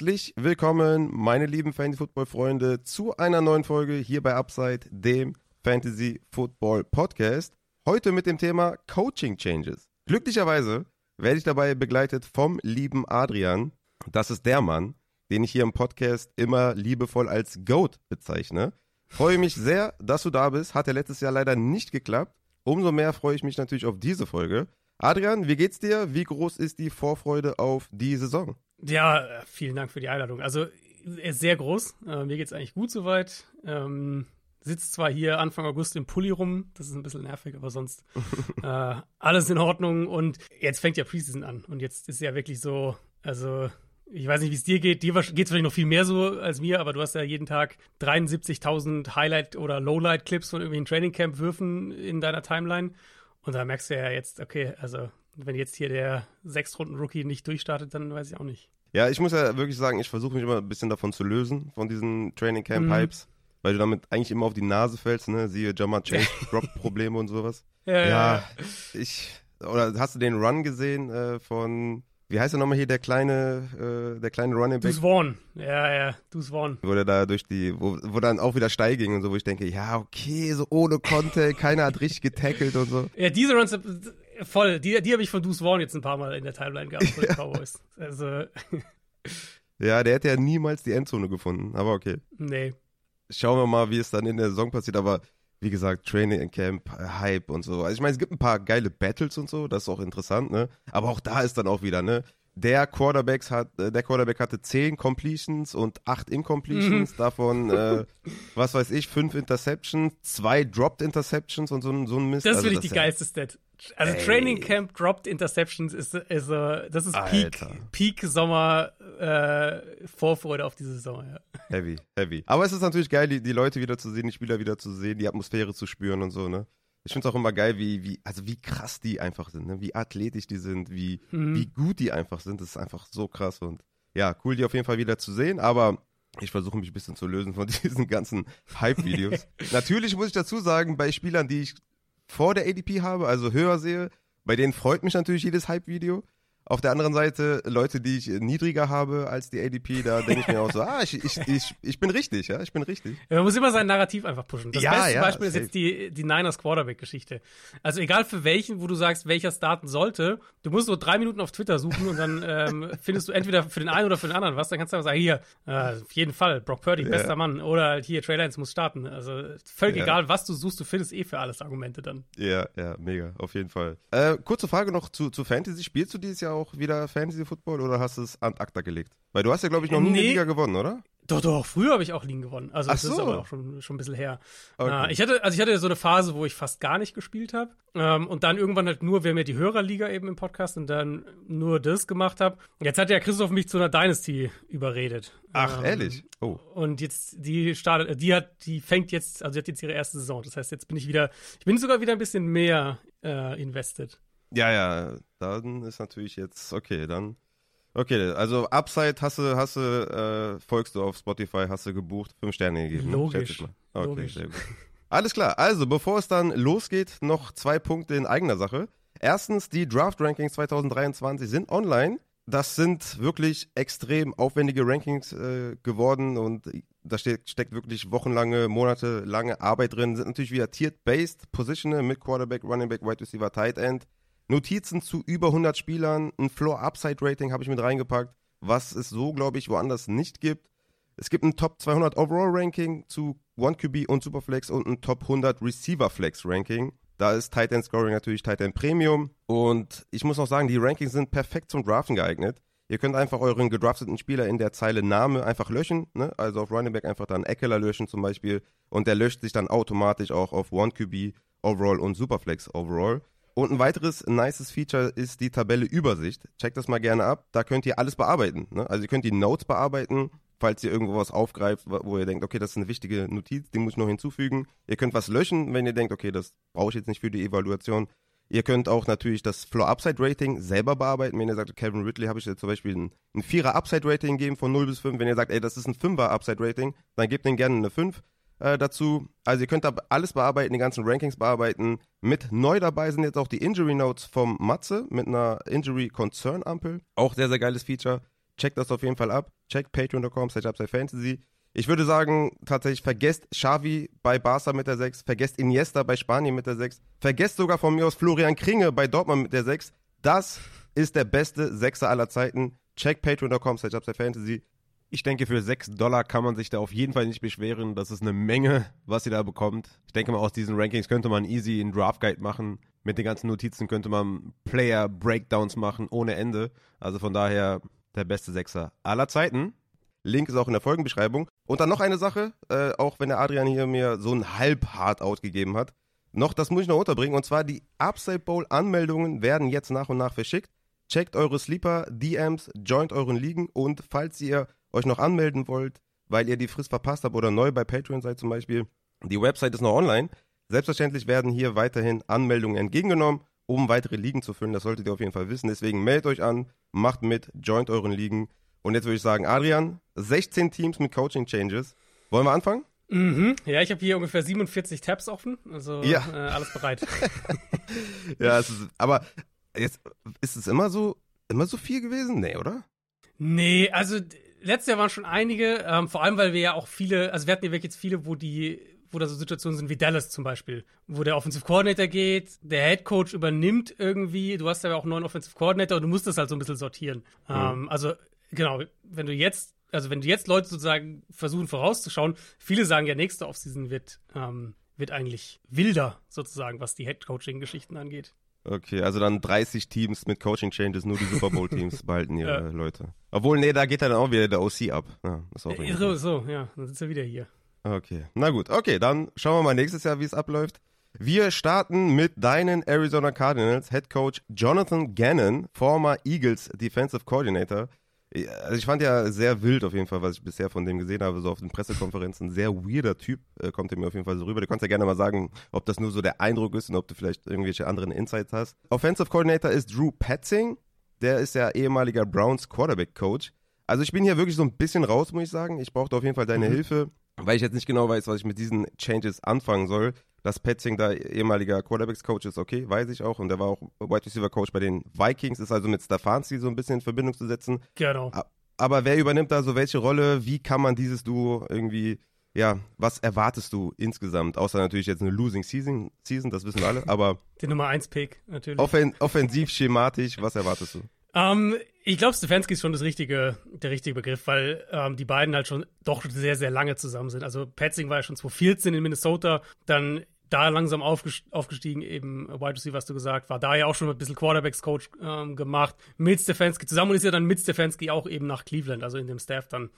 Herzlich willkommen, meine lieben Fantasy-Football-Freunde, zu einer neuen Folge hier bei Upside, dem Fantasy-Football-Podcast. Heute mit dem Thema Coaching Changes. Glücklicherweise werde ich dabei begleitet vom lieben Adrian. Das ist der Mann, den ich hier im Podcast immer liebevoll als GOAT bezeichne. Freue mich sehr, dass du da bist. Hat ja letztes Jahr leider nicht geklappt. Umso mehr freue ich mich natürlich auf diese Folge. Adrian, wie geht's dir? Wie groß ist die Vorfreude auf die Saison? Ja, vielen Dank für die Einladung. Also sehr groß. Äh, mir geht's eigentlich gut soweit. Ähm, sitzt zwar hier Anfang August im Pulli rum, das ist ein bisschen nervig, aber sonst äh, alles in Ordnung. Und jetzt fängt ja Preseason an. Und jetzt ist ja wirklich so, also ich weiß nicht, wie es dir geht. Dir geht es vielleicht noch viel mehr so als mir, aber du hast ja jeden Tag 73.000 Highlight- oder Lowlight-Clips von irgendwelchen Trainingcamp-Würfen in deiner Timeline. Und da merkst du ja jetzt, okay, also wenn jetzt hier der Sechstrunden-Rookie nicht durchstartet, dann weiß ich auch nicht. Ja, ich muss ja wirklich sagen, ich versuche mich immer ein bisschen davon zu lösen, von diesen Training Camp Hypes, mhm. weil du damit eigentlich immer auf die Nase fällst, ne? Siehe Jammer Chase Drop-Probleme und sowas. Ja, ja, ja, ich. Oder hast du den Run gesehen äh, von wie heißt er nochmal hier, der kleine, äh, der kleine Running Back? Dus Vaughn. Ja, ja, Dus Vaughn. Wo der da durch die, wo, wo dann auch wieder steil ging und so, wo ich denke, ja, okay, so ohne Conte, keiner hat richtig getackelt und so. Ja, diese Runs, voll, die, die habe ich von Dus Vaughn jetzt ein paar Mal in der Timeline gehabt von den Cowboys. Also. ja, der hätte ja niemals die Endzone gefunden, aber okay. Nee. Schauen wir mal, wie es dann in der Saison passiert, aber wie gesagt, Training Camp, Hype und so. Also ich meine, es gibt ein paar geile Battles und so, das ist auch interessant, ne? Aber auch da ist dann auch wieder, ne? Der Quarterbacks hat, äh, der Quarterback hatte zehn Completions und acht Incompletions, mhm. davon, äh, was weiß ich, fünf Interceptions, zwei Dropped Interceptions und so, ein so ein Mist. Das ist also, wirklich die ja, geilste Stat. Also Ey. Training Camp Dropped Interceptions ist, ist uh, das ist Peak, Peak Sommer äh, Vorfreude auf die Saison, ja. Heavy, heavy. Aber es ist natürlich geil, die, die Leute wieder zu sehen, die Spieler wieder zu sehen, die Atmosphäre zu spüren und so, ne? Ich finde es auch immer geil, wie, wie, also wie krass die einfach sind, ne? wie athletisch die sind, wie, mhm. wie gut die einfach sind. Das ist einfach so krass und ja, cool, die auf jeden Fall wieder zu sehen, aber ich versuche mich ein bisschen zu lösen von diesen ganzen Hype-Videos. Natürlich muss ich dazu sagen, bei Spielern, die ich vor der ADP habe, also höher sehe, bei denen freut mich natürlich jedes Hype-Video. Auf der anderen Seite, Leute, die ich niedriger habe als die ADP, da denke ich mir auch so, ah, ich, ich, ich, ich bin richtig, ja, ich bin richtig. Ja, man muss immer sein Narrativ einfach pushen. Das ja, beste ja, Beispiel ist jetzt die, die Niners Quarterback-Geschichte. Also egal für welchen, wo du sagst, welcher starten sollte, du musst so drei Minuten auf Twitter suchen und dann ähm, findest du entweder für den einen oder für den anderen was. Dann kannst du einfach sagen, hier, äh, auf jeden Fall, Brock Purdy, bester ja. Mann. Oder halt hier, Trey Lance muss starten. Also völlig egal, was du suchst, du findest eh für alles Argumente dann. Ja, ja, mega, auf jeden Fall. Äh, kurze Frage noch zu, zu Fantasy. Spielst du dieses Jahr auch wieder Fantasy? Football oder hast du es an ACTA gelegt? Weil du hast ja, glaube ich, noch nie nee. eine Liga gewonnen, oder? Doch, doch, früher habe ich auch Ligen gewonnen. Also das so. ist aber auch schon, schon ein bisschen her. Okay. Ich hatte, also ich hatte so eine Phase, wo ich fast gar nicht gespielt habe. Ähm, und dann irgendwann halt nur, wir haben ja die Hörerliga eben im Podcast und dann nur das gemacht habe. Jetzt hat ja Christoph mich zu einer Dynasty überredet. Ach, ähm, ehrlich? Oh. Und jetzt, die startet, die hat, die fängt jetzt, also die hat jetzt ihre erste Saison. Das heißt, jetzt bin ich wieder, ich bin sogar wieder ein bisschen mehr äh, invested. Ja, ja, dann ist natürlich jetzt, okay, dann Okay, also Upside hast du, hast du, äh, folgst du auf Spotify, hast du gebucht, fünf Sterne gegeben. Logisch. Okay, Logisch. sehr gut. Alles klar, also bevor es dann losgeht, noch zwei Punkte in eigener Sache. Erstens, die Draft Rankings 2023 sind online. Das sind wirklich extrem aufwendige Rankings äh, geworden und da steht, steckt wirklich wochenlange, monatelange Arbeit drin. Sind natürlich wieder tiered-based, Positional mit Quarterback, Running Back, Wide Receiver, Tight End. Notizen zu über 100 Spielern, ein Floor-Upside-Rating habe ich mit reingepackt, was es so, glaube ich, woanders nicht gibt. Es gibt ein Top 200 Overall-Ranking zu One QB und Superflex und ein Top 100 Receiver-Flex-Ranking. Da ist Tight End Scoring natürlich Tight End Premium. Und ich muss auch sagen, die Rankings sind perfekt zum Draften geeignet. Ihr könnt einfach euren gedrafteten Spieler in der Zeile Name einfach löschen. Ne? Also auf Running Back einfach dann Eckler löschen zum Beispiel. Und der löscht sich dann automatisch auch auf One QB Overall und Superflex Overall. Und ein weiteres nices Feature ist die Tabelle Übersicht. Checkt das mal gerne ab. Da könnt ihr alles bearbeiten. Ne? Also ihr könnt die Notes bearbeiten, falls ihr irgendwo was aufgreift, wo ihr denkt, okay, das ist eine wichtige Notiz, die muss ich noch hinzufügen. Ihr könnt was löschen, wenn ihr denkt, okay, das brauche ich jetzt nicht für die Evaluation. Ihr könnt auch natürlich das Floor-Upside-Rating selber bearbeiten. Wenn ihr sagt, Kevin Ridley habe ich jetzt zum Beispiel ein, ein 4er Upside-Rating gegeben von 0 bis 5. Wenn ihr sagt, ey, das ist ein 5er Upside-Rating, dann gebt den gerne eine 5 äh, dazu. Also ihr könnt da alles bearbeiten, die ganzen Rankings bearbeiten. Mit neu dabei sind jetzt auch die Injury Notes vom Matze mit einer Injury Concern Ampel. Auch sehr, sehr geiles Feature. checkt das auf jeden Fall ab. Checkt patreon.com slash Fantasy. Ich würde sagen, tatsächlich vergesst Xavi bei Barca mit der 6, vergesst Iniesta bei Spanien mit der 6, vergesst sogar von mir aus Florian Kringe bei Dortmund mit der 6. Das ist der beste Sechser aller Zeiten. Check patreon.com slash Fantasy. Ich denke, für 6 Dollar kann man sich da auf jeden Fall nicht beschweren. Das ist eine Menge, was ihr da bekommt. Ich denke mal, aus diesen Rankings könnte man easy einen Draft Guide machen. Mit den ganzen Notizen könnte man Player Breakdowns machen ohne Ende. Also von daher der beste Sechser aller Zeiten. Link ist auch in der Folgenbeschreibung. Und dann noch eine Sache, äh, auch wenn der Adrian hier mir so ein halb Hard-Out gegeben hat. Noch, das muss ich noch unterbringen. Und zwar die Upside Bowl Anmeldungen werden jetzt nach und nach verschickt. Checkt eure Sleeper, DMs, joint euren Ligen und falls ihr euch noch anmelden wollt, weil ihr die Frist verpasst habt oder neu bei Patreon seid zum Beispiel, die Website ist noch online. Selbstverständlich werden hier weiterhin Anmeldungen entgegengenommen, um weitere Ligen zu füllen. Das solltet ihr auf jeden Fall wissen. Deswegen meldet euch an, macht mit, joint euren Ligen. Und jetzt würde ich sagen, Adrian, 16 Teams mit Coaching Changes. Wollen wir anfangen? Mhm. Ja, ich habe hier ungefähr 47 Tabs offen, also ja. äh, alles bereit. ja, es ist, aber jetzt ist es immer so, immer so viel gewesen? Nee, oder? Nee, also letztes Jahr waren schon einige, ähm, vor allem, weil wir ja auch viele, also wir hatten ja wirklich jetzt viele, wo die, wo da so Situationen sind wie Dallas zum Beispiel, wo der Offensive Coordinator geht, der Head Coach übernimmt irgendwie, du hast ja auch neuen Offensive Coordinator und du musst das halt so ein bisschen sortieren. Mhm. Ähm, also, genau, wenn du jetzt, also wenn du jetzt Leute sozusagen versuchen vorauszuschauen, viele sagen ja, nächste Offseason wird, ähm, wird eigentlich wilder sozusagen, was die Head Coaching Geschichten angeht. Okay, also dann 30 Teams mit Coaching Changes, nur die Super Bowl Teams behalten ihre ja. Leute. Obwohl, nee, da geht dann auch wieder der OC ab. Ja, ist auch äh, so, so, ja, dann sitzt er wieder hier. Okay, na gut, okay, dann schauen wir mal nächstes Jahr, wie es abläuft. Wir starten mit deinen Arizona Cardinals Head Coach Jonathan Gannon, former Eagles Defensive Coordinator. Also ich fand ja sehr wild auf jeden Fall, was ich bisher von dem gesehen habe, so auf den Pressekonferenzen. Sehr weirder Typ, äh, kommt er mir auf jeden Fall so rüber. Du kannst ja gerne mal sagen, ob das nur so der Eindruck ist und ob du vielleicht irgendwelche anderen Insights hast. Offensive Coordinator ist Drew Petzing. Der ist ja ehemaliger Browns Quarterback Coach. Also ich bin hier wirklich so ein bisschen raus, muss ich sagen. Ich brauchte auf jeden Fall deine mhm. Hilfe, weil ich jetzt nicht genau weiß, was ich mit diesen Changes anfangen soll dass Petzing da ehemaliger Quarterbacks-Coach ist, okay, weiß ich auch. Und der war auch Wide Receiver-Coach bei den Vikings, ist also mit Stefanski so ein bisschen in Verbindung zu setzen. Genau. Aber wer übernimmt da so welche Rolle? Wie kann man dieses Duo irgendwie, ja, was erwartest du insgesamt? Außer natürlich jetzt eine Losing Season, Season das wissen wir alle, aber. Den Nummer 1-Pick, natürlich. Offen, offensiv, schematisch, was erwartest du? Ähm, ich glaube, Stefanski ist schon das richtige, der richtige Begriff, weil ähm, die beiden halt schon doch sehr, sehr lange zusammen sind. Also Petzing war ja schon 2014 in Minnesota, dann da langsam aufgestiegen, eben Wide Receiver, hast du gesagt, war da ja auch schon ein bisschen Quarterbacks-Coach ähm, gemacht, mit Stefanski zusammen und ist ja dann mit Stefanski auch eben nach Cleveland, also in dem Staff dann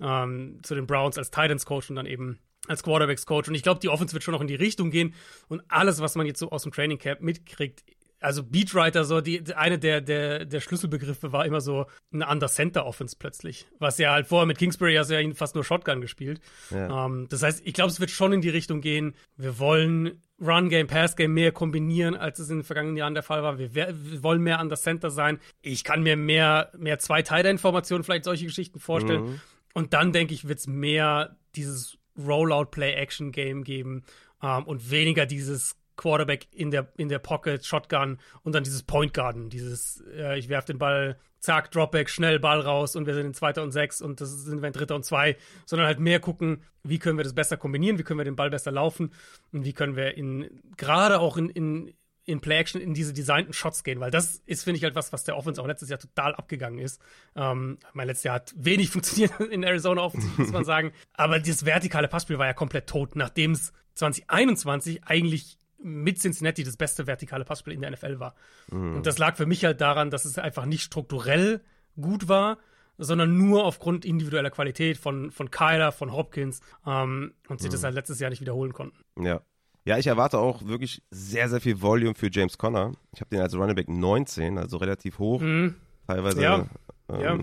ähm, zu den Browns als Titans-Coach und dann eben als Quarterbacks-Coach. Und ich glaube, die Offense wird schon noch in die Richtung gehen und alles, was man jetzt so aus dem Training Camp mitkriegt, also Beatwriter, so die, eine der, der, der Schlüsselbegriffe war immer so eine Under-Center-Offense plötzlich. Was ja halt vorher mit Kingsbury hast du ja fast nur Shotgun gespielt. Ja. Um, ähm, das heißt, ich glaube, es wird schon in die Richtung gehen. Wir wollen Run-Game, Pass-Game mehr kombinieren, als es in den vergangenen Jahren der Fall war. Wir, wir wollen mehr Under-Center sein. Ich kann mir mehr, mehr zwei Teile-Informationen, vielleicht solche Geschichten vorstellen. Mhm. Und dann, denke ich, wird es mehr dieses Rollout-Play-Action-Game geben um, ähm, und weniger dieses Quarterback in der, in der Pocket, Shotgun und dann dieses Point Garden, dieses, äh, ich werfe den Ball, zack, Dropback, schnell Ball raus und wir sind in Zweiter und Sechs und das sind wir in Dritter und Zwei, sondern halt mehr gucken, wie können wir das besser kombinieren, wie können wir den Ball besser laufen und wie können wir in, gerade auch in, in, in Play-Action in diese designten Shots gehen, weil das ist, finde ich, halt was, was der Offense auch letztes Jahr total abgegangen ist. Ähm, mein letztes Jahr hat wenig funktioniert in Arizona offensiv, muss man sagen. Aber dieses vertikale Passspiel war ja komplett tot, nachdem es 2021 eigentlich mit Cincinnati das beste vertikale Passspiel in der NFL war. Mhm. Und das lag für mich halt daran, dass es einfach nicht strukturell gut war, sondern nur aufgrund individueller Qualität von, von Kyler, von Hopkins ähm, und sie mhm. das halt letztes Jahr nicht wiederholen konnten. Ja. Ja, ich erwarte auch wirklich sehr, sehr viel Volume für James Conner. Ich habe den als Running Back 19, also relativ hoch. Mhm. Teilweise ja. Ähm, ja.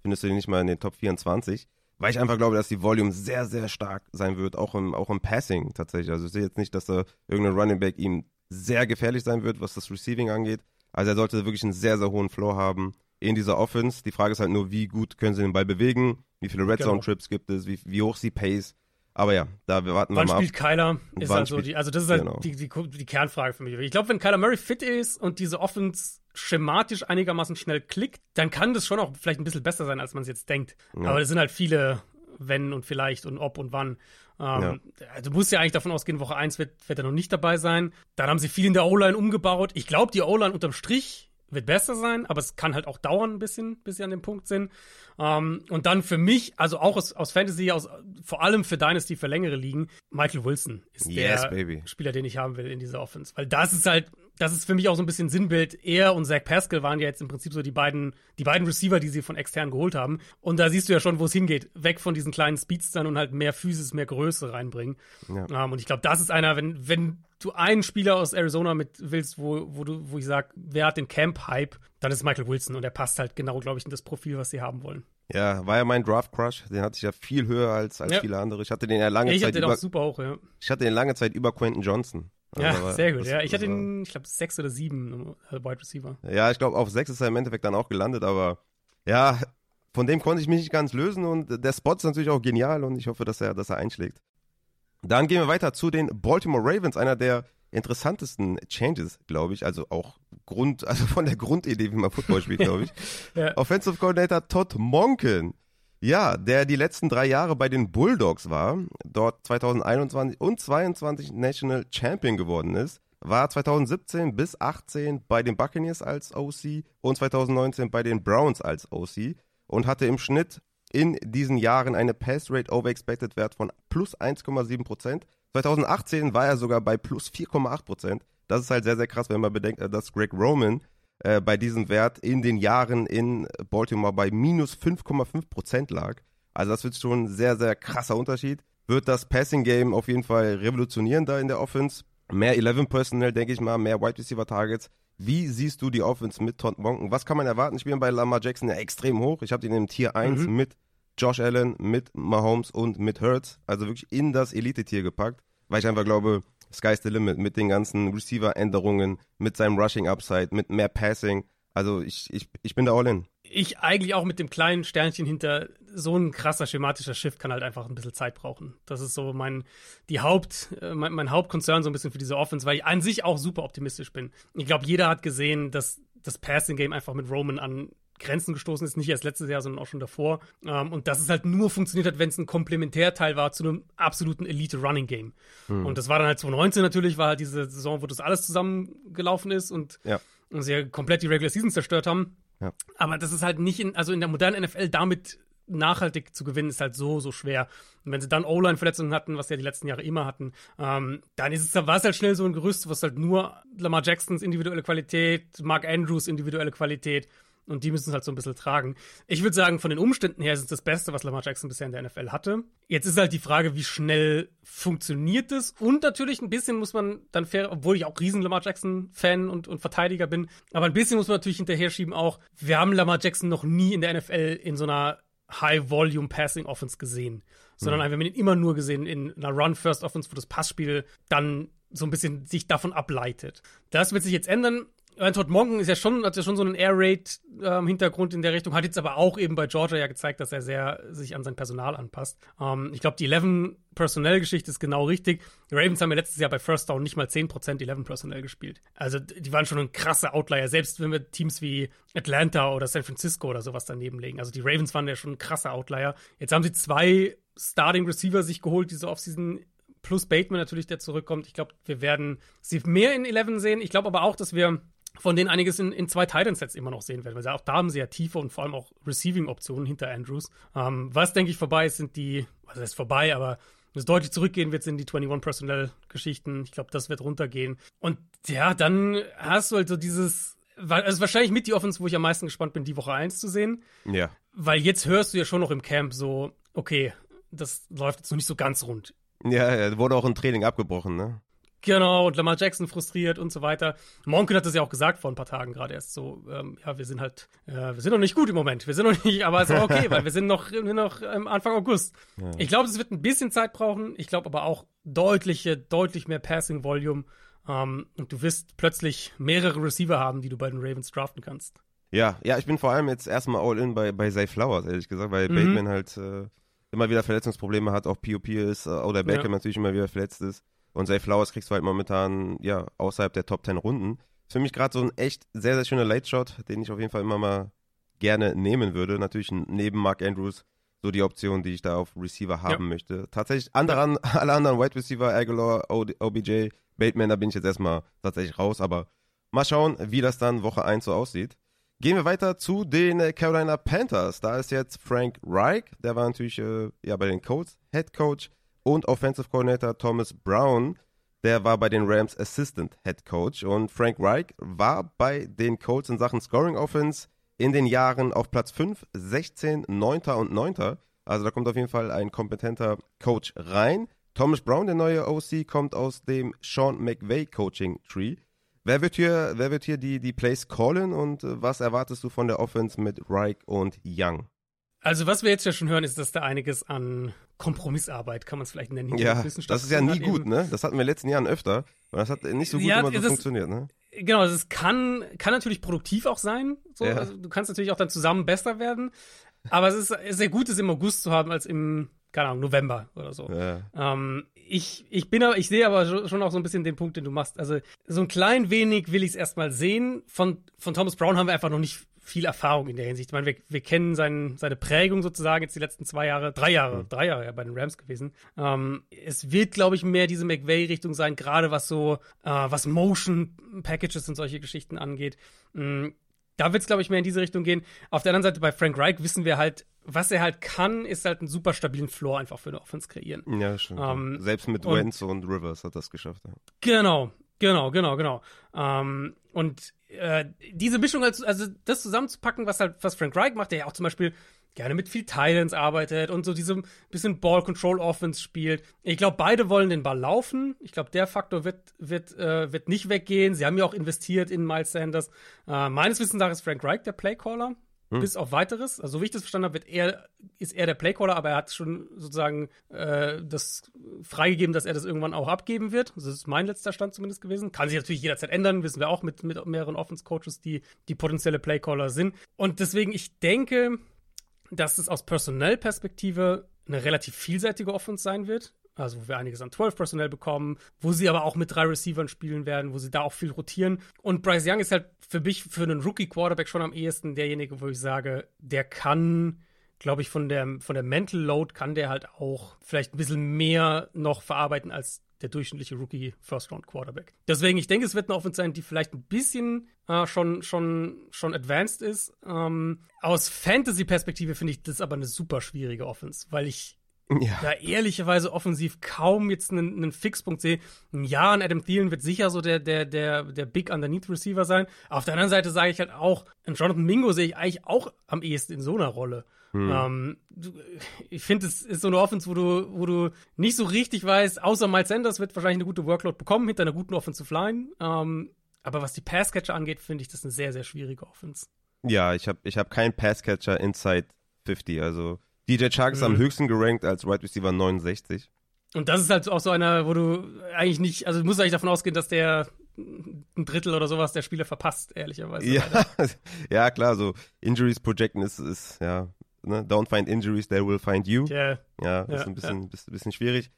findest du den nicht mal in den Top 24 weil ich einfach glaube, dass die Volume sehr, sehr stark sein wird, auch im, auch im Passing tatsächlich. Also ich sehe jetzt nicht, dass da irgendein Running Back ihm sehr gefährlich sein wird, was das Receiving angeht. Also er sollte wirklich einen sehr, sehr hohen Floor haben in dieser Offense. Die Frage ist halt nur, wie gut können sie den Ball bewegen, wie viele Red Zone Trips gibt es, wie, wie hoch sie Pace. Aber ja, da warten Wann wir mal spielt ab. Kyler? Ist halt so die, also das ist halt genau. die, die, die, Kernfrage für mich. Ich glaube, wenn Kyler Murray fit ist und diese Offense schematisch einigermaßen schnell klickt, dann kann das schon auch vielleicht ein bisschen besser sein, als man es jetzt denkt. Ja. Aber es sind halt viele wenn und vielleicht und ob und wann. Ähm, ja. Du musst ja eigentlich davon ausgehen, Woche 1 wird, wird er noch nicht dabei sein. Dann haben sie viel in der O-Line umgebaut. Ich glaube, die O-Line unterm Strich wird besser sein, aber es kann halt auch dauern ein bisschen, bis sie an dem Punkt sind. Ähm, und dann für mich, also auch aus, aus Fantasy, aus, vor allem für Dynasty für längere Ligen, Michael Wilson ist yes, der baby. Spieler, den ich haben will in dieser Offense. Weil das ist halt, das ist für mich auch so ein bisschen Sinnbild. Er und Zach Pascal waren ja jetzt im Prinzip so die beiden, die beiden Receiver, die sie von extern geholt haben. Und da siehst du ja schon, wo es hingeht. Weg von diesen kleinen Speedstern und halt mehr Physis, mehr Größe reinbringen. Ja. Um, ähm, und ich glaube, das ist einer, wenn, wenn du einen Spieler aus Arizona mit willst, wo, wo du, wo ich sag, wer hat den Camp-Hype, dann ist Michael Wilson und er passt halt genau, glaube ich, in das Profil, was sie haben wollen. Ja, war ja mein Draft-Crush. Den hatte ich ja viel höher als, als ja. viele andere. Ich hatte den ja lange ich Zeit. Ich hatte den auch super hoch, ja. Ich hatte den lange Zeit über Quentin Johnson. Also ja, war, sehr gut. Das, ja, ich hatte ihn, ich glaube, sechs oder sieben äh, Wide Receiver. Ja, ich glaube, auf sechs ist er im Endeffekt dann auch gelandet, aber ja, von dem konnte ich mich nicht ganz lösen und der Spot ist natürlich auch genial und ich hoffe, dass er, dass er einschlägt. Dann gehen wir weiter zu den Baltimore Ravens, einer der interessantesten Changes, glaube ich. Also auch Grund, also von der Grundidee, wie man Football spielt, glaube ich. ja. Offensive Coordinator Todd Monken. Ja, der die letzten drei Jahre bei den Bulldogs war, dort 2021 und 22 National Champion geworden ist, war 2017 bis 18 bei den Buccaneers als OC und 2019 bei den Browns als OC und hatte im Schnitt in diesen Jahren eine Pass Rate Over Expected Wert von plus 1,7 Prozent 2018 war er sogar bei plus 4,8 Prozent. Das ist halt sehr, sehr krass, wenn man bedenkt, dass Greg Roman äh, bei diesem Wert in den Jahren in Baltimore bei minus 5,5 Prozent lag. Also das wird schon ein sehr, sehr krasser Unterschied. Wird das Passing Game auf jeden Fall revolutionieren da in der Offense. Mehr 11 Personnel, denke ich mal, mehr Wide Receiver Targets. Wie siehst du die Offense mit Todd Monken? Was kann man erwarten? Ich bin bei Lamar Jackson ja extrem hoch. Ich habe ihn im Tier 1 mhm. mit Josh Allen, mit Mahomes und mit Hurts, also wirklich in das Elite-Tier gepackt, weil ich einfach glaube, sky's the limit mit den ganzen Receiver-Änderungen, mit seinem Rushing-Upside, mit mehr Passing. Also ich, ich, ich bin da all in. Ich eigentlich auch mit dem kleinen Sternchen hinter so ein krasser schematischer Shift kann halt einfach ein bisschen Zeit brauchen. Das ist so mein, die Haupt, äh, mein, mein Hauptkonzern so ein bisschen für diese Offense, weil ich an sich auch super optimistisch bin. Ich glaube, jeder hat gesehen, dass das Passing Game einfach mit Roman an Grenzen gestoßen ist, nicht erst letztes Jahr, sondern auch schon davor. Ähm, und dass es halt nur funktioniert hat, wenn es ein Komplementärteil war zu einem absoluten Elite-Running-Game. Mhm. Und das war dann halt 2019 natürlich, war halt diese Saison, wo das alles zusammengelaufen ist und, ja. und sie ja komplett die Regular Season zerstört haben. Ja. Aber das ist halt nicht in, also in der modernen NFL damit nachhaltig zu gewinnen, ist halt so, so schwer. Und wenn sie dann O-Line-Verletzungen hatten, was sie ja die letzten Jahre immer hatten, ähm, dann ist es, war es halt schnell so ein Gerüst, was halt nur Lamar Jacksons individuelle Qualität, Mark Andrews individuelle Qualität und die müssen es halt so ein bisschen tragen. Ich würde sagen, von den Umständen her ist es das Beste, was Lamar Jackson bisher in der NFL hatte. Jetzt ist halt die Frage, wie schnell funktioniert es? Und natürlich ein bisschen muss man dann fair, obwohl ich auch riesen Lamar Jackson-Fan und, und Verteidiger bin, aber ein bisschen muss man natürlich hinterher schieben auch, wir haben Lamar Jackson noch nie in der NFL in so einer High-Volume-Passing-Offense gesehen, sondern mhm. wir haben ihn immer nur gesehen in einer Run-First-Offense, wo das Passspiel dann so ein bisschen sich davon ableitet. Das wird sich jetzt ändern. Todd Monken ist ja schon, hat ja schon so einen Air Raid ähm, in der Richtung, hat jetzt aber auch eben bei Georgia ja gezeigt, dass er sehr sich an sein Personal anpasst. Ähm, ich glaube, die 11 Personnel Geschichte ist genau richtig. Die Ravens haben ja letztes Jahr bei First Down nicht mal 10% 11 Personnel gespielt. Also die waren schon ein krasser Outlier, selbst wenn wir Teams wie Atlanta oder San Francisco oder sowas daneben legen. Also die Ravens waren ja schon ein krasser Outlier. Jetzt haben sie zwei Starting Receiver sich geholt diese Offseason plus Bateman natürlich, der zurückkommt. Ich glaube, wir werden sie mehr in 11 sehen. Ich glaube aber auch, dass wir von denen einiges in, in zwei Titan-Sets immer noch sehen werden, weil auch da haben sie ja tiefe und vor allem auch Receiving-Optionen hinter Andrews. Ähm, was, denke ich, vorbei ist, sind die, was heißt vorbei, aber es deutlich zurückgehen wird, sind die 21 Personnel-Geschichten. Ich glaube, das wird runtergehen. Und ja, dann hast du halt so dieses, also wahrscheinlich mit die Offense, wo ich am meisten gespannt bin, die Woche 1 zu sehen. Ja. Weil jetzt hörst du ja schon noch im Camp so, okay, das läuft jetzt noch nicht so ganz rund. Ja, ja, wurde auch ein Training abgebrochen, ne? Genau, und Lamar Jackson frustriert und so weiter. Monken hat das ja auch gesagt vor ein paar Tagen gerade erst so, ähm, ja, wir sind halt, äh, wir sind noch nicht gut im Moment. Wir sind noch nicht, aber es ist auch okay, weil wir sind noch, wir noch ähm, Anfang August. Ja. Ich glaube, es wird ein bisschen Zeit brauchen. Ich glaube aber auch deutliche, deutlich mehr Passing Volume. Ähm, und du wirst plötzlich mehrere Receiver haben, die du bei den Ravens draften kannst. Ja, ja, ich bin vor allem jetzt erstmal all in bei, bei Zay Flowers, ehrlich gesagt, weil mhm. Bateman halt äh, immer wieder Verletzungsprobleme hat, auch POP ist, äh, oder Beckham ja. natürlich immer wieder verletzt ist. Und Zay Flowers kriegst du halt momentan, ja, außerhalb der Top 10 Runden. Ist für mich gerade so ein echt sehr, sehr schöner Late Shot, den ich auf jeden Fall immer mal gerne nehmen würde. Natürlich neben Mark Andrews so die Option, die ich da auf Receiver haben ja. möchte. Tatsächlich andere, alle anderen Wide Receiver, Aguilar, OBJ, Bateman, da bin ich jetzt erstmal tatsächlich raus, aber mal schauen, wie das dann Woche 1 so aussieht. Gehen wir weiter zu den Carolina Panthers. Da ist jetzt Frank Reich, der war natürlich äh, ja, bei den Colts Head Coach und Offensive Coordinator Thomas Brown, der war bei den Rams Assistant Head Coach und Frank Reich war bei den Colts in Sachen Scoring Offense in den Jahren auf Platz 5, 16, 9. und 9. Also da kommt auf jeden Fall ein kompetenter Coach rein. Thomas Brown, der neue OC, kommt aus dem Sean McVay Coaching Tree. Wer wird hier, wer wird hier die, die Plays callen und äh, was erwartest du von der Offense mit Reich und Young? Also, was wir jetzt ja schon hören, ist, dass da einiges an Kompromissarbeit, kann man es vielleicht nennen. Ja, das ist ja nie gut, ne? Das hatten wir in den letzten Jahren öfter. Und das hat nicht so gut ja, immer so das, funktioniert, ne? Genau, es kann, kann natürlich produktiv auch sein. So. Ja. Also, du kannst natürlich auch dann zusammen besser werden. Aber es ist sehr gut, es im August zu haben, als im, keine Ahnung, November oder so. Ja. Ähm, ich, ich bin aber, ich sehe aber schon auch so ein bisschen den Punkt, den du machst. Also, so ein klein wenig will ich es erstmal sehen. Von, von Thomas Brown haben wir einfach noch nicht viel Erfahrung in der Hinsicht. Ich meine, wir, wir kennen sein, seine Prägung sozusagen jetzt die letzten zwei Jahre, drei Jahre, mhm. drei Jahre ja bei den Rams gewesen. Ähm, es wird, glaube ich, mehr diese McVay-Richtung sein, gerade was so, äh, was Motion Packages und solche Geschichten angeht. Mhm. Da wird es, glaube ich, mehr in diese Richtung gehen. Auf der anderen Seite bei Frank Reich wissen wir halt, was er halt kann, ist halt einen super stabilen Floor einfach für eine Offense kreieren. Ja, stimmt. Ähm, Selbst mit Wentz und, und Rivers hat das geschafft. Ja. Genau, genau, genau, genau. Ähm, und äh, diese Mischung, also, also das zusammenzupacken, was halt, was Frank Reich macht, der ja auch zum Beispiel gerne mit viel Titans arbeitet und so diesem bisschen Ball Control Offense spielt. Ich glaube, beide wollen den Ball laufen. Ich glaube, der Faktor wird, wird, äh, wird nicht weggehen. Sie haben ja auch investiert in Miles Sanders. Äh, meines Wissens nach ist Frank Reich der Playcaller. Hm. Bis auf weiteres. Also, so wie ich das verstanden habe, wird er, ist er der Playcaller, aber er hat schon sozusagen äh, das freigegeben, dass er das irgendwann auch abgeben wird. Das ist mein letzter Stand zumindest gewesen. Kann sich natürlich jederzeit ändern, wissen wir auch mit, mit mehreren Offense-Coaches, die, die potenzielle Playcaller sind. Und deswegen, ich denke, dass es aus Personellperspektive eine relativ vielseitige Offense sein wird also wo wir einiges an 12 Personell bekommen, wo sie aber auch mit drei Receivern spielen werden, wo sie da auch viel rotieren. Und Bryce Young ist halt für mich, für einen Rookie-Quarterback schon am ehesten derjenige, wo ich sage, der kann, glaube ich, von der, von der Mental Load kann der halt auch vielleicht ein bisschen mehr noch verarbeiten als der durchschnittliche Rookie First Round Quarterback. Deswegen, ich denke, es wird eine Offense sein, die vielleicht ein bisschen äh, schon, schon, schon advanced ist. Ähm, aus Fantasy-Perspektive finde ich das aber eine super schwierige Offense, weil ich ja. da ehrlicherweise offensiv kaum jetzt einen, einen Fixpunkt sehe. Ja, ein Adam Thielen wird sicher so der, der, der, der Big Underneath Receiver sein. Auf der anderen Seite sage ich halt auch, einen Jonathan Mingo sehe ich eigentlich auch am ehesten in so einer Rolle. Hm. Ähm, ich finde, es ist so eine Offense, wo du, wo du nicht so richtig weißt, außer Miles Sanders wird wahrscheinlich eine gute Workload bekommen hinter einer guten Offensive Line. Ähm, aber was die Passcatcher angeht, finde ich das eine sehr, sehr schwierige Offense. Ja, ich habe ich hab keinen Passcatcher inside 50, also DJ Chark ist mhm. am höchsten gerankt als Wide Receiver 69. Und das ist halt auch so einer, wo du eigentlich nicht, also du musst eigentlich davon ausgehen, dass der ein Drittel oder sowas der Spiele verpasst, ehrlicherweise. Ja, ja klar, so Injuries projecten ist, ist ja, ne? don't find injuries, they will find you. Yeah. Ja, ist ja, ein bisschen, ja. bisschen schwierig.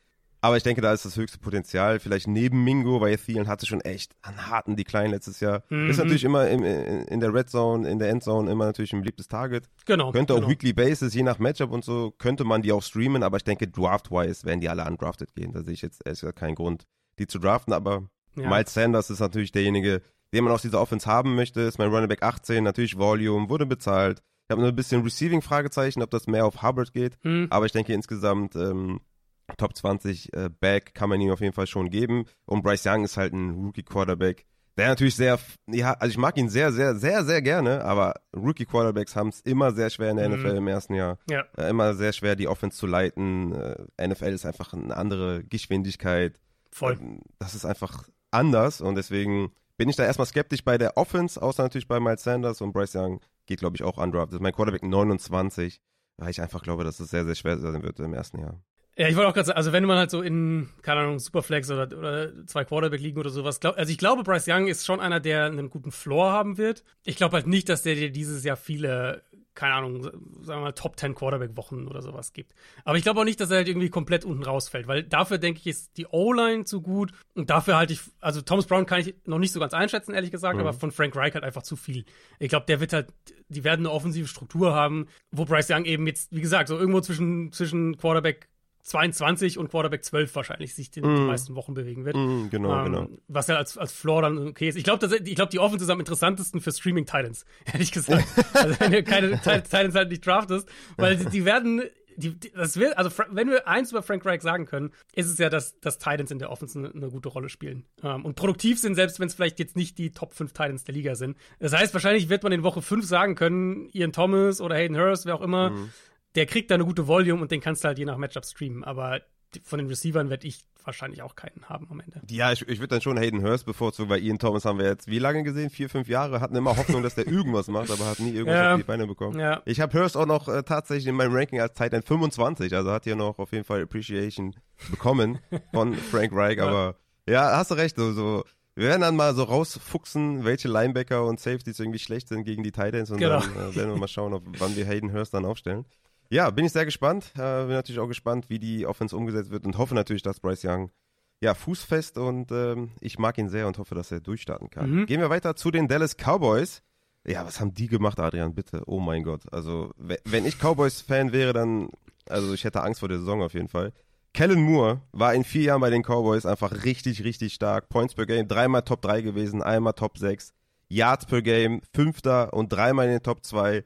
Aber ich denke, da ist das höchste Potenzial. Vielleicht neben Mingo, weil Thielen hatte schon echt einen harten Decline letztes Jahr. Mhm. Ist natürlich immer im, in der Red Zone, in der Endzone immer natürlich ein beliebtes Target. Genau. Könnte genau. auch Weekly Basis, je nach Matchup und so, könnte man die auch streamen. Aber ich denke, draft-wise werden die alle undrafted gehen. Da sehe ich jetzt erst keinen Grund, die zu draften. Aber ja. Miles Sanders ist natürlich derjenige, den man aus dieser Offense haben möchte. Ist mein Running Back 18, natürlich Volume, wurde bezahlt. Ich habe nur ein bisschen Receiving-Fragezeichen, ob das mehr auf Hubbard geht. Mhm. Aber ich denke insgesamt, ähm, Top 20 äh, Back kann man ihm auf jeden Fall schon geben. Und Bryce Young ist halt ein Rookie-Quarterback, der natürlich sehr, ja, also ich mag ihn sehr, sehr, sehr, sehr gerne, aber Rookie-Quarterbacks haben es immer sehr schwer in der mhm. NFL im ersten Jahr. Ja. Äh, immer sehr schwer, die Offense zu leiten. Äh, NFL ist einfach eine andere Geschwindigkeit. Voll. Ähm, das ist einfach anders und deswegen bin ich da erstmal skeptisch bei der Offense, außer natürlich bei Miles Sanders und Bryce Young geht, glaube ich, auch undrafted. Mein Quarterback 29, weil ich einfach glaube, dass es sehr, sehr schwer sein wird im ersten Jahr. Ja, ich wollte auch gerade sagen, also wenn man halt so in, keine Ahnung, Superflex oder, oder zwei Quarterback liegen oder sowas, glaub, also ich glaube, Bryce Young ist schon einer, der einen guten Floor haben wird. Ich glaube halt nicht, dass der dir dieses Jahr viele keine Ahnung, sagen wir mal Top 10 Quarterback-Wochen oder sowas gibt. Aber ich glaube auch nicht, dass er halt irgendwie komplett unten rausfällt, weil dafür denke ich, ist die O-Line zu gut und dafür halte ich, also Thomas Brown kann ich noch nicht so ganz einschätzen, ehrlich gesagt, mhm. aber von Frank Reich halt einfach zu viel. Ich glaube, der wird halt, die werden eine offensive Struktur haben, wo Bryce Young eben jetzt, wie gesagt, so irgendwo zwischen, zwischen Quarterback 22 und Quarterback 12 wahrscheinlich sich in mm. den meisten Wochen bewegen wird. Mm, genau, ähm, genau. Was ja als, als Floor dann okay ist. Ich glaube, glaub, die Offense ist am interessantesten für Streaming Titans, ehrlich gesagt. also wenn du keine Titans halt nicht draftest, weil die, die werden die, die, das will, also wenn wir eins über Frank Reich sagen können, ist es ja, dass, dass Titans in der Offense eine, eine gute Rolle spielen. Ähm, und produktiv sind, selbst wenn es vielleicht jetzt nicht die Top 5 Titans der Liga sind. Das heißt, wahrscheinlich wird man in Woche 5 sagen können, Ian Thomas oder Hayden Hurst, wer auch immer, mhm der kriegt da eine gute Volume und den kannst du halt je nach Matchup streamen. Aber von den Receivern werde ich wahrscheinlich auch keinen haben am Ende. Ja, ich, ich würde dann schon Hayden Hurst bevorzugen, weil Ian Thomas haben wir jetzt wie lange gesehen? Vier, fünf Jahre. Hatten immer Hoffnung, dass der irgendwas macht, aber hat nie irgendwas ja. auf die Beine bekommen. Ja. Ich habe Hurst auch noch äh, tatsächlich in meinem Ranking als Titan 25, also hat hier noch auf jeden Fall Appreciation bekommen von Frank Reich, ja. aber ja, hast du recht, so, so wir werden dann mal so rausfuchsen, welche Linebacker und Safeties irgendwie schlecht sind gegen die Titans und genau. dann äh, werden wir mal schauen, ob, wann wir Hayden Hurst dann aufstellen. Ja, bin ich sehr gespannt. Äh, bin natürlich auch gespannt, wie die Offense umgesetzt wird und hoffe natürlich, dass Bryce Young ja, fußfest und ähm, ich mag ihn sehr und hoffe, dass er durchstarten kann. Mhm. Gehen wir weiter zu den Dallas Cowboys. Ja, was haben die gemacht, Adrian? Bitte. Oh mein Gott. Also, wenn ich Cowboys-Fan wäre, dann, also ich hätte Angst vor der Saison auf jeden Fall. Kellen Moore war in vier Jahren bei den Cowboys einfach richtig, richtig stark. Points per Game, dreimal Top 3 gewesen, einmal Top 6. Yards per Game, fünfter und dreimal in den Top 2.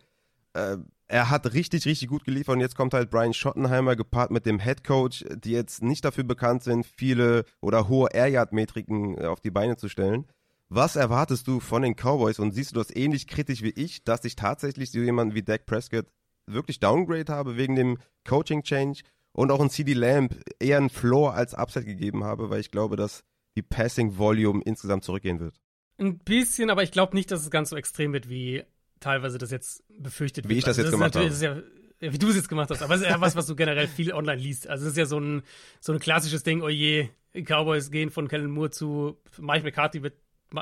Äh, er hat richtig, richtig gut geliefert und jetzt kommt halt Brian Schottenheimer gepaart mit dem Head Coach, die jetzt nicht dafür bekannt sind, viele oder hohe Air Yard Metriken äh, auf die Beine zu stellen. Was erwartest du von den Cowboys und siehst du das ähnlich kritisch wie ich, dass ich tatsächlich so jemanden wie Dak Prescott wirklich Downgrade habe wegen dem Coaching Change und auch ein CD Lamb eher einen Floor als Upset gegeben habe, weil ich glaube, dass die Passing Volume insgesamt zurückgehen wird. Ein bisschen, aber ich glaube nicht, dass es ganz so extrem wird, wie teilweise das jetzt befürchtet wird. Wie ich das also, jetzt das gemacht habe. Ja, wie du es jetzt gemacht hast, aber es ist ja was, was du generell viel online liest. Also es ist ja so ein, so ein klassisches Ding, oh je, Cowboys gehen von Kellen Moore zu Mike McCarthy wird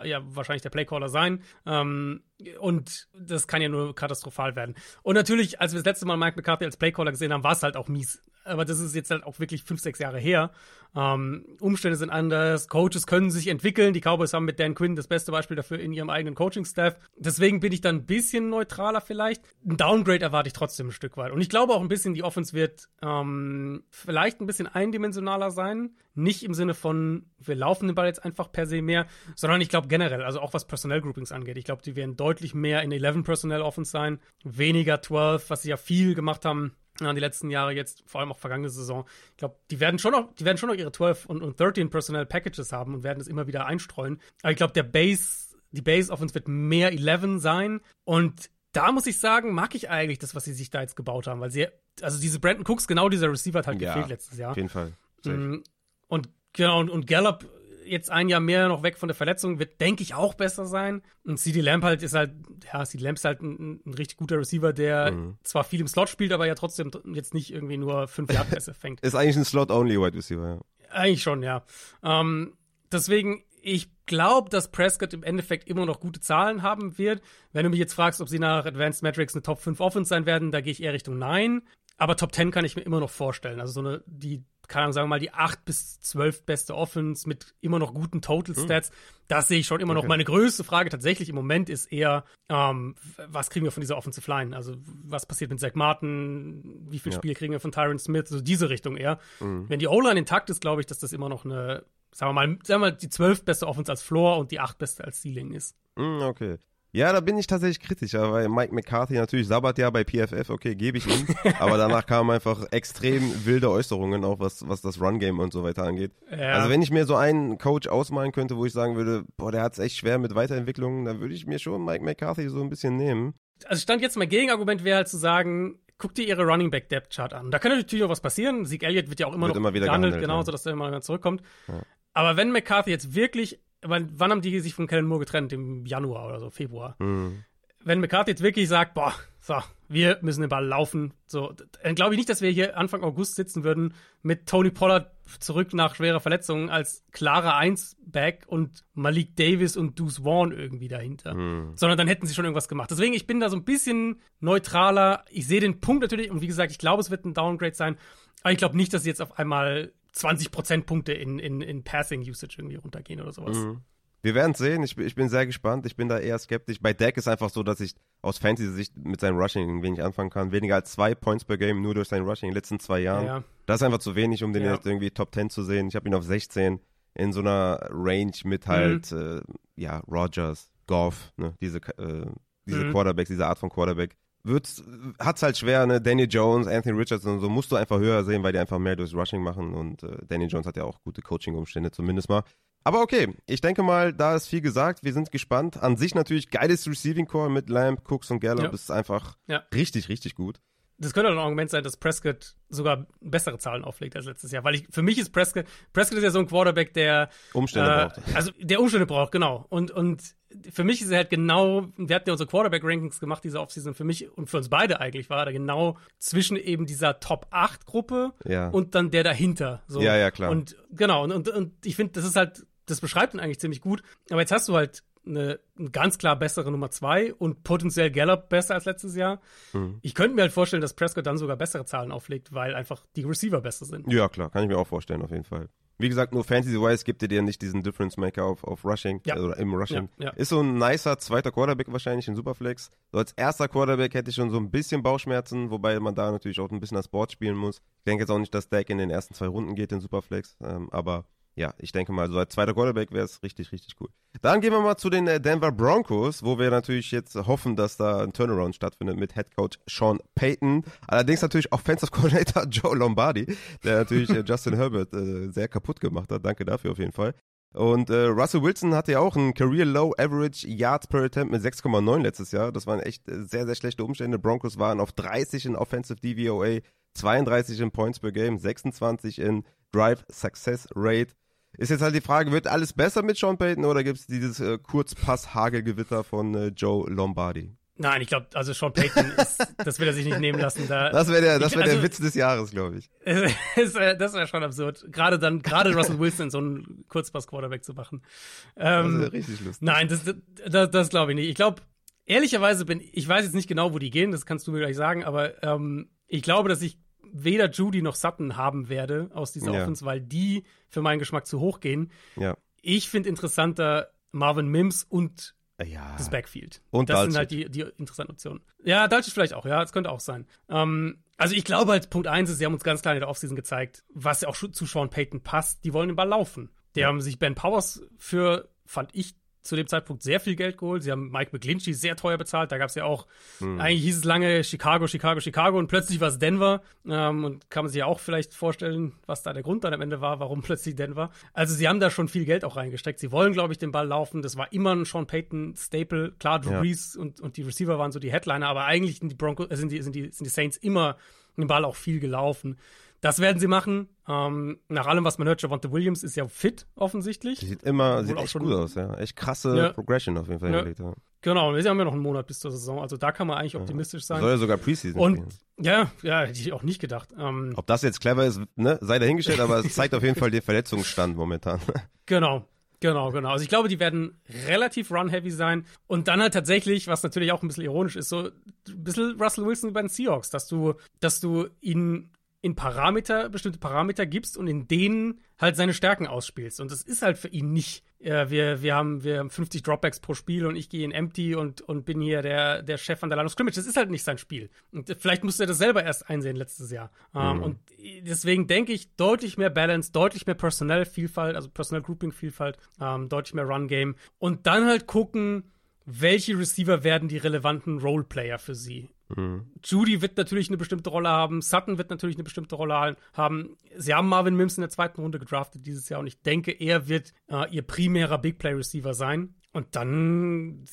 ja wahrscheinlich der Playcaller sein. Ähm, und das kann ja nur katastrophal werden. Und natürlich, als wir das letzte Mal Mike McCarthy als Playcaller gesehen haben, war es halt auch mies aber das ist jetzt halt auch wirklich fünf, sechs Jahre her. Ähm, Umstände sind anders, Coaches können sich entwickeln. Die Cowboys haben mit Dan Quinn das beste Beispiel dafür in ihrem eigenen Coaching-Staff. Deswegen bin ich dann ein bisschen neutraler vielleicht. Ein Downgrade erwarte ich trotzdem ein Stück weit. Und ich glaube auch ein bisschen, die Offense wird ähm, vielleicht ein bisschen eindimensionaler sein. Nicht im Sinne von, wir laufen den Ball jetzt einfach per se mehr, sondern ich glaube generell, also auch was Personnel Groupings angeht. Ich glaube, die werden deutlich mehr in 11 Personnel Offense sein, weniger 12, was sie ja viel gemacht haben die letzten Jahre jetzt, vor allem auch vergangene Saison. Ich glaube, die werden schon noch, die werden schon noch ihre 12 und, und 13 Personal Packages haben und werden es immer wieder einstreuen. Aber ich glaube, der Base, die Base Offense wird mehr 11 sein und da muss ich sagen, mag ich eigentlich das, was sie sich da jetzt gebaut haben, weil sie, also diese Brandon Cooks, genau dieser Receiver hat halt ja, gefehlt letztes Jahr. Auf jeden Fall. Mm, und genau, und, und Gallup jetzt ein Jahr mehr noch weg von der Verletzung, wird, denke ich, auch besser sein. Und CD Lamp halt ist halt, ja, CD Lamp ist halt ein, ein richtig guter Receiver, der mhm. zwar viel im Slot spielt, aber ja trotzdem jetzt nicht irgendwie nur fünf Jahre fängt. ist eigentlich ein Slot-Only-Wide Receiver, ja. Eigentlich schon, ja. Ähm, deswegen, ich glaube, dass Prescott im Endeffekt immer noch gute Zahlen haben wird. Wenn du mich jetzt fragst, ob sie nach Advanced Metrics eine Top 5 Offense sein werden, da gehe ich eher Richtung Nein. Aber Top 10 kann ich mir immer noch vorstellen. Also so eine, die keine Ahnung, sagen wir mal, die 8 bis 12 beste Offense mit immer noch guten Total hm. Stats. Hm. Das sehe ich schon immer okay. noch. Meine größte Frage tatsächlich im Moment ist eher, ähm, was kriegen wir von dieser Offensive Line? Also, was passiert mit Zach Martin? Wie viel ja. Spiele kriegen wir von Tyron Smith? So diese Richtung eher. Mhm. Wenn die O-Line intakt ist, glaube ich, dass das immer noch eine, sagen wir mal, sagen wir mal, die 12 beste Offense als Floor und die 8 beste als Ceiling ist. Mhm, okay. Ja, da bin ich tatsächlich kritischer, weil Mike McCarthy natürlich sabbert ja bei PFF, okay, gebe ich ihm. aber danach kamen einfach extrem wilde Äußerungen, auch was, was das Run-Game und so weiter angeht. Ja. Also wenn ich mir so einen Coach ausmalen könnte, wo ich sagen würde, boah, der hat es echt schwer mit Weiterentwicklungen, dann würde ich mir schon Mike McCarthy so ein bisschen nehmen. Also stand jetzt mein Gegenargument wäre halt zu sagen, guck dir ihre Running Back Depth Chart an. Da kann natürlich auch was passieren. Sieg Elliott wird ja auch immer wird noch immer wieder gehandelt, gehandelt genau, ja. sodass er immer zurückkommt. Ja. Aber wenn McCarthy jetzt wirklich wann, wann haben die sich von Kellen Moore getrennt? Im Januar oder so, Februar. Mhm. Wenn McCarthy jetzt wirklich sagt, boah, so, wir müssen den Ball laufen, so, dann glaube ich nicht, dass wir hier Anfang August sitzen würden mit Tony Pollard zurück nach schwerer Verletzung als klare Eins-Back und Malik Davis und Deuce Vaughn irgendwie dahinter. Mhm. Sondern dann hätten sie schon irgendwas gemacht. Deswegen, ich bin da so ein bisschen neutraler. Ich sehe den Punkt natürlich und wie gesagt, ich glaube, es wird ein Downgrade sein. Aber ich glaube nicht, dass sie jetzt auf einmal 20 Prozentpunkte in, in, in Passing-Usage irgendwie runtergehen oder sowas. Mhm. Wir werden es sehen. Ich, ich, bin sehr gespannt. Ich bin da eher skeptisch. Bei Deck ist einfach so, dass ich aus Fantasy-Sicht mit seinem Rushing wenig anfangen kann. Weniger als zwei Points per Game nur durch sein Rushing in den letzten zwei Jahren. Ja, ja. Das ist einfach zu wenig, um den ja. jetzt irgendwie Top 10 zu sehen. Ich habe ihn auf 16 in so einer Range mit halt, mhm. äh, ja, Rogers, Goff, ne? diese, äh, diese mhm. Quarterbacks, diese Art von Quarterback. Wird's, hat's halt schwer, ne? Danny Jones, Anthony Richardson und so musst du einfach höher sehen, weil die einfach mehr durchs Rushing machen und äh, Danny Jones hat ja auch gute Coaching-Umstände zumindest mal. Aber okay, ich denke mal, da ist viel gesagt. Wir sind gespannt. An sich natürlich geiles Receiving Core mit Lamb, Cooks und Gallup. Ja. Ist einfach ja. richtig, richtig gut. Das könnte auch ein Argument sein, dass Prescott sogar bessere Zahlen auflegt als letztes Jahr. Weil ich, für mich ist Prescott, Prescott ist ja so ein Quarterback, der Umstände äh, braucht. Also der Umstände braucht, genau. Und, und für mich ist er halt genau, wir hatten ja unsere Quarterback-Rankings gemacht diese Offseason. Für mich und für uns beide eigentlich war er gewinner zwischen eben dieser Top 8 Gruppe ja. und dann der dahinter. So. Ja, ja, klar. Und genau, und, und, und ich finde, das ist halt das beschreibt ihn eigentlich ziemlich gut. Aber jetzt hast du halt eine, eine ganz klar bessere Nummer zwei und potenziell Gallup besser als letztes Jahr. Mhm. Ich könnte mir halt vorstellen, dass Prescott dann sogar bessere Zahlen auflegt, weil einfach die Receiver besser sind. Ja, klar, kann ich mir auch vorstellen, auf jeden Fall. Wie gesagt, nur Fantasy-wise gibt er dir nicht diesen Difference Maker auf, auf Rushing ja. oder im Rushing. Ja, ja. Ist so ein nicer zweiter Quarterback wahrscheinlich in Superflex. So als erster Quarterback hätte ich schon so ein bisschen Bauchschmerzen, wobei man da natürlich auch ein bisschen das Board spielen muss. Ich denke jetzt auch nicht, dass Deck in den ersten zwei Runden geht in Superflex, ähm, aber ja, ich denke mal, so als zweiter Quarterback wäre es richtig, richtig cool. Dann gehen wir mal zu den äh, Denver Broncos, wo wir natürlich jetzt hoffen, dass da ein Turnaround stattfindet mit Head Coach Sean Payton. Allerdings natürlich Offensive Coordinator Joe Lombardi, der natürlich äh, Justin Herbert äh, sehr kaputt gemacht hat. Danke dafür auf jeden Fall. Und äh, Russell Wilson hatte ja auch ein Career Low Average Yards per Attempt mit 6,9 letztes Jahr. Das waren echt äh, sehr, sehr schlechte Umstände. Broncos waren auf 30 in Offensive DVOA, 32 in Points per Game, 26 in Drive Success Rate. Ist jetzt halt die Frage, wird alles besser mit Sean Payton oder gibt es dieses äh, Kurzpass-Hagelgewitter von äh, Joe Lombardi? Nein, ich glaube, also Sean Payton, ist, das will er sich nicht nehmen lassen. Da, das wäre der, das wär also, der Witz des Jahres, glaube ich. das wäre schon absurd. Gerade dann, gerade Russell Wilson so einen Kurzpass-Quarterback zu machen. Ähm, das wäre richtig lustig. Nein, das, das, das glaube ich nicht. Ich glaube, ehrlicherweise bin ich weiß jetzt nicht genau, wo die gehen, das kannst du mir gleich sagen, aber ähm, ich glaube, dass ich weder Judy noch Sutton haben werde aus dieser ja. Offense, weil die für meinen Geschmack zu hoch gehen. Ja. Ich finde interessanter Marvin Mims und ja. das Backfield. Und das Dalcic. sind halt die, die interessanten Optionen. Ja, Dalcic vielleicht auch, ja, das könnte auch sein. Ähm, also ich glaube halt, Punkt eins ist, sie haben uns ganz klar in der Offseason gezeigt, was auch zu Sean Payton passt. Die wollen den Ball laufen. Die ja. haben sich Ben Powers für, fand ich, zu dem Zeitpunkt sehr viel Geld geholt. Sie haben Mike McGlinchey sehr teuer bezahlt. Da gab es ja auch, hm. eigentlich hieß es lange Chicago, Chicago, Chicago und plötzlich war es Denver. Ähm, und kann man sich ja auch vielleicht vorstellen, was da der Grund dann am Ende war, warum plötzlich Denver. Also sie haben da schon viel Geld auch reingesteckt. Sie wollen, glaube ich, den Ball laufen. Das war immer ein Sean Payton Staple. Klar, Drew ja. Brees und, und die Receiver waren so die Headliner, aber eigentlich sind die Broncos, äh, sind die, sind die, sind die Saints immer den Ball auch viel gelaufen. Das werden sie machen. Ähm, nach allem, was man hört, Javante Williams ist ja fit, offensichtlich. Sieht immer, sieht echt gut aus, ja. Echt krasse ja. Progression auf jeden Fall. Ja. Hingelegt, ja. Genau, wir haben ja noch einen Monat bis zur Saison, also da kann man eigentlich optimistisch sein. Soll ja sogar Preseason Und spielen. ja, ja, hätte ich auch nicht gedacht. Ähm, Ob das jetzt clever ist, ne, sei dahingestellt, aber es zeigt auf jeden Fall den Verletzungsstand momentan. Genau, Genau, genau. Also ich glaube, die werden relativ run-heavy sein. Und dann halt tatsächlich, was natürlich auch ein bisschen ironisch ist, so ein bisschen Russell Wilson bei den Seahawks, dass du, dass du ihn in Parameter, bestimmte Parameter gibst und in denen halt seine Stärken ausspielst. Und das ist halt für ihn nicht, äh, wir, wir, haben, wir haben 50 Dropbacks pro Spiel und ich gehe in Empty und, und bin hier der, der Chef an der Line of Scrimmage. Das ist halt nicht sein Spiel. Und vielleicht musste er das selber erst einsehen letztes Jahr. Ähm, mhm. und deswegen denke ich, deutlich mehr Balance, deutlich mehr Personell-Vielfalt, also Personal-Grouping-Vielfalt, ähm, deutlich mehr Run-Game. Und dann halt gucken, welche Receiver werden die relevanten Roleplayer für sie? Mhm. Judy wird natürlich eine bestimmte Rolle haben, Sutton wird natürlich eine bestimmte Rolle haben. Sie haben Marvin Mims in der zweiten Runde gedraftet dieses Jahr und ich denke, er wird äh, ihr primärer Big Play Receiver sein. Und dann,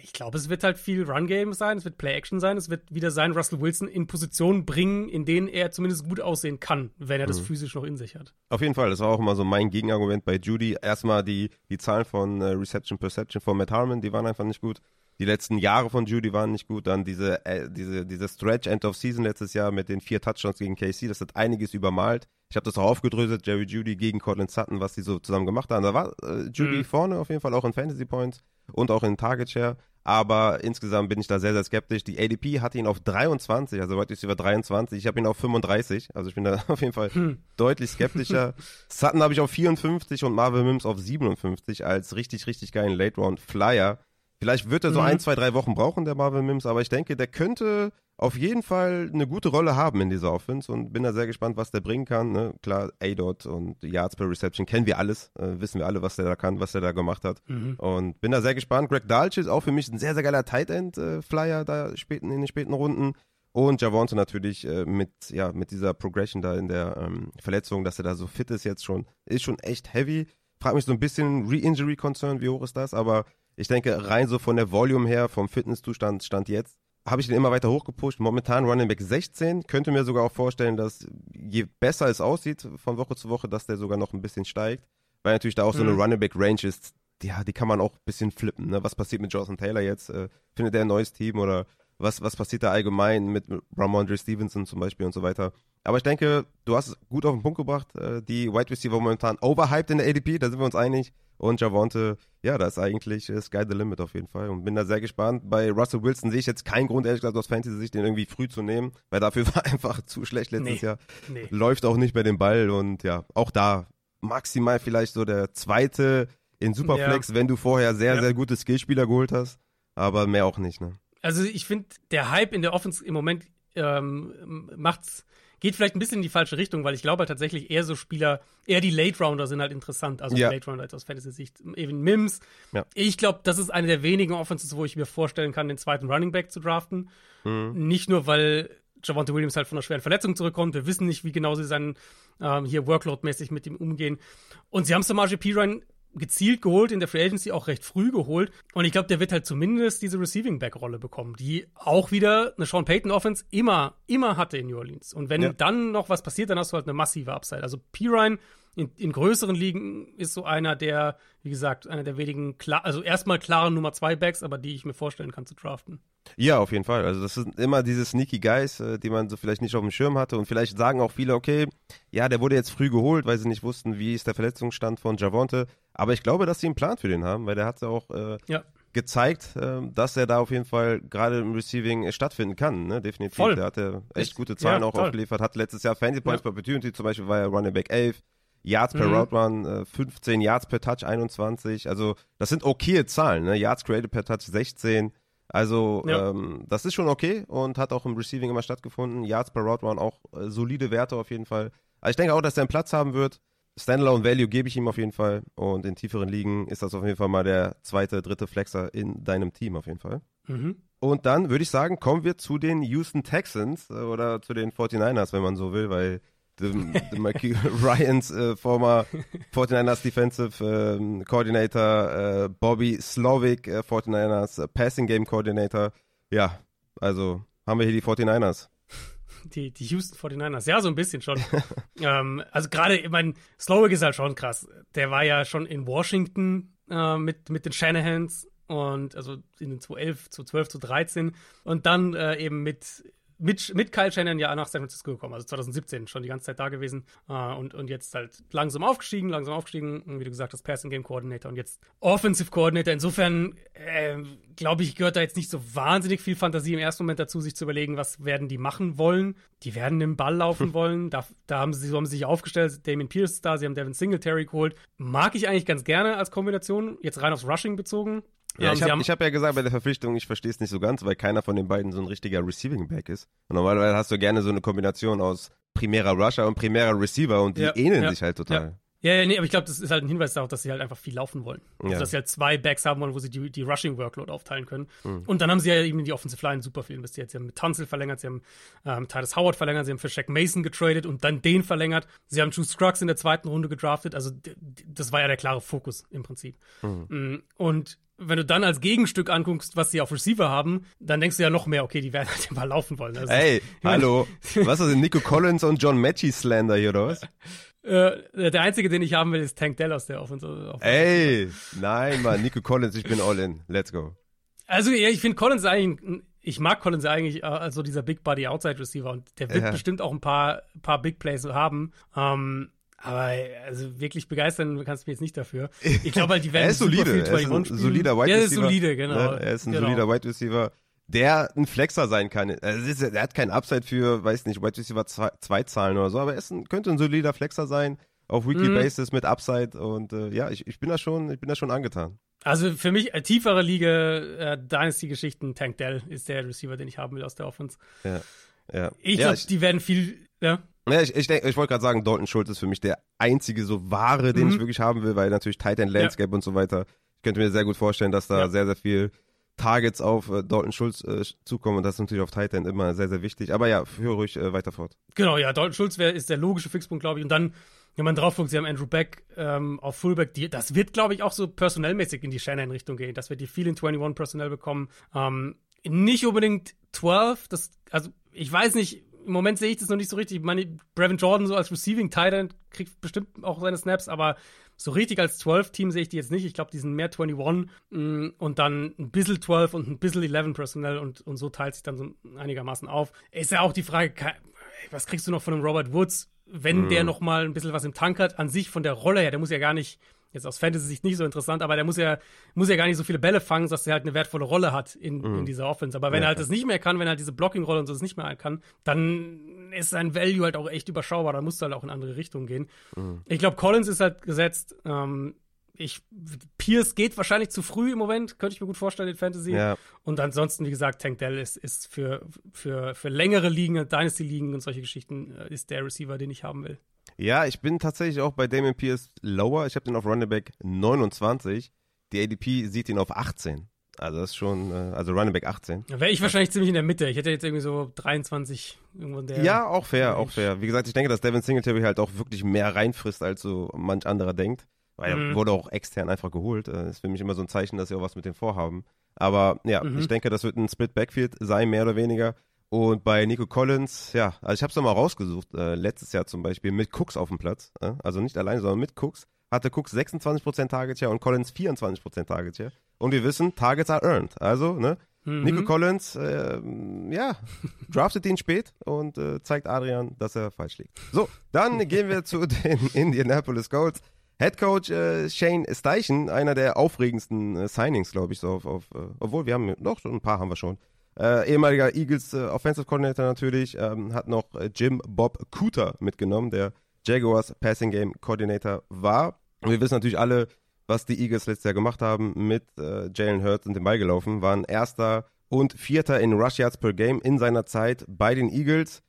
ich glaube, es wird halt viel Run-Game sein, es wird Play-Action sein, es wird wieder sein, Russell Wilson in Positionen bringen, in denen er zumindest gut aussehen kann, wenn er das mhm. physisch noch in sich hat. Auf jeden Fall, das war auch immer so mein Gegenargument bei Judy. Erstmal die, die Zahlen von äh, Reception Perception von Matt Harmon, die waren einfach nicht gut. Die letzten Jahre von Judy waren nicht gut. Dann diese, äh, diese, diese Stretch End of Season letztes Jahr mit den vier Touchdowns gegen KC, das hat einiges übermalt. Ich habe das auch aufgedröselt, Jerry Judy gegen Cortland Sutton, was die so zusammen gemacht haben. Da war äh, Judy mhm. vorne auf jeden Fall auch in Fantasy Points und auch in Target Share. Aber insgesamt bin ich da sehr, sehr skeptisch. Die ADP hatte ihn auf 23, also heute ist über 23. Ich habe ihn auf 35, also ich bin da auf jeden Fall hm. deutlich skeptischer. Sutton habe ich auf 54 und Marvel Mims auf 57 als richtig, richtig geilen Late Round Flyer. Vielleicht wird er so mhm. ein, zwei, drei Wochen brauchen, der Marvel Mims, aber ich denke, der könnte auf jeden Fall eine gute Rolle haben in dieser Offense und bin da sehr gespannt, was der bringen kann. Ne? Klar, A-Dot und Yards per Reception kennen wir alles, äh, wissen wir alle, was der da kann, was der da gemacht hat. Mhm. Und bin da sehr gespannt. Greg Dalch ist auch für mich ein sehr, sehr geiler Tight End-Flyer äh, da späten, in den späten Runden. Und Javonte natürlich äh, mit, ja, mit dieser Progression da in der ähm, Verletzung, dass er da so fit ist jetzt schon, ist schon echt heavy. Frag mich so ein bisschen Re-Injury-Concern, wie hoch ist das? Aber ich denke, rein so von der Volume her, vom Fitnesszustand stand jetzt, habe ich den immer weiter hochgepusht. Momentan Running Back 16. Könnte mir sogar auch vorstellen, dass je besser es aussieht von Woche zu Woche, dass der sogar noch ein bisschen steigt. Weil natürlich da auch so eine mhm. Running Back Range ist, ja, die kann man auch ein bisschen flippen. Ne? Was passiert mit Jonathan Taylor jetzt? Äh, findet er ein neues Team oder was, was passiert da allgemein mit Ramondre Stevenson zum Beispiel und so weiter? Aber ich denke, du hast es gut auf den Punkt gebracht. Äh, die Wide Receiver momentan overhyped in der ADP, da sind wir uns einig. Und Javonte, ja, da ist eigentlich äh, Sky the Limit auf jeden Fall. Und bin da sehr gespannt. Bei Russell Wilson sehe ich jetzt keinen Grund, ehrlich gesagt, aus Fantasy-Sicht, den irgendwie früh zu nehmen, weil dafür war einfach zu schlecht letztes nee, Jahr. Nee. Läuft auch nicht bei dem Ball und ja, auch da maximal vielleicht so der zweite in Superflex, ja. wenn du vorher sehr, ja. sehr gute Skillspieler geholt hast. Aber mehr auch nicht, ne? Also ich finde, der Hype in der Offense im Moment ähm, macht's geht vielleicht ein bisschen in die falsche Richtung, weil ich glaube halt tatsächlich eher so Spieler, eher die Late Rounder sind halt interessant. Also ja. Late Rounder aus Fantasy-Sicht. Eben Mims. Ja. Ich glaube, das ist eine der wenigen Offenses, wo ich mir vorstellen kann, den zweiten Running Back zu draften. Mhm. Nicht nur, weil Javante Williams halt von einer schweren Verletzung zurückkommt. Wir wissen nicht, wie genau sie seinen ähm, hier Workload-mäßig mit ihm umgehen. Und sie haben Samaje Piran gezielt geholt, in der Free Agency auch recht früh geholt. Und ich glaube, der wird halt zumindest diese Receiving Back Rolle bekommen, die auch wieder eine Sean Payton Offense immer, immer hatte in New Orleans. Und wenn ja. dann noch was passiert, dann hast du halt eine massive Upside. Also Pirine in, in größeren Ligen ist so einer der, wie gesagt, einer der wenigen, klar, also erstmal klare Nummer zwei Backs, aber die ich mir vorstellen kann zu draften. Ja, auf jeden Fall. Also das sind immer diese sneaky Guys, äh, die man so vielleicht nicht auf dem Schirm hatte und vielleicht sagen auch viele, okay, ja, der wurde jetzt früh geholt, weil sie nicht wussten, wie ist der Verletzungsstand von Javonte. Aber ich glaube, dass sie einen Plan für den haben, weil der hat ja auch äh, ja. gezeigt, äh, dass er da auf jeden Fall gerade im Receiving stattfinden kann, ne? Definitiv. Voll. Der hatte echt gute Zahlen ja, auch toll. aufgeliefert, hat letztes Jahr Fantasy Points ja. per Opportunity, zum Beispiel war er Running Back 11. Yards per mhm. Route Run, 15 Yards per Touch 21. Also das sind okaye Zahlen. Ne? Yards created per Touch 16. Also ja. ähm, das ist schon okay und hat auch im Receiving immer stattgefunden. Yards per Route waren auch äh, solide Werte auf jeden Fall. Also ich denke auch, dass er einen Platz haben wird. Standalone Value gebe ich ihm auf jeden Fall und in tieferen Ligen ist das auf jeden Fall mal der zweite, dritte Flexer in deinem Team auf jeden Fall. Mhm. Und dann würde ich sagen, kommen wir zu den Houston Texans äh, oder zu den 49ers, wenn man so will, weil the, the Mikey Ryans uh, former 49ers defensive um, coordinator, uh, Bobby Slovic, uh, 49ers Passing Game Coordinator. Ja, also haben wir hier die 49ers. Die, die Houston 49ers, ja, so ein bisschen schon. ähm, also gerade, ich meine, Slowick ist halt schon krass. Der war ja schon in Washington äh, mit, mit den Shanahans und also in den 2011, zu 12, zu 13 und dann äh, eben mit mit, mit Kyle Shannon ja nach San Francisco gekommen, also 2017 schon die ganze Zeit da gewesen äh, und, und jetzt halt langsam aufgestiegen, langsam aufgestiegen, wie du gesagt hast, Passing Game Coordinator und jetzt Offensive Coordinator. Insofern, äh, glaube ich, gehört da jetzt nicht so wahnsinnig viel Fantasie im ersten Moment dazu, sich zu überlegen, was werden die machen wollen. Die werden den Ball laufen wollen. Da, da haben sie, so haben sie sich aufgestellt. Damien Pierce ist da, sie haben Devin Singletary geholt. Mag ich eigentlich ganz gerne als Kombination, jetzt rein aufs Rushing bezogen. Ja, ich habe hab ja gesagt bei der Verpflichtung, ich verstehe es nicht so ganz, weil keiner von den beiden so ein richtiger Receiving Back ist. Und normalerweise hast du gerne so eine Kombination aus primärer Rusher und primärer Receiver und die ja, ähneln ja, sich halt total. Ja. Ja, nee, aber ich glaube, das ist halt ein Hinweis darauf, dass sie halt einfach viel laufen wollen. Also, dass sie halt zwei Backs haben wollen, wo sie die, die Rushing-Workload aufteilen können. Mhm. Und dann haben sie ja eben in die Offensive Line super viel investiert. Sie haben mit Tunzel verlängert, sie haben ähm, Titus Howard verlängert, sie haben für Shaq Mason getradet und dann den verlängert. Sie haben Drew Scruggs in der zweiten Runde gedraftet. Also, das war ja der klare Fokus im Prinzip. Mhm. Und wenn du dann als Gegenstück anguckst, was sie auf Receiver haben, dann denkst du ja noch mehr, okay, die werden halt den Ball laufen wollen. Also, Ey, hallo. was ist das, Nico Collins und John Matchy Slander hier, oder was? Äh, der einzige, den ich haben will, ist Tank Dell aus der Offensive. Ey, nein, Mann, Nico Collins, ich bin all in. Let's go. Also, ja, ich finde Collins eigentlich, ich mag Collins eigentlich, also dieser Big Body Outside Receiver und der wird ja. bestimmt auch ein paar, paar Big Plays haben. Ähm, aber also wirklich begeistern kannst du mich jetzt nicht dafür. Ich glaube halt, die werden er ist solide. er ist ein solider Wide Receiver. Er ist solide, genau. Ne? Er ist ein genau. solider Wide Receiver, der ein Flexer sein kann. Also er hat keinen Upside für, weiß nicht, Wide Receiver zwei, zwei Zahlen oder so, aber er ein, könnte ein solider Flexer sein auf Weekly mhm. Basis mit Upside und äh, ja, ich, ich bin da schon, ich bin da schon angetan. Also für mich äh, tiefere Liga äh, Dynasty-Geschichten, Tank Dell ist der Receiver, den ich haben will aus der Offense. Ja. Ja. Ich glaube, ja, die werden viel, ja. Ja, ich, ich, ich wollte gerade sagen, Dalton Schultz ist für mich der einzige so wahre, den mhm. ich wirklich haben will, weil natürlich Titan Landscape ja. und so weiter. Ich könnte mir sehr gut vorstellen, dass da ja. sehr, sehr viel Targets auf äh, Dalton Schulz äh, zukommen und das ist natürlich auf Titan immer sehr, sehr wichtig. Aber ja, führe ruhig äh, weiter fort. Genau, ja, Dalton Schulz wär, ist der logische Fixpunkt, glaube ich. Und dann, wenn man drauf guckt, sie haben Andrew Beck ähm, auf Fullback, die, das wird, glaube ich, auch so personellmäßig in die Shanahan-Richtung gehen, dass wir die viel in 21 Personell bekommen. Ähm, nicht unbedingt 12, das, also ich weiß nicht, im Moment sehe ich das noch nicht so richtig. Ich meine, Brevin Jordan so als Receiving Titan kriegt bestimmt auch seine Snaps, aber so richtig als 12-Team sehe ich die jetzt nicht. Ich glaube, die sind mehr 21 mm, und dann ein bisschen 12 und ein bisschen 11 Personal und, und so teilt sich dann so einigermaßen auf. Ist ja auch die Frage, was kriegst du noch von einem Robert Woods, wenn mhm. der noch mal ein bisschen was im Tank hat? An sich von der Rolle her, der muss ja gar nicht jetzt aus Fantasy-Sicht nicht so interessant, aber der muss ja, muss ja gar nicht so viele Bälle fangen, dass er halt eine wertvolle Rolle hat in, mhm. in dieser Offense. Aber wenn ja, er halt das nicht mehr kann, wenn er halt diese Blocking-Rolle und so das nicht mehr kann, dann ist sein Value halt auch echt überschaubar. Da musst du halt auch in andere Richtungen gehen. Mhm. Ich glaube, Collins ist halt gesetzt. Ähm, ich, Pierce geht wahrscheinlich zu früh im Moment, könnte ich mir gut vorstellen in Fantasy. Ja. Und ansonsten, wie gesagt, Tank Dell ist, ist für, für, für längere Ligen, Dynasty-Ligen und solche Geschichten, äh, ist der Receiver, den ich haben will. Ja, ich bin tatsächlich auch bei Damien Pierce lower. Ich habe den auf Running Back 29. Die ADP sieht ihn auf 18. Also das ist schon, äh, also Running Back 18. Da wäre ich wahrscheinlich ziemlich in der Mitte. Ich hätte jetzt irgendwie so 23 irgendwo in der. Ja, auch fair, auch fair. Wie gesagt, ich denke, dass Devin Singletary halt auch wirklich mehr reinfrisst, als so manch anderer denkt. Weil mhm. er wurde auch extern einfach geholt. Das ist für mich immer so ein Zeichen, dass sie auch was mit dem vorhaben. Aber ja, mhm. ich denke, das wird ein Split Backfield sein, mehr oder weniger. Und bei Nico Collins, ja, also ich habe es nochmal rausgesucht, äh, letztes Jahr zum Beispiel mit Cooks auf dem Platz, äh, also nicht alleine, sondern mit Cooks, hatte Cooks 26% Target Share und Collins 24% Target Share. Und wir wissen, Targets are earned. Also, ne, mhm. Nico Collins, äh, ja, draftet ihn spät und äh, zeigt Adrian, dass er falsch liegt. So, dann gehen wir zu den Indianapolis Colts. Head Coach äh, Shane Steichen, einer der aufregendsten äh, Signings, glaube ich, so auf, auf äh, obwohl wir haben noch ein paar haben wir schon. Äh, ehemaliger Eagles äh, Offensive Coordinator natürlich, ähm, hat noch äh, Jim Bob Cooter mitgenommen, der Jaguars Passing Game Coordinator war. Und wir wissen natürlich alle, was die Eagles letztes Jahr gemacht haben mit äh, Jalen Hurts und dem Ball gelaufen, waren Erster und Vierter in Rush Yards per Game in seiner Zeit bei den Eagles.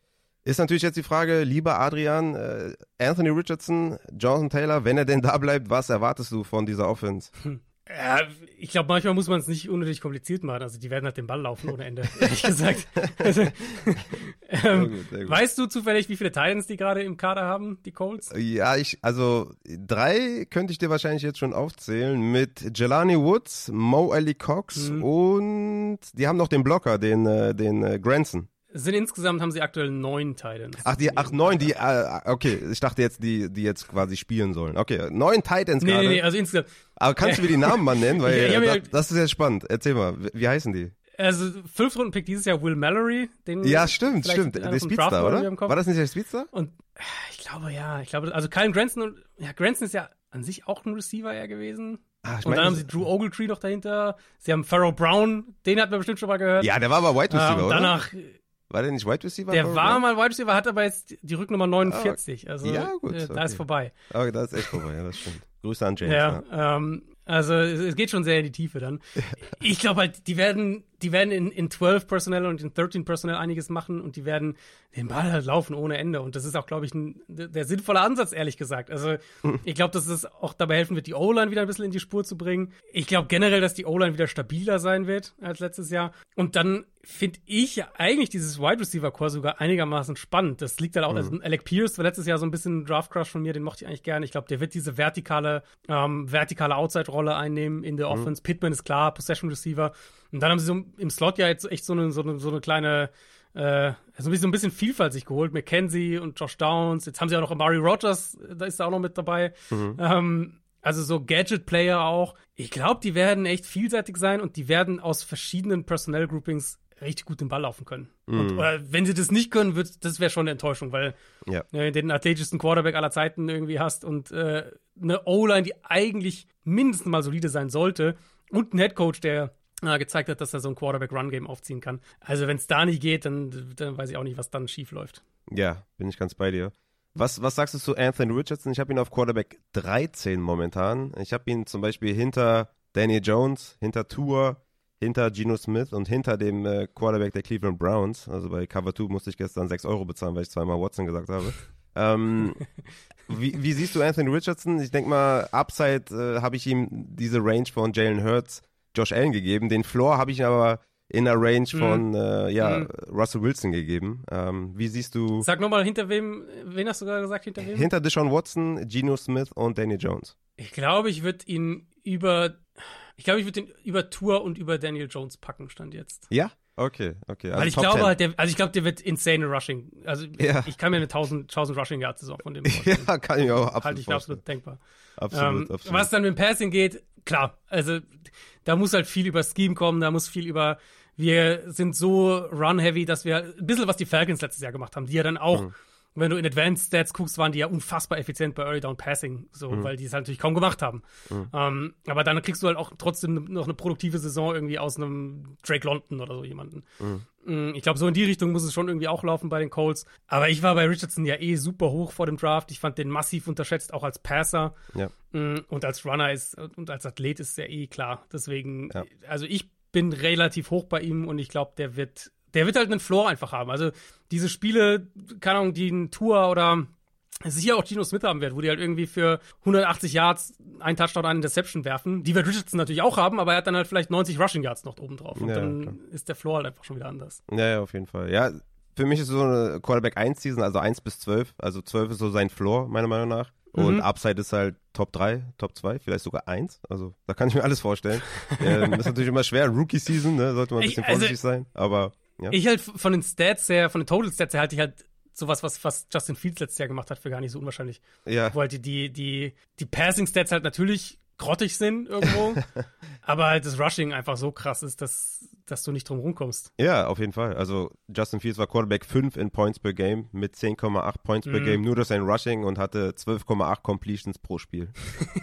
Ist natürlich jetzt die Frage, lieber Adrian, äh, Anthony Richardson, Jonathan Taylor, wenn er denn da bleibt, was erwartest du von dieser Offense? Hm. Ja, ich glaube, manchmal muss man es nicht unnötig kompliziert machen. Also die werden halt den Ball laufen ohne Ende, ehrlich gesagt. Also, ähm, gut, gut. Weißt du zufällig, wie viele Titans die gerade im Kader haben, die Colts? Ja, ich, also drei könnte ich dir wahrscheinlich jetzt schon aufzählen mit Jelani Woods, Mo Ali Cox mhm. und die haben noch den Blocker, den, äh, den äh, Granson. Sind insgesamt haben sie aktuell neun Titans. Ach, die, ach neun, die, äh, okay, ich dachte jetzt, die, die jetzt quasi spielen sollen. Okay, neun Titans nee, gerade. Nee, nee, also insgesamt. Aber kannst du mir die Namen mal nennen? Weil ja, ja, das, das, ist jetzt spannend. Erzähl mal, wie, wie heißen die? Also, Fünf-Runden-Pick dieses Jahr Will Mallory. Den ja, stimmt, stimmt. Der Speedster, oder? War das nicht der Speedster? Und ich glaube, ja. Ich glaube, also Kyle Granson und, ja, Granson ist ja an sich auch ein Receiver eher gewesen. Ah, und dann haben sie Drew Ogletree noch dahinter. Sie haben Pharaoh Brown, den hat man bestimmt schon mal gehört. Ja, der war aber Wide Receiver, ähm, oder? Danach war der nicht Wide Receiver? Der war mal Wide Receiver, hat aber jetzt die Rücknummer 49. Ah, also ja, gut, äh, da okay. ist vorbei. Okay, da ist echt vorbei, ja, das stimmt. Grüße an James. Ja, ja. Ähm, also es geht schon sehr in die Tiefe dann. Ich glaube halt, die werden die werden in, in 12 Personnel und in 13 Personnel einiges machen und die werden den Ball halt laufen ohne Ende. Und das ist auch, glaube ich, ein, der sinnvolle Ansatz, ehrlich gesagt. Also, ich glaube, dass es auch dabei helfen wird, die O-Line wieder ein bisschen in die Spur zu bringen. Ich glaube generell, dass die O-Line wieder stabiler sein wird als letztes Jahr. Und dann finde ich eigentlich dieses Wide Receiver Core sogar einigermaßen spannend. Das liegt halt auch, mhm. also Alec Pierce war letztes Jahr so ein bisschen ein Draft Crush von mir, den mochte ich eigentlich gerne. Ich glaube, der wird diese vertikale, ähm, vertikale Outside-Rolle einnehmen in der mhm. Offense. Pittman ist klar, Possession Receiver. Und dann haben sie so im Slot ja jetzt echt so eine, so eine, so eine kleine, äh, so ein bisschen Vielfalt sich geholt. McKenzie und Josh Downs. Jetzt haben sie auch noch Amari Rogers, da ist er auch noch mit dabei. Mhm. Ähm, Also so Gadget-Player auch. Ich glaube, die werden echt vielseitig sein und die werden aus verschiedenen Personnel-Groupings richtig gut den Ball laufen können. Mm. Und, oder wenn sie das nicht können, wird, das wäre schon eine Enttäuschung, weil ja. äh, den athletischsten Quarterback aller Zeiten irgendwie hast und äh, eine O-Line, die eigentlich mindestens mal solide sein sollte und ein Headcoach, der äh, gezeigt hat, dass er so ein Quarterback-Run-Game aufziehen kann. Also wenn es da nicht geht, dann, dann weiß ich auch nicht, was dann schief läuft. Ja, bin ich ganz bei dir. Was, was sagst du zu Anthony Richardson? Ich habe ihn auf Quarterback 13 momentan. Ich habe ihn zum Beispiel hinter Danny Jones, hinter Tour, hinter Geno Smith und hinter dem äh, Quarterback der Cleveland Browns. Also bei Cover 2 musste ich gestern 6 Euro bezahlen, weil ich zweimal Watson gesagt habe. ähm, wie, wie, siehst du Anthony Richardson? Ich denke mal, Upside äh, habe ich ihm diese Range von Jalen Hurts, Josh Allen gegeben. Den Floor habe ich aber in der Range mhm. von äh, ja, mhm. Russell Wilson gegeben. Ähm, wie siehst du. Sag nochmal, hinter wem, wen hast du gerade gesagt, hinter wem? Hinter Deshaun Watson, Geno Smith und Danny Jones. Ich glaube, ich würde ihn über. Ich glaube, ich würde ihn über Tour und über Daniel Jones packen, stand jetzt. Ja? Okay, okay. Also Weil ich Top glaube 10. halt, der, also ich glaube, der wird insane Rushing. Also ja. ich kann mir eine 1000, 1000 Rushing Yards Saison von dem vorstellen. Ja, kann ich auch absolut Halte ich absolut denkbar. Absolut, ähm, absolut. Was dann mit dem Passing geht, klar, also da muss halt viel über Scheme kommen, da muss viel über wir sind so run-heavy, dass wir ein bisschen was die Falcons letztes Jahr gemacht haben, die ja dann auch, mhm. Wenn du in Advanced Stats guckst, waren die ja unfassbar effizient bei Early Down Passing, so, mhm. weil die es halt natürlich kaum gemacht haben. Mhm. Ähm, aber dann kriegst du halt auch trotzdem noch eine produktive Saison irgendwie aus einem Drake London oder so jemanden. Mhm. Mm, ich glaube, so in die Richtung muss es schon irgendwie auch laufen bei den Colts. Aber ich war bei Richardson ja eh super hoch vor dem Draft. Ich fand den massiv unterschätzt, auch als Passer. Ja. Mm, und als Runner ist und als Athlet ist er eh klar. Deswegen, ja. also ich bin relativ hoch bei ihm und ich glaube, der wird, der wird halt einen Floor einfach haben. Also diese Spiele, keine Ahnung, die ein Tour oder sicher auch Gino Smith haben wird, wo die halt irgendwie für 180 Yards einen Touchdown, einen Interception werfen. Die wird Richardson natürlich auch haben, aber er hat dann halt vielleicht 90 Rushing Yards noch oben drauf. Und ja, dann klar. ist der Floor halt einfach schon wieder anders. Ja, ja, auf jeden Fall. Ja, für mich ist so eine Quarterback 1 Season, also 1 bis 12. Also 12 ist so sein Floor, meiner Meinung nach. Und mhm. Upside ist halt Top 3, Top 2, vielleicht sogar 1. Also da kann ich mir alles vorstellen. ähm, ist natürlich immer schwer. Rookie-Season, ne? sollte man ein bisschen ich, also, vorsichtig sein. Aber ja. Ich halt von den Stats her, von den Total Stats her, halte ich halt sowas, was, was Justin Fields letztes Jahr gemacht hat, für gar nicht so unwahrscheinlich. Ja. Wo halt die, die, die, die Passing-Stats halt natürlich grottig sind irgendwo, aber halt das Rushing einfach so krass ist, dass dass du nicht drum rumkommst. Ja, auf jeden Fall. Also Justin Fields war Quarterback 5 in Points per Game mit 10,8 Points mhm. per Game, nur durch sein Rushing und hatte 12,8 Completions pro Spiel.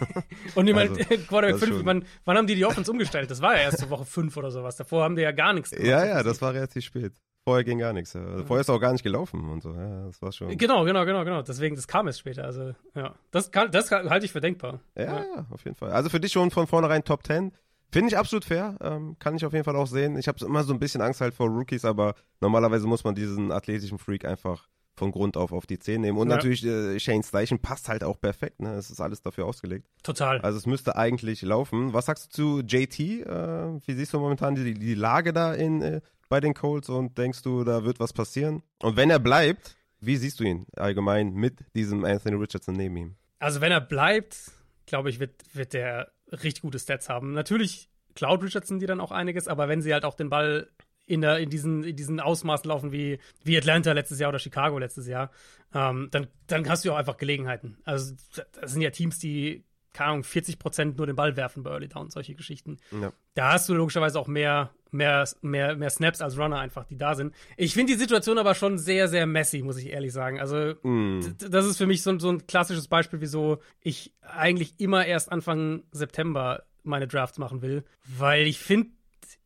und ich meine, also, Quarterback 5, wann, wann haben die die Offense umgestellt? Das war ja erst zur Woche 5 oder sowas. Davor haben die ja gar nichts gemacht. Ja, ja, das war relativ spät. Vorher ging gar nichts. Also vorher ist auch gar nicht gelaufen und so. Ja, das war schon. Genau, genau, genau, genau. Deswegen, das kam es später. Also, ja. Das, kann, das halte ich für denkbar. Ja, ja, auf jeden Fall. Also für dich schon von vornherein Top 10. Finde ich absolut fair, ähm, kann ich auf jeden Fall auch sehen. Ich habe immer so ein bisschen Angst halt vor Rookies, aber normalerweise muss man diesen athletischen Freak einfach von Grund auf auf die 10 nehmen. Und ja. natürlich, äh, Shane Steichen passt halt auch perfekt. Ne? Es ist alles dafür ausgelegt. Total. Also es müsste eigentlich laufen. Was sagst du zu JT? Äh, wie siehst du momentan die, die Lage da in, äh, bei den Colts und denkst du, da wird was passieren? Und wenn er bleibt, wie siehst du ihn allgemein mit diesem Anthony Richardson neben ihm? Also wenn er bleibt, glaube ich, wird, wird der richtig gute Stats haben. Natürlich Cloud Richardson die dann auch einiges, aber wenn sie halt auch den Ball in, der, in, diesen, in diesen Ausmaß laufen wie, wie Atlanta letztes Jahr oder Chicago letztes Jahr, ähm, dann, dann hast du ja auch einfach Gelegenheiten. Also das sind ja Teams, die, keine Ahnung, 40 Prozent nur den Ball werfen bei Early Down, solche Geschichten. Ja. Da hast du logischerweise auch mehr, mehr, mehr, mehr Snaps als Runner einfach, die da sind. Ich finde die Situation aber schon sehr, sehr messy, muss ich ehrlich sagen. Also mm. das ist für mich so, so ein klassisches Beispiel, wieso ich eigentlich immer erst Anfang September meine Drafts machen will, weil ich finde,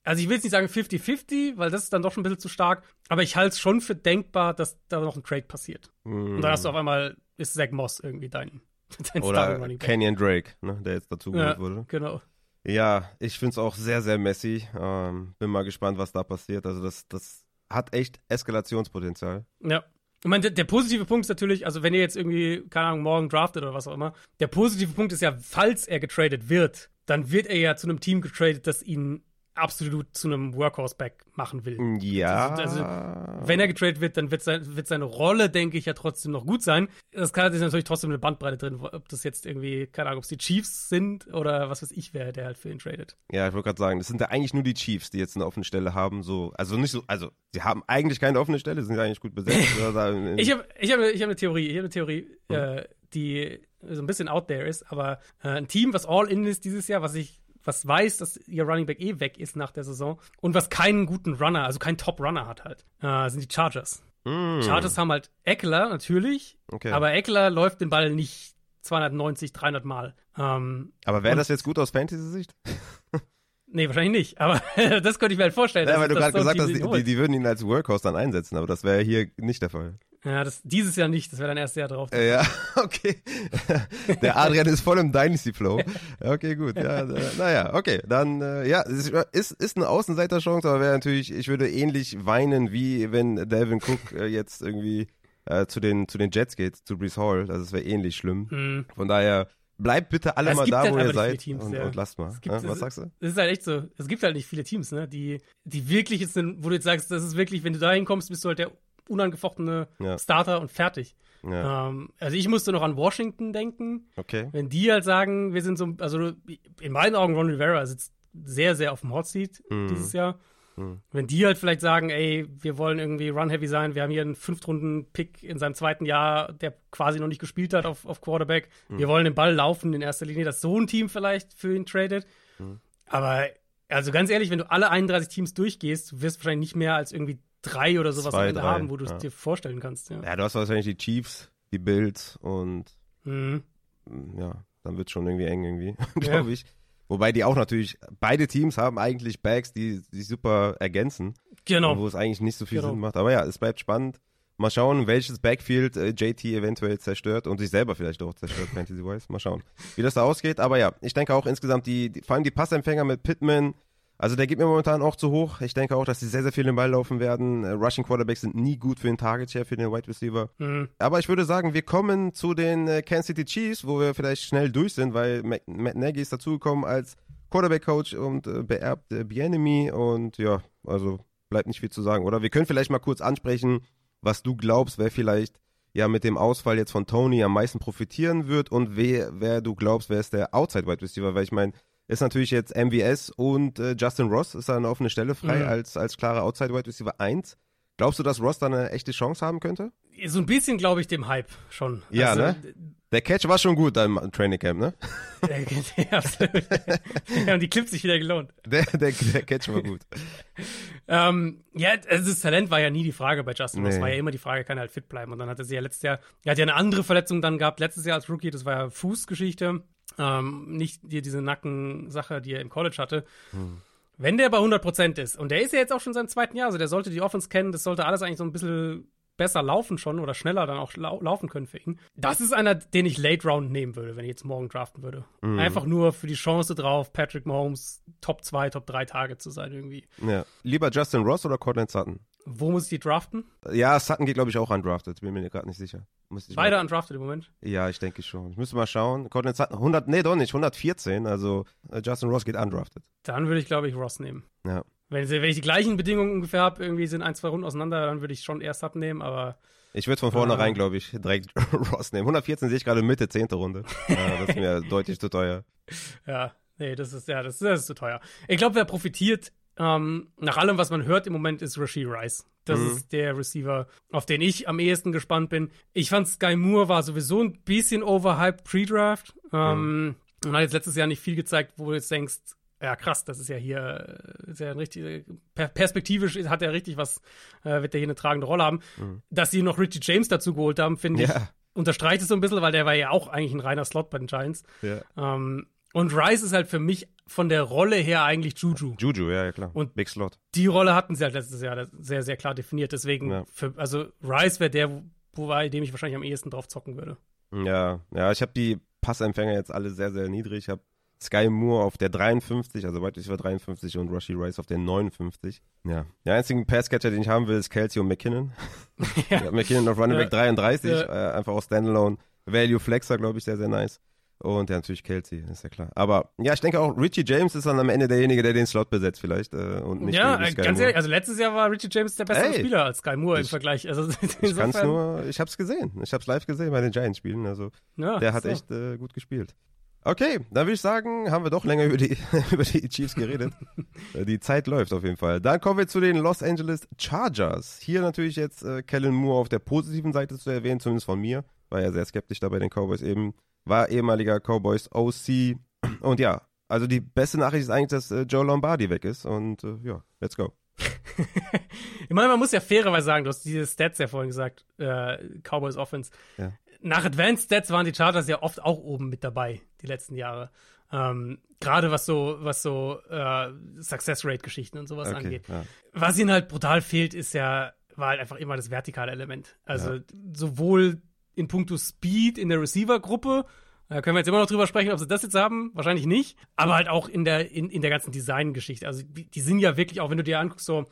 also ich will jetzt nicht sagen 50-50, weil das ist dann doch schon ein bisschen zu stark, aber ich halte es schon für denkbar, dass da noch ein Trade passiert. Mm. Und dann hast du auf einmal, ist Zach Moss irgendwie dein, dein Oder Kenyon Drake, ne, der jetzt dazu ja, wurde. Genau. Ja, ich finde es auch sehr, sehr messy. Ähm, bin mal gespannt, was da passiert. Also das, das hat echt Eskalationspotenzial. Ja. Ich meine, der, der, positive Punkt ist natürlich, also wenn ihr jetzt irgendwie, keine Ahnung, morgen draftet oder was auch immer, der positive Punkt ist ja, falls er getradet wird, dann wird er ja zu einem Team getradet, das ihn absolut zu einem Workhorse-Back machen will. Ja. Also, also, wenn er getradet wird, dann wird, sein, wird seine Rolle, denke ich, ja trotzdem noch gut sein. Das kann ist natürlich trotzdem eine Bandbreite drin, ob das jetzt irgendwie, keine Ahnung, ob es die Chiefs sind oder was weiß ich, wer der halt für ihn tradet. Ja, ich wollte gerade sagen, das sind ja eigentlich nur die Chiefs, die jetzt eine offene Stelle haben. So, also nicht so, also sie haben eigentlich keine offene Stelle, sind eigentlich gut besetzt. ich habe ich hab, ich hab eine Theorie, ich habe eine Theorie, hm. äh, die so ein bisschen out there ist, aber äh, ein Team, was all in ist dieses Jahr, was ich was weiß, dass ihr Running Back eh weg ist nach der Saison und was keinen guten Runner, also keinen Top-Runner hat halt, äh, sind die Chargers. Mm. Chargers haben halt Eckler natürlich, okay. aber Eckler läuft den Ball nicht 290, 300 Mal. Ähm, aber wäre das jetzt gut aus Fantasy-Sicht? Nee, wahrscheinlich nicht, aber das könnte ich mir halt vorstellen. Ja, weil du gerade gesagt hast, die, die, die, würden ihn als Workhorse dann einsetzen, aber das wäre hier nicht der Fall. Ja, das, dieses Jahr nicht, das wäre dein erstes Jahr drauf. Äh, ja, okay. Der Adrian ist voll im Dynasty-Flow. Okay, gut. Ja, naja, okay. Dann, äh, ja, es ist, ist eine Außenseiterchance, aber wäre natürlich, ich würde ähnlich weinen, wie wenn Devin Cook äh, jetzt irgendwie äh, zu, den, zu den Jets geht, zu Brees Hall. Also es wäre ähnlich schlimm. Mhm. Von daher, bleibt bitte alle es mal da, halt wo ihr seid Teams, und, ja. und, lasst mal. Gibt, ja, was sagst du? Es ist halt echt so. Es gibt halt nicht viele Teams, ne, die, die wirklich jetzt sind, wo du jetzt sagst, das ist wirklich, wenn du da hinkommst, bist du halt der unangefochtene ja. Starter und fertig. Ja. Ähm, also ich musste noch an Washington denken. Okay. Wenn die halt sagen, wir sind so, also in meinen Augen Ron Rivera sitzt sehr, sehr auf dem Hot Seat mhm. dieses Jahr. Mhm. Wenn die halt vielleicht sagen, ey, wir wollen irgendwie run-heavy sein, wir haben hier einen Fünftrunden-Pick in seinem zweiten Jahr, der quasi noch nicht gespielt hat auf, auf Quarterback, mhm. wir wollen den Ball laufen in erster Linie, dass so ein Team vielleicht für ihn tradet. Mhm. Aber also ganz ehrlich, wenn du alle 31 Teams durchgehst, wirst du wahrscheinlich nicht mehr als irgendwie drei oder sowas Zwei, drei, haben, wo du es ja. dir vorstellen kannst. Ja. ja, du hast wahrscheinlich die Chiefs, die Bills und mhm. ja, dann wird es schon irgendwie eng irgendwie, glaube ich. Wobei die auch natürlich, beide Teams haben eigentlich Bags, die sich super ergänzen. Genau. Wo es eigentlich nicht so viel genau. Sinn macht. Aber ja, es bleibt spannend. Mal schauen, welches Backfield äh, JT eventuell zerstört und sich selber vielleicht auch zerstört, Fantasy-wise. Mal schauen, wie das da ausgeht. Aber ja, ich denke auch insgesamt, die, die vor allem die Passempfänger mit Pittman, also der geht mir momentan auch zu hoch. Ich denke auch, dass sie sehr, sehr viel den Ball laufen werden. Äh, Rushing Quarterbacks sind nie gut für den Target Share, für den Wide Receiver. Mhm. Aber ich würde sagen, wir kommen zu den äh, Kansas City Chiefs, wo wir vielleicht schnell durch sind, weil Matt, Matt Nagy ist dazugekommen als Quarterback-Coach und äh, beerbt äh, Bienemy. Und ja, also bleibt nicht viel zu sagen, oder? Wir können vielleicht mal kurz ansprechen, was du glaubst, wer vielleicht ja mit dem Ausfall jetzt von Tony am meisten profitieren wird und wer, wer du glaubst, wer ist der Outside Wide Receiver, weil ich meine, ist natürlich jetzt MVS und äh, Justin Ross ist da eine offene Stelle frei mhm. als, als klarer Outside Wide Receiver 1. Glaubst du, dass Ross da eine echte Chance haben könnte? So ein bisschen glaube ich dem Hype schon. Ja, also, ne? Der Catch war schon gut im Training Camp, ne? ja, absolut. ja, und die Clips sich wieder gelohnt. Der, der, der Catch war gut. ähm, ja, also das Talent war ja nie die Frage bei Justin. Nee. Das war ja immer die Frage, kann er halt fit bleiben? Und dann hatte sie ja letztes Jahr, er hat ja eine andere Verletzung dann gehabt, letztes Jahr als Rookie, das war ja Fußgeschichte. Ähm, nicht die, diese Nackensache, die er im College hatte. Hm. Wenn der bei 100% ist, und der ist ja jetzt auch schon sein zweiten Jahr, also der sollte die Offense kennen, das sollte alles eigentlich so ein bisschen besser laufen schon oder schneller dann auch lau laufen können für ihn. Das ist einer, den ich Late Round nehmen würde, wenn ich jetzt morgen draften würde. Mhm. Einfach nur für die Chance drauf, Patrick Mahomes Top 2, Top 3 Tage zu sein irgendwie. Ja. Lieber Justin Ross oder Cortland Sutton? Wo muss ich die draften? Ja, Sutton geht, glaube ich, auch undrafted. Bin mir gerade nicht sicher. Beide mal... undrafted im Moment? Ja, ich denke schon. Ich müsste mal schauen. Cortland Sutton, 100, nee, doch nicht, 114. Also äh, Justin Ross geht undrafted. Dann würde ich, glaube ich, Ross nehmen. Ja. Wenn, wenn, ich die gleichen Bedingungen ungefähr habe, irgendwie sind ein, zwei Runden auseinander, dann würde ich schon erst Sutton nehmen, aber. Ich würde von vornherein, äh, glaube ich, direkt Ross nehmen. 114 sehe ich gerade Mitte, zehnte Runde. ja, das ist mir deutlich zu teuer. Ja, nee, das ist, ja, das, das ist zu teuer. Ich glaube, wer profitiert ähm, nach allem, was man hört im Moment, ist Rasheed Rice. Das mhm. ist der Receiver, auf den ich am ehesten gespannt bin. Ich fand Sky Moore war sowieso ein bisschen overhyped pre-Draft. Ähm, mhm. Und hat jetzt letztes Jahr nicht viel gezeigt, wo du jetzt denkst, ja krass, das ist ja hier ist ja ein richtig, perspektivisch hat er richtig was, äh, wird er hier eine tragende Rolle haben. Mhm. Dass sie noch Richie James dazu geholt haben, finde ja. ich, unterstreicht es so ein bisschen, weil der war ja auch eigentlich ein reiner Slot bei den Giants. Ja. Ähm, und Rice ist halt für mich von der Rolle her eigentlich Juju. Juju, ja, ja klar. Und Big Slot. Die Rolle hatten sie halt letztes Jahr sehr, sehr klar definiert. Deswegen, ja. für, also Rice wäre der, wobei dem ich wahrscheinlich am ehesten drauf zocken würde. Ja, ja, ich habe die Passempfänger jetzt alle sehr, sehr niedrig. Ich habe Sky Moore auf der 53, also weit war 53 und Rushy Rice auf der 59. Ja. Der einzige Passcatcher, den ich haben will, ist Kelsey und McKinnon. ja. McKinnon auf Running Back ja. 33, ja. Äh, einfach aus Standalone. Value Flexer, glaube ich, sehr, sehr nice. Und ja, natürlich Kelsey, ist ja klar. Aber ja, ich denke auch, Richie James ist dann am Ende derjenige, der den Slot besetzt vielleicht. Äh, und nicht ja, Sky ganz Moore. ehrlich, also letztes Jahr war Richie James der bessere Ey, Spieler als Sky Moore im ich- Vergleich. Also Ich kann's insofern, nur, ich hab's gesehen. Ich hab's live gesehen bei den Giants-Spielen. Also ja, der hat so. echt äh, gut gespielt. Okay, dann würde ich sagen, haben wir doch länger über die, über die Chiefs geredet. Äh, die Zeit läuft auf jeden Fall. Dann kommen wir zu den Los Angeles Chargers. Hier natürlich jetzt äh, Kellen Moore auf der positiven Seite zu erwähnen, zumindest von mir. War ja sehr skeptisch da bei den Cowboys eben. War ehemaliger Cowboys OC. Und ja, also die beste Nachricht ist eigentlich, dass äh, Joe Lombardi weg ist. Und äh, ja, let's go. Ich meine, man muss ja fairerweise sagen, du hast diese Stats ja vorhin gesagt, äh, Cowboys Offense. Ja. Nach Advanced Stats waren die Chargers ja oft auch oben mit dabei, die letzten Jahre. Ähm, Gerade was so, was so äh, Success Rate Geschichten und sowas Okay, angeht. ja. Was ihnen halt brutal fehlt, ist ja, war halt einfach immer das vertikale Element. Also sowohl in puncto Speed in der Receiver-Gruppe, da können wir jetzt immer noch drüber sprechen, ob sie das jetzt haben, wahrscheinlich nicht, aber halt auch in der, in, in der ganzen Design-Geschichte. Also die, die sind ja wirklich, auch wenn du dir anguckst, so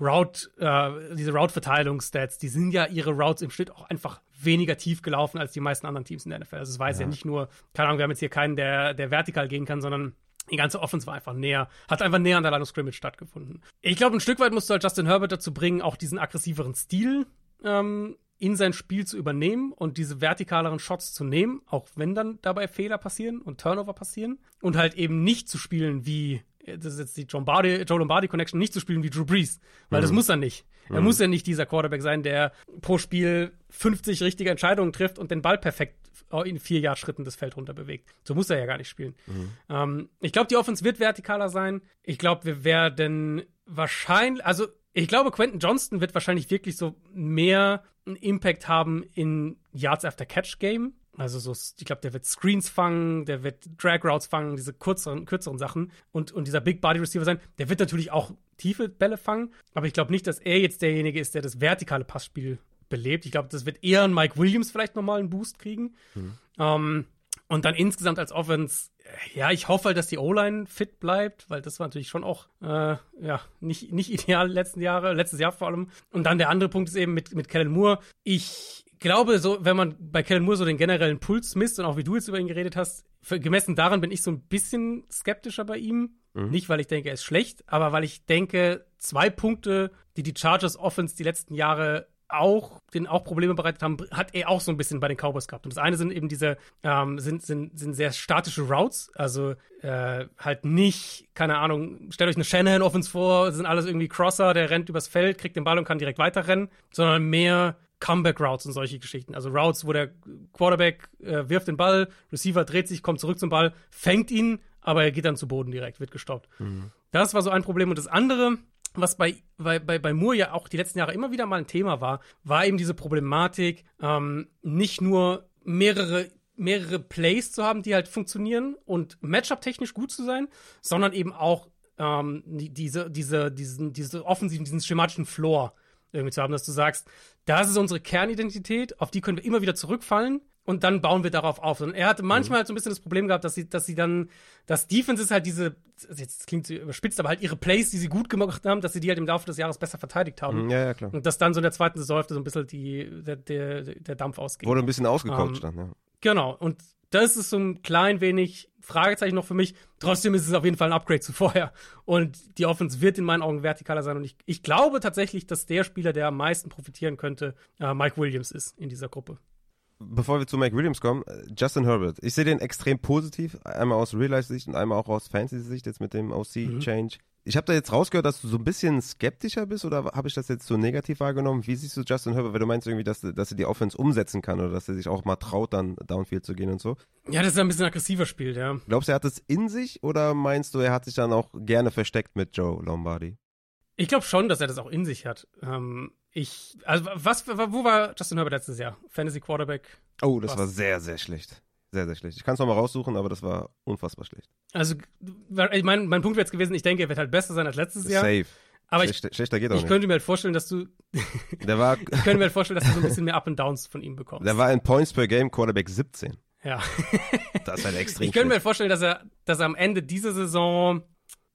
Route, äh, diese Route-Verteilungsstats, die sind ja ihre Routes im Schnitt auch einfach weniger tief gelaufen als die meisten anderen Teams in der NFL. Also es war jetzt ja. nicht nur, keine Ahnung, wir haben jetzt hier keinen, der, der vertikal gehen kann, sondern die ganze Offense war einfach näher, hat einfach näher an der Line of Scrimmage stattgefunden. Ich glaube, ein Stück weit musst du halt Justin Herbert dazu bringen, auch diesen aggressiveren Stil ähm, in sein Spiel zu übernehmen und diese vertikaleren Shots zu nehmen, auch wenn dann dabei Fehler passieren und Turnover passieren und halt eben nicht zu spielen wie das ist jetzt die John Joe Lombardi Connection, nicht zu spielen wie Drew Brees, weil das muss er nicht. Er muss ja nicht dieser Quarterback sein, der pro Spiel 50 richtige Entscheidungen trifft und den Ball perfekt in vier Jahr Schritten das Feld runter bewegt. So muss er ja gar nicht spielen. Ähm, ich glaube, die Offense wird vertikaler sein. Ich glaube, wir werden wahrscheinlich, also ich glaube, Quentin Johnston wird wahrscheinlich wirklich so mehr einen Impact haben in Yards after Catch Game. Also so, ich glaube, der wird Screens fangen, der wird Drag Routes fangen, diese kürzeren, kürzeren Sachen und, und dieser Big Body Receiver sein. Der wird natürlich auch tiefe Bälle fangen, aber ich glaube nicht, dass er jetzt derjenige ist, der das vertikale Passspiel belebt. Ich glaube, das wird eher ein Mike Williams vielleicht nochmal einen Boost kriegen. Mhm. Ähm, und dann insgesamt als Offense, ja, ich hoffe halt, dass die O-Line fit bleibt, weil das war natürlich schon auch, äh, ja, nicht, nicht ideal letzten Jahre, letztes Jahr vor allem. Und dann der andere Punkt ist eben mit, mit Kellen Moore. Ich glaube, so, wenn man bei Kellen Moore so den generellen Puls misst und auch wie du jetzt über ihn geredet hast, für, gemessen daran bin ich so ein bisschen skeptischer bei ihm. Mhm. Nicht, weil ich denke, er ist schlecht, aber weil ich denke, zwei Punkte, die die Chargers Offense die letzten Jahre auch, den auch Probleme bereitet haben, hat er auch so ein bisschen bei den Cowboys gehabt. Und das eine sind eben diese, ähm, sind, sind, sind sehr statische Routes, also äh, halt nicht, keine Ahnung, stellt euch eine Shanahan-Offense vor, das sind alles irgendwie Crosser, der rennt übers Feld, kriegt den Ball und kann direkt weiterrennen, sondern mehr Comeback-Routes und solche Geschichten. Also Routes, wo der Quarterback äh, wirft den Ball, Receiver dreht sich, kommt zurück zum Ball, fängt ihn, aber er geht dann zu Boden direkt, wird gestoppt. Das war so ein Problem. Und das andere, was bei, bei, bei, bei Moore ja auch die letzten Jahre immer wieder mal ein Thema war, war eben diese Problematik, ähm, nicht nur mehrere mehrere Plays zu haben, die halt funktionieren und Matchup-technisch gut zu sein, sondern eben auch ähm, die- diese, diese, diesen, diese offensiven, diesen schematischen Floor irgendwie zu haben, dass du sagst, das ist unsere Kernidentität, auf die können wir immer wieder zurückfallen und dann bauen wir darauf auf. Und er hatte manchmal halt so ein bisschen das Problem gehabt, dass sie, dass sie dann, das Defense ist halt diese, jetzt klingt sie überspitzt, aber halt ihre Plays, die sie gut gemacht haben, dass sie die halt im Laufe des Jahres besser verteidigt haben. Ja, ja, klar. Und dass dann so in der zweiten Saison so ein bisschen die, der, der, der Dampf ausging. Wurde ein bisschen ausgecoacht Ähm, dann, ja. Genau, und das ist so ein klein wenig Fragezeichen noch für mich. Trotzdem ist es auf jeden Fall ein Upgrade zu vorher. Und die Offense wird in meinen Augen vertikaler sein. Und ich, ich glaube tatsächlich, dass der Spieler, der am meisten profitieren könnte, äh, Mike Williams ist in dieser Gruppe. Bevor wir zu Mike Williams kommen, äh, Justin Herbert. Ich sehe den extrem positiv, einmal aus Real-Life-Sicht und einmal auch aus Fantasy-Sicht, jetzt mit dem OC-Change. Ich habe da jetzt rausgehört, dass du so ein bisschen skeptischer bist oder habe ich das jetzt so negativ wahrgenommen? Wie siehst du Justin Herbert, weil du meinst irgendwie, dass, dass er die Offense umsetzen kann oder dass er sich auch mal traut, dann Downfield zu gehen und so? Ja, das ist ein bisschen aggressiver spielt, ja. Glaubst du, er hat es in sich oder meinst du, er hat sich dann auch gerne versteckt mit Joe Lombardi? Ich glaube schon, dass er das auch in sich hat. Ähm, ich, also was, wo war Justin Herbert letztes Jahr? Fantasy Quarterback. Oh, das Was? war sehr, sehr schlecht. Sehr, sehr schlecht. Ich kann es nochmal raussuchen, aber das war unfassbar schlecht. Also, ich mein, mein Punkt wäre jetzt gewesen, ich denke, er wird halt besser sein als letztes Jahr. Safe. Aber ich, Schlechter, geht auch ich nicht. könnte mir halt vorstellen, dass du, Der war, ich könnte mir halt vorstellen, dass du so ein bisschen mehr Up and Downs von ihm bekommst. der war in Points per Game Quarterback 17. ja. Das ist halt extrem Ich könnte mir schlecht. vorstellen, dass er, dass er am Ende dieser Saison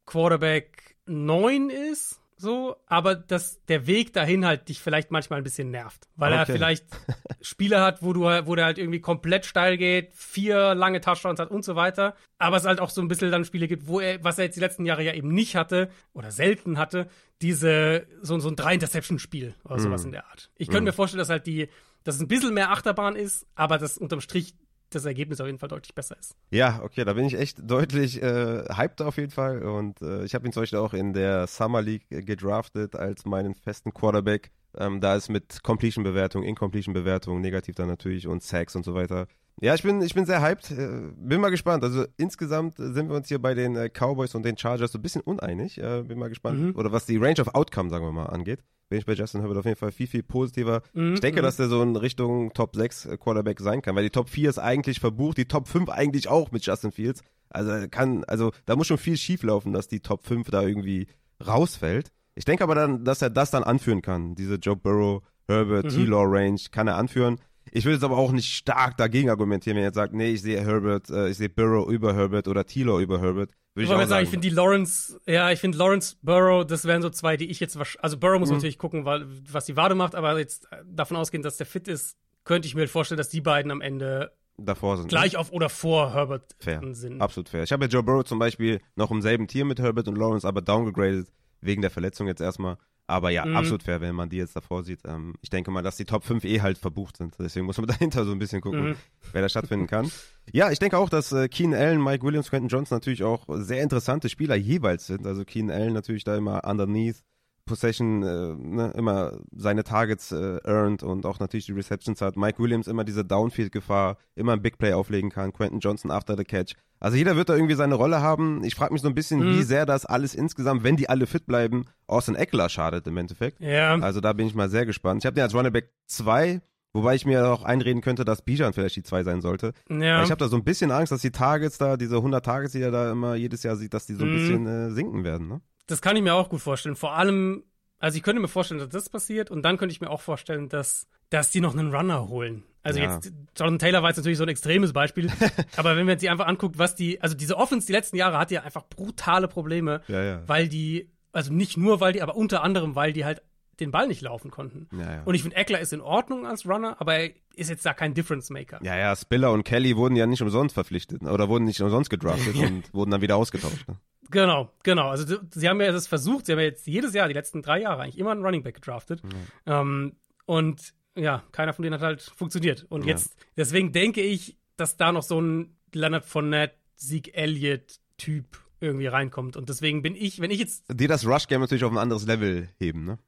Quarterback 9 ist. So, aber dass der Weg dahin halt dich vielleicht manchmal ein bisschen nervt. Weil okay. er vielleicht Spiele hat, wo du wo der halt irgendwie komplett steil geht, vier lange Touchdowns hat und so weiter. Aber es halt auch so ein bisschen dann Spiele gibt, wo er, was er jetzt die letzten Jahre ja eben nicht hatte oder selten hatte, diese, so, so ein Drei-Interception-Spiel oder sowas mm. in der Art. Ich könnte mm. mir vorstellen, dass halt die, dass es ein bisschen mehr Achterbahn ist, aber das unterm Strich das Ergebnis auf jeden Fall deutlich besser ist. Ja, okay, da bin ich echt deutlich äh, hyped auf jeden Fall. Und äh, ich habe ihn zum Beispiel auch in der Summer League gedraftet als meinen festen Quarterback. Ähm, da ist mit Completion-Bewertung, Incompletion-Bewertung, negativ dann natürlich und Sacks und so weiter. Ja, ich bin, ich bin sehr hyped. Äh, bin mal gespannt. Also insgesamt sind wir uns hier bei den äh, Cowboys und den Chargers so ein bisschen uneinig. Äh, bin mal gespannt. Mhm. Oder was die Range of Outcome, sagen wir mal, angeht bin ich bei Justin Herbert auf jeden Fall viel, viel positiver. Mhm, ich denke, mhm. dass der so in Richtung Top 6 äh, Quarterback sein kann, weil die Top 4 ist eigentlich verbucht, die Top 5 eigentlich auch mit Justin Fields. Also kann, also da muss schon viel schief laufen, dass die Top 5 da irgendwie rausfällt. Ich denke aber dann, dass er das dann anführen kann. Diese Joe Burrow, Herbert, mhm. T-Law Range kann er anführen. Ich will jetzt aber auch nicht stark dagegen argumentieren, wenn er jetzt sagt, nee, ich sehe Herbert, äh, ich sehe Burrow über Herbert oder T-Law über Herbert. Würde ich, ich sagen, sagen, ich finde die Lawrence, ja, ich finde Lawrence Burrow, das wären so zwei, die ich jetzt, also Burrow muss mhm. natürlich gucken, weil, was die Wade macht, aber jetzt davon ausgehend, dass der fit ist, könnte ich mir vorstellen, dass die beiden am Ende davor sind. Gleich ne? auf oder vor Herbert fair. sind. Absolut fair. Ich habe ja Joe Burrow zum Beispiel noch im selben Tier mit Herbert und Lawrence, aber downgegradet wegen der Verletzung jetzt erstmal. Aber ja, mhm. absolut fair, wenn man die jetzt davor sieht. Ähm, ich denke mal, dass die Top 5 eh halt verbucht sind. Deswegen muss man dahinter so ein bisschen gucken, mhm. wer da stattfinden kann. Ja, ich denke auch, dass äh, Keenan Allen, Mike Williams, Quentin Johnson natürlich auch sehr interessante Spieler jeweils sind. Also Keenan Allen natürlich da immer underneath Possession äh, ne, immer seine Targets äh, earned und auch natürlich die Receptions hat. Mike Williams immer diese Downfield-Gefahr, immer ein Big Play auflegen kann. Quentin Johnson after the catch. Also jeder wird da irgendwie seine Rolle haben. Ich frage mich so ein bisschen, mhm. wie sehr das alles insgesamt, wenn die alle fit bleiben, Austin Eckler schadet im Endeffekt. Ja. Also da bin ich mal sehr gespannt. Ich habe den als Running Back 2 Wobei ich mir auch einreden könnte, dass Bijan vielleicht die 2 sein sollte. Ja. ich habe da so ein bisschen Angst, dass die Targets da, diese 100 Targets, die er da immer jedes Jahr sieht, dass die so ein mhm. bisschen äh, sinken werden. Ne? Das kann ich mir auch gut vorstellen. Vor allem, also ich könnte mir vorstellen, dass das passiert und dann könnte ich mir auch vorstellen, dass, dass die noch einen Runner holen. Also ja. jetzt, Jonathan Taylor war jetzt natürlich so ein extremes Beispiel, aber wenn man sich einfach anguckt, was die, also diese Offense die letzten Jahre hat ja einfach brutale Probleme, ja, ja. weil die, also nicht nur weil die, aber unter anderem, weil die halt den Ball nicht laufen konnten. Ja, ja. Und ich finde, Eckler ist in Ordnung als Runner, aber er ist jetzt da kein Difference Maker. Ja, ja, Spiller und Kelly wurden ja nicht umsonst verpflichtet oder wurden nicht umsonst gedraftet und wurden dann wieder ausgetauscht. Ne? Genau, genau. Also sie haben ja das versucht, sie haben ja jetzt jedes Jahr, die letzten drei Jahre eigentlich immer einen Running Back gedraftet. Ja. Ähm, und ja, keiner von denen hat halt funktioniert. Und jetzt, deswegen denke ich, dass da noch so ein Leonard Fournette, Zeke Elliott-Typ irgendwie reinkommt. Und deswegen bin ich, wenn ich jetzt. Die das Rush-Game natürlich auf ein anderes Level heben, ne?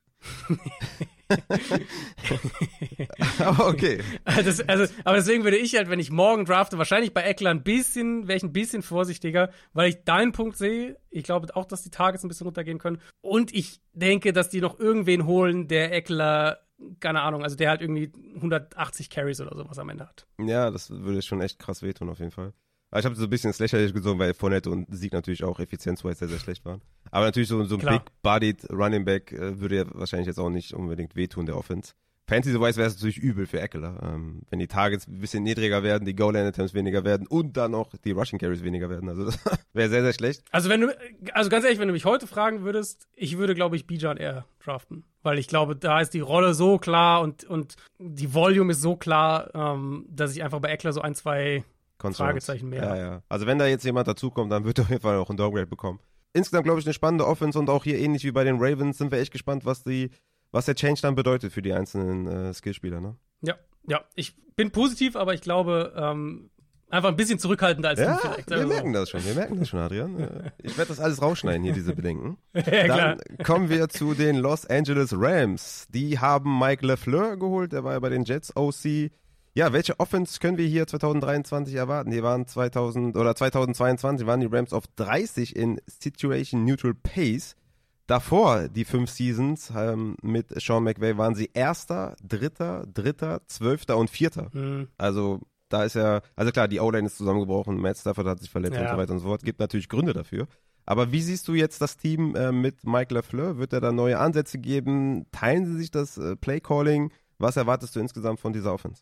aber okay. Das, also, aber deswegen würde ich halt, wenn ich morgen drafte, wahrscheinlich bei Eckler ein bisschen, wäre ich ein bisschen vorsichtiger, weil ich deinen Punkt sehe. Ich glaube auch, dass die Targets ein bisschen runtergehen können. Und ich denke, dass die noch irgendwen holen, der Eckler keine Ahnung, also der halt irgendwie 180 Carries oder sowas am Ende hat. Ja, das würde schon echt krass wehtun auf jeden Fall. Aber ich habe so ein bisschen lächerlich gesungen, weil Fournette und Sieg natürlich auch effizienzweise sehr, sehr schlecht waren. Aber natürlich so, so ein big-bodied Running Back äh, würde ja wahrscheinlich jetzt auch nicht unbedingt wehtun, der Offense. Fantasy-wise wäre es natürlich übel für Eckler, ähm, wenn die Targets ein bisschen niedriger werden, die Goal-Line-Attempts weniger werden und dann auch die Rushing Carries weniger werden. Also das wäre sehr, sehr schlecht. Also wenn du, also ganz ehrlich, wenn du mich heute fragen würdest, ich würde, glaube ich, Bijan eher draften. Weil ich glaube, da ist die Rolle so klar und, und die Volume ist so klar, ähm, dass ich einfach bei Eckler so ein, zwei Concerns. Fragezeichen mehr. Ja, ja. Also wenn da jetzt jemand dazukommt, dann wird er auf jeden Fall auch ein Downgrade bekommen. Insgesamt glaube ich eine spannende Offense und auch hier ähnlich wie bei den Ravens sind wir echt gespannt, was die, was der Change dann bedeutet für die einzelnen äh, Skillspieler, ne? Ja, ja. Ich bin positiv, aber ich glaube, ähm, einfach ein bisschen zurückhaltender als ja, du vielleicht. Wir also. merken das schon, wir merken das schon, Adrian. Ich werde das alles rausschneiden hier, diese Bedenken. ja, Dann kommen wir zu den Los Angeles Rams. Die haben Mike LeFleur geholt, der war ja bei den Jets OC. Ja, welche Offense können wir hier 2023 erwarten? Die waren 2000 oder 2022 waren die Rams auf 30 in Situation Neutral Pace. Davor, die fünf Seasons ähm, mit Sean McVay, waren sie Erster, Dritter, Dritter, Zwölfter und Vierter. Mhm. Also da ist ja, also klar, die O-Line ist zusammengebrochen, Matt Stafford hat sich verletzt ja. und so weiter und so fort. Gibt natürlich Gründe dafür. Aber wie siehst du jetzt das Team äh, mit Mike LaFleur? Wird er da neue Ansätze geben? Teilen sie sich das äh, Play-Calling? Was erwartest du insgesamt von dieser Offense?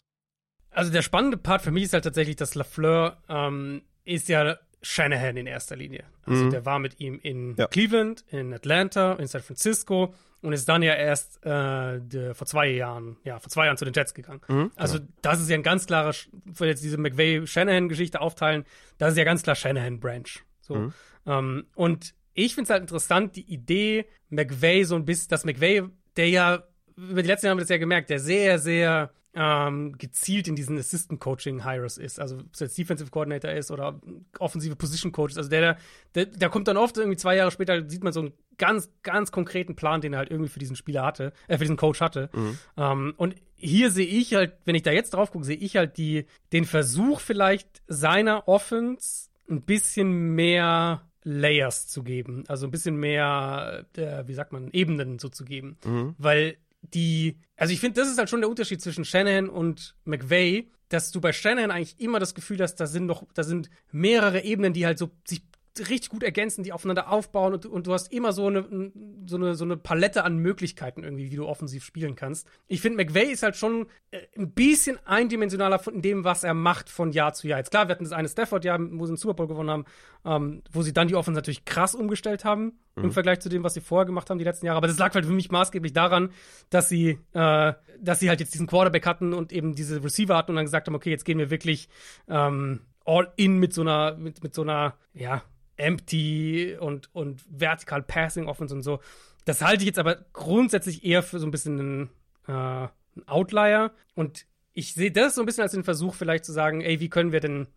Also der spannende Part für mich ist halt tatsächlich, dass Lafleur ähm, ist ja Shanahan in erster Linie. Also Mhm. der war mit ihm in Ja. Cleveland, in Atlanta, in San Francisco und ist dann ja erst äh, der, vor zwei Jahren, ja, vor zwei Jahren zu den Jets gegangen. Mhm, Also das ist ja ein ganz klarer, wenn wir jetzt diese McVay-Shanahan-Geschichte aufteilen, das ist ja ganz klar Shanahan-Branch. So. Mhm. Ähm, und ich finde es halt interessant, die Idee, McVay so ein bisschen, dass McVay, der ja, über die letzten Jahre haben wir das ja gemerkt, der sehr, sehr ähm, gezielt in diesen Assistant-Coaching-Hires ist. Also, ob es jetzt Defensive Coordinator ist oder offensive Position-Coaches. Also, der, der, der kommt dann oft irgendwie zwei Jahre später, sieht man so einen ganz, ganz konkreten Plan, den er halt irgendwie für diesen Spieler hatte, äh, für diesen Coach hatte. Ähm, und hier sehe ich halt, wenn ich da jetzt drauf gucke, sehe ich halt die, den Versuch vielleicht seiner Offense ein bisschen mehr Layers zu geben, also ein bisschen mehr, äh, wie sagt man, Ebenen so zu geben, weil die, also ich finde, das ist halt schon der Unterschied zwischen Shanahan und McVay, dass du bei Shanahan eigentlich immer das Gefühl hast, da sind noch, da sind mehrere Ebenen, die halt so sich richtig gut ergänzen, die aufeinander aufbauen und, du- und du hast immer so eine, so, eine, so eine Palette an Möglichkeiten irgendwie, wie du offensiv spielen kannst. Ich finde, McVay ist halt schon äh, ein bisschen eindimensionaler von dem, was er macht von Jahr zu Jahr. Jetzt klar, wir hatten das eine Stafford-Jahr, wo sie den Super Bowl gewonnen haben, ähm, wo sie dann die Offense natürlich krass umgestellt haben im Vergleich zu dem, was sie vorher gemacht haben die letzten Jahre. Aber das lag halt für mich maßgeblich daran, dass sie, äh, dass sie halt jetzt diesen Quarterback hatten und eben diese Receiver hatten und dann gesagt haben, okay, jetzt gehen wir wirklich ähm, all in mit so einer, mit, mit so einer, ja, empty und, und vertikal Passing Offense und so. Das halte ich jetzt aber grundsätzlich eher für so ein bisschen einen, äh, einen Outlier. Und ich sehe das so ein bisschen als den Versuch, vielleicht zu sagen, ey, wie können wir denn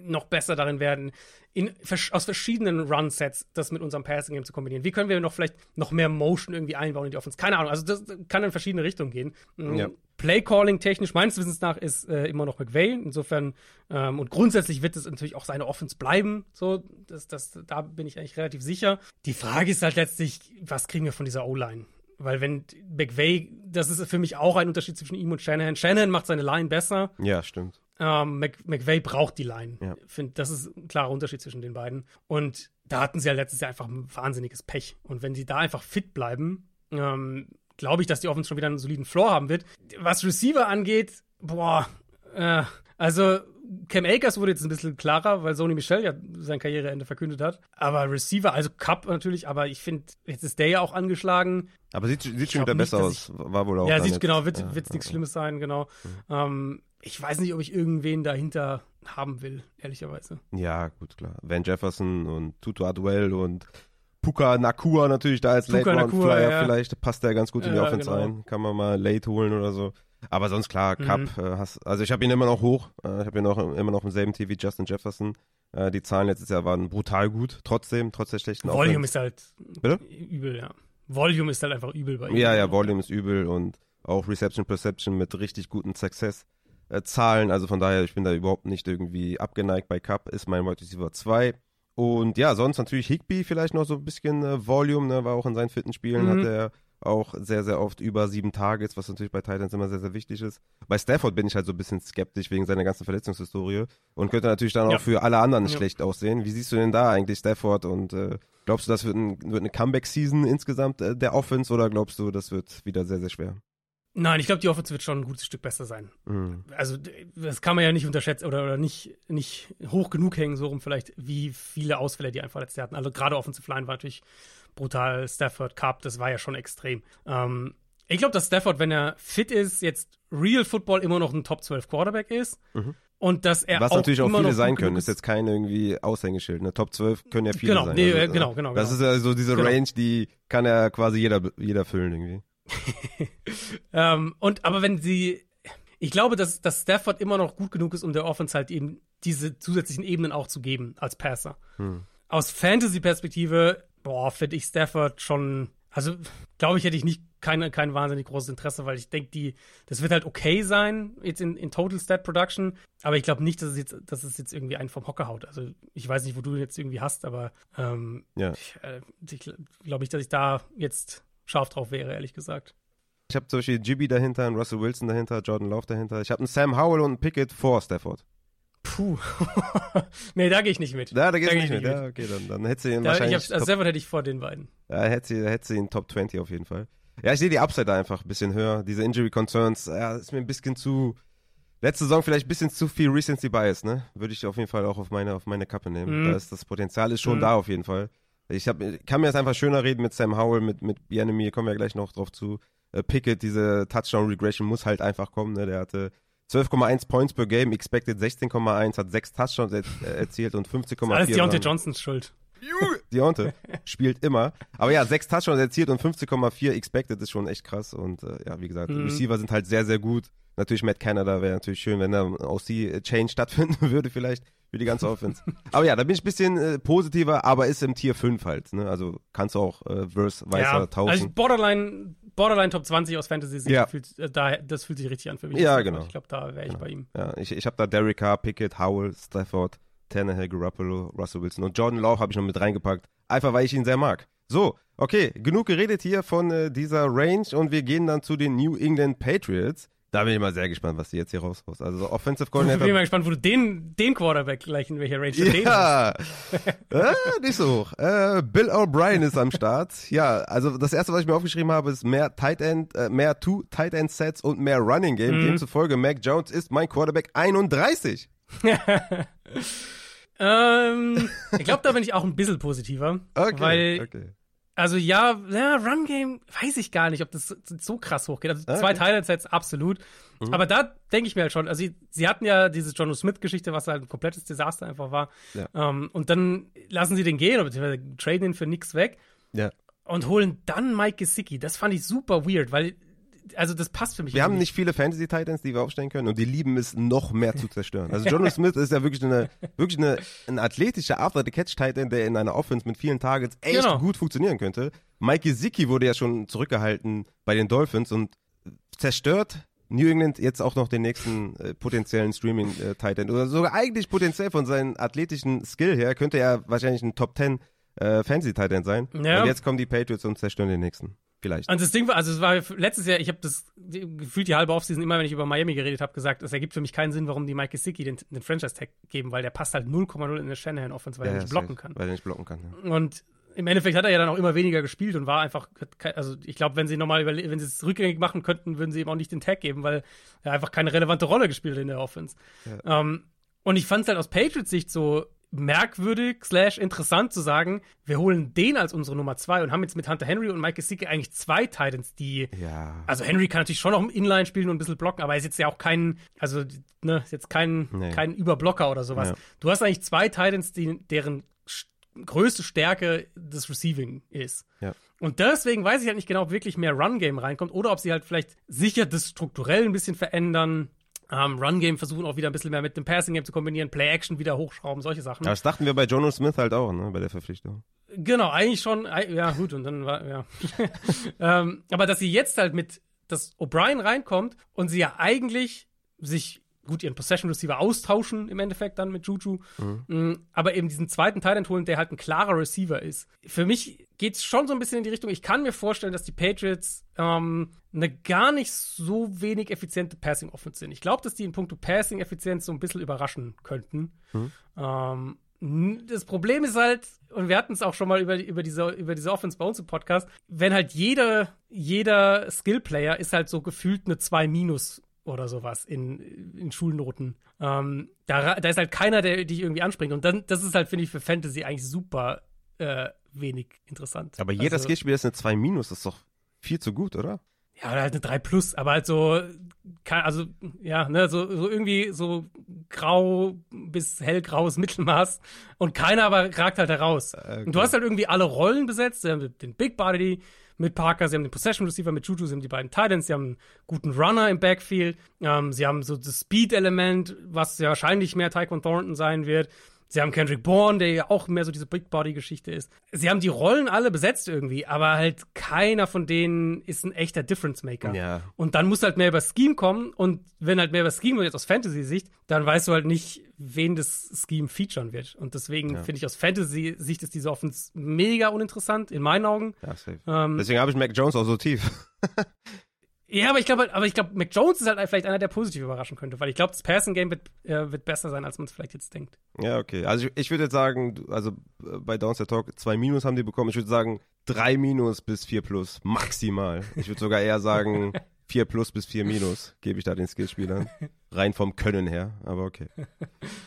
noch besser darin werden, in, aus verschiedenen Run-Sets das mit unserem Passing-Game zu kombinieren. Wie können wir noch vielleicht noch mehr Motion irgendwie einbauen in die Offense? Keine Ahnung. Also das kann in verschiedene Richtungen gehen. Ja. Play-Calling technisch meines Wissens nach ist äh, immer noch McVay. Insofern ähm, und grundsätzlich wird es natürlich auch seine Offense bleiben. So, das, das, da bin ich eigentlich relativ sicher. Die Frage ist halt letztlich, was kriegen wir von dieser O-Line? Weil wenn McVay, das ist für mich auch ein Unterschied zwischen ihm und Shanahan. Shanahan macht seine Line besser. Ja, stimmt. Ähm, Mc, McVay braucht die Line. Ja. Ich finde, das ist ein klarer Unterschied zwischen den beiden. Und da hatten sie ja letztes Jahr einfach ein wahnsinniges Pech. Und wenn sie da einfach fit bleiben, ähm, glaube ich, dass die Offense schon wieder einen soliden Floor haben wird. Was Receiver angeht, boah, äh, also Cam Akers wurde jetzt ein bisschen klarer, weil Sony Michel ja sein Karriereende verkündet hat. Aber Receiver, also Cup natürlich, aber ich finde, jetzt ist der ja auch angeschlagen. Aber sieht, sieht schon wieder nicht, besser aus. War wohl auch. ja, sieht jetzt. genau, wird Ja, wird's nichts ja. Schlimmes sein, genau. Ähm, ich weiß nicht, ob ich irgendwen dahinter haben will, ehrlicherweise. Ja, gut, klar. Van Jefferson und Tutu Adwell und Puka Nakua natürlich da als Puka Late Round Flyer. ja. Vielleicht passt der ganz gut in die Ja, Offense genau. rein. Kann man mal late holen oder so. Aber sonst klar, Cup, Mhm. äh, hast, also ich habe ihn immer noch hoch. Äh, ich habe ihn auch immer noch im selben Tier wie Justin Jefferson. Äh, die Zahlen letztes Jahr waren brutal gut, trotzdem, trotz der schlechten Volume Offense. ist halt Bitte? übel, ja. Volume ist halt einfach übel bei ihm. Ja, ja, Volume ist übel und auch Reception Perception mit richtig guten Success. Äh, Zahlen, also von daher, ich bin da überhaupt nicht irgendwie abgeneigt bei Cup, ist mein Wide Receiver 2. Und ja, sonst natürlich Higby vielleicht noch so ein bisschen äh, Volume, ne, war auch in seinen fitten Spielen, Mhm. hat er auch sehr, sehr oft über sieben Targets, was natürlich bei Titans immer sehr, sehr wichtig ist. Bei Stafford bin ich halt so ein bisschen skeptisch wegen seiner ganzen Verletzungshistorie und könnte natürlich dann Ja. auch für alle anderen Ja. schlecht aussehen. Wie siehst du denn da eigentlich Stafford und äh, glaubst du, das wird, ein, wird eine Comeback-Season insgesamt äh, der Offense oder glaubst du, das wird wieder sehr, sehr schwer? Nein, ich glaube, die Offense wird schon ein gutes Stück besser sein. Mhm. Also, das kann man ja nicht unterschätzen oder, oder nicht, nicht hoch genug hängen, so rum vielleicht, wie viele Ausfälle die einfach letztes Jahr hatten. Also, gerade Offensive Line war natürlich brutal. Stafford, Cup, das war ja schon extrem. Ähm, ich glaube, dass Stafford, wenn er fit ist, jetzt Real Football immer noch ein Top 12 Quarterback ist. Mhm. Und dass er Was auch natürlich auch immer viele sein können, ist jetzt kein irgendwie Aushängeschild. Ne? Top 12 können ja viele Genau, sein. nee, Also, äh, genau, genau, Das genau. ist ja so diese Genau. Range, die kann ja quasi jeder, jeder füllen irgendwie. Ähm, und aber wenn sie, ich glaube, dass, dass Stafford immer noch gut genug ist, um der Offense halt eben diese zusätzlichen Ebenen auch zu geben als Passer. Hm. Aus Fantasy-Perspektive, boah, finde ich Stafford schon, also glaube ich, hätte ich nicht kein, kein wahnsinnig großes Interesse, weil ich denke, die, das wird halt okay sein, jetzt in, in Total Stat Production, aber ich glaube nicht, dass es jetzt, dass es jetzt irgendwie einen vom Hocker haut. Also ich weiß nicht, wo du ihn jetzt irgendwie hast, aber ähm, Ja. ich, äh, ich glaube nicht, dass ich da jetzt scharf drauf wäre, ehrlich gesagt. Ich habe zum Beispiel Jibby dahinter, einen Russell Wilson dahinter, Jordan Love dahinter. Ich habe einen Sam Howell und einen Pickett vor Stafford. Puh. nee, da gehe ich nicht mit. Ja, da geht's Da nicht mit. ich Ja, okay, dann, dann hätte sie ihn Da, ich wahrscheinlich. hab's, also Top, Stafford hätte ich vor den beiden. ja, hätte sie, hätte sie ihn Top 20 auf jeden Fall. Ja, ich sehe die Upside einfach ein bisschen höher. Diese Injury Concerns, ja, ist mir ein bisschen zu, letzte Saison vielleicht ein bisschen zu viel Recency Bias, ne? Würde ich auf jeden Fall auch auf meine, auf meine Kappe nehmen. Mhm. Da ist das Potenzial ist schon Mhm. da auf jeden Fall. Ich hab, kann mir jetzt einfach schöner reden mit Sam Howell, mit, mit Bienemy, kommen wir ja gleich noch drauf zu. Äh, Pickett, diese Touchdown-Regression muss halt einfach kommen, ne? Der hatte 12,1 Points per Game, expected 16,1, hat sechs Touchdowns er, äh, erzielt und 15,4. Alles Deontay Johnsons Schuld. Deontay spielt immer. Aber ja, sechs Touchdowns erzielt und 15,4 expected ist schon echt krass. Und äh, ja, wie gesagt, Mhm. Receiver sind halt sehr, sehr gut. Natürlich Matt Canada wäre natürlich schön, wenn da ein OC-Change stattfinden würde vielleicht für die ganze Offense. aber ja, da bin ich ein bisschen äh, positiver, aber ist im Tier 5 halt. Ne? Also kannst du auch äh, Verse weißer ja, tauschen. also Borderline, Borderline Top 20 aus Fantasy Sicht, Ja. fühlt, äh, da, das fühlt sich richtig an für mich. Ja, genau. Ich glaube, da wäre ich Genau. bei ihm. Ja, ich, ich habe da Carr, Pickett, Howell, Stafford, Tannehill, Garoppolo, Russell Wilson und Jordan Love habe ich noch mit reingepackt. Einfach, weil ich ihn sehr mag. So, okay, genug geredet hier von äh, dieser Range und wir gehen dann zu den New England Patriots. Da bin ich mal sehr gespannt, was die jetzt hier raushaust. Also so Offensive Ich bin Coordinator. mal gespannt, wo du den, den Quarterback gleich in welcher Range du den hast. Ja, äh, nicht so hoch. Äh, Bill O'Brien ist am Start. Ja, also das erste, was ich mir aufgeschrieben habe, ist mehr Tight End, äh, mehr Two Tight End Sets und mehr Running Game. Mhm. Demzufolge Mac Jones ist mein Quarterback 31. ähm, ich glaube, da bin ich auch ein bisschen positiver. Okay, Weil, okay. also ja, ja, Run Game, weiß ich gar nicht, ob das so, so krass hochgeht. Also Okay. zwei Teilsets, absolut. Mhm. Aber da denke ich mir halt schon, also sie, sie hatten ja diese John Smith-Geschichte, was halt ein komplettes Desaster einfach war. Ja. Ähm, und dann lassen sie den gehen, oder beziehungsweise traden ihn für nichts weg. Ja. und holen dann Mike Gesicki. Das fand ich super weird, weil, also das passt für mich. Wir haben nicht viele Fantasy Titans, die wir aufstellen können und die lieben es noch mehr zu zerstören. Also Jono Smith ist ja wirklich eine wirklich eine ein athletischer After the Catch Titan, der in einer Offense mit vielen Targets echt Genau. gut funktionieren könnte. Mike Gesicki wurde ja schon zurückgehalten bei den Dolphins und zerstört New England jetzt auch noch den nächsten äh, potenziellen Streaming äh, Titan oder sogar eigentlich potenziell von seinem athletischen Skill her könnte er wahrscheinlich ein Top 10 äh, Fantasy Titan sein. Ja. Und jetzt kommen die Patriots und zerstören den nächsten. Vielleicht. Und das Ding war, also es war letztes Jahr, ich habe das gefühlt die halbe Offseason immer, wenn ich über Miami geredet habe, gesagt, es ergibt für mich keinen Sinn, warum die Mike Gesicki den, den Franchise-Tag geben, weil der passt halt 0,0 in eine Shanahan-Offense, weil er nicht blocken kann. Weil er nicht blocken kann. Ja. Und im Endeffekt hat er ja dann auch immer weniger gespielt und war einfach, also ich glaube, wenn sie nochmal wenn sie es rückgängig machen könnten, würden sie ihm auch nicht den Tag geben, weil er einfach keine relevante Rolle gespielt hat in der Offense. Ähm, und ich fand es halt aus Patriots Sicht so merkwürdig slash interessant zu sagen, wir holen den als unsere Nummer zwei und haben jetzt mit Hunter Henry und Mike Gesicki eigentlich zwei Titans, die Ja. also Henry kann natürlich schon noch im Inline spielen und ein bisschen blocken, aber er ist jetzt ja auch kein, also ne, ist jetzt kein, Nee. kein Überblocker oder sowas. Ja. Du hast eigentlich zwei Titans, die, deren größte Stärke das Receiving ist. Ja. Und deswegen weiß ich halt nicht genau, ob wirklich mehr Run-Game reinkommt oder ob sie halt vielleicht sicher das strukturell ein bisschen verändern. Ähm, Run-Game versuchen auch wieder ein bisschen mehr mit dem Passing-Game zu kombinieren, Play-Action wieder hochschrauben, solche Sachen. Das dachten wir bei Jono Smith halt auch, ne, bei der Verpflichtung. Genau, eigentlich schon. Ja, gut, und dann war, ja. ähm, aber dass sie jetzt halt mit, dass O'Brien reinkommt und sie ja eigentlich sich gut ihren Possession Receiver austauschen im Endeffekt dann mit Juju, Mm, aber eben diesen zweiten Teil holen, der halt ein klarer Receiver ist. Für mich geht's schon so ein bisschen in die Richtung, ich kann mir vorstellen, dass die Patriots ähm, eine gar nicht so wenig effiziente Passing Offense sind. Ich glaube, dass die in puncto Passing Effizienz so ein bisschen überraschen könnten. Ähm, n- das Problem ist halt, und wir hatten es auch schon mal über, über, diese, über diese Offense bei uns im Podcast, wenn halt jeder, jeder Skill-Player ist halt so gefühlt eine 2 minus oder sowas in, in Schulnoten. Ähm, da, da ist halt keiner, der dich irgendwie anspringt. Und dann, das ist halt, finde ich, für Fantasy eigentlich super äh, wenig interessant. Aber jeder also, Skillspieler ist eine 2 Minus, das ist doch viel zu gut, oder? Ja, oder halt eine 3 plus, aber halt so, also, ja, ne, so, so irgendwie so grau bis hellgraues Mittelmaß und keiner aber ragt halt heraus. Okay. Und du hast halt irgendwie alle Rollen besetzt, den Big Body mit Parker, sie haben den Possession Receiver mit Juju, sie haben die beiden Titans, sie haben einen guten Runner im Backfield, ähm, sie haben so das Speed-Element, was ja wahrscheinlich mehr Tyquan Thornton sein wird. Sie haben Kendrick Bourne, der ja auch mehr so diese Big Body-Geschichte ist. Sie haben die Rollen alle besetzt irgendwie, aber halt keiner von denen ist ein echter Difference Maker. Ja. Und dann muss halt mehr über Scheme kommen. Und wenn halt mehr über Scheme wird, jetzt aus Fantasy-Sicht, dann weißt du halt nicht, wen das Scheme featuren wird. Und deswegen finde ich aus Fantasy-Sicht ist diese Offense mega uninteressant, in meinen Augen. Ja. Ähm, Deswegen habe ich Mac Jones auch so tief. ja, aber ich glaube, aber ich glaube, Mac Jones ist halt vielleicht einer, der positiv überraschen könnte, weil ich glaube, das Passing-Game wird, äh, wird besser sein, als man es vielleicht jetzt denkt. Ja, okay. Also ich, ich würde jetzt sagen, also äh, bei Downstairs Talk 2 Minus haben die bekommen. Ich würde sagen 3 Minus bis 4 Plus maximal. Ich würde sogar eher sagen 4 plus bis 4 minus gebe ich da den Skillspielern. Rein vom Können her, aber okay.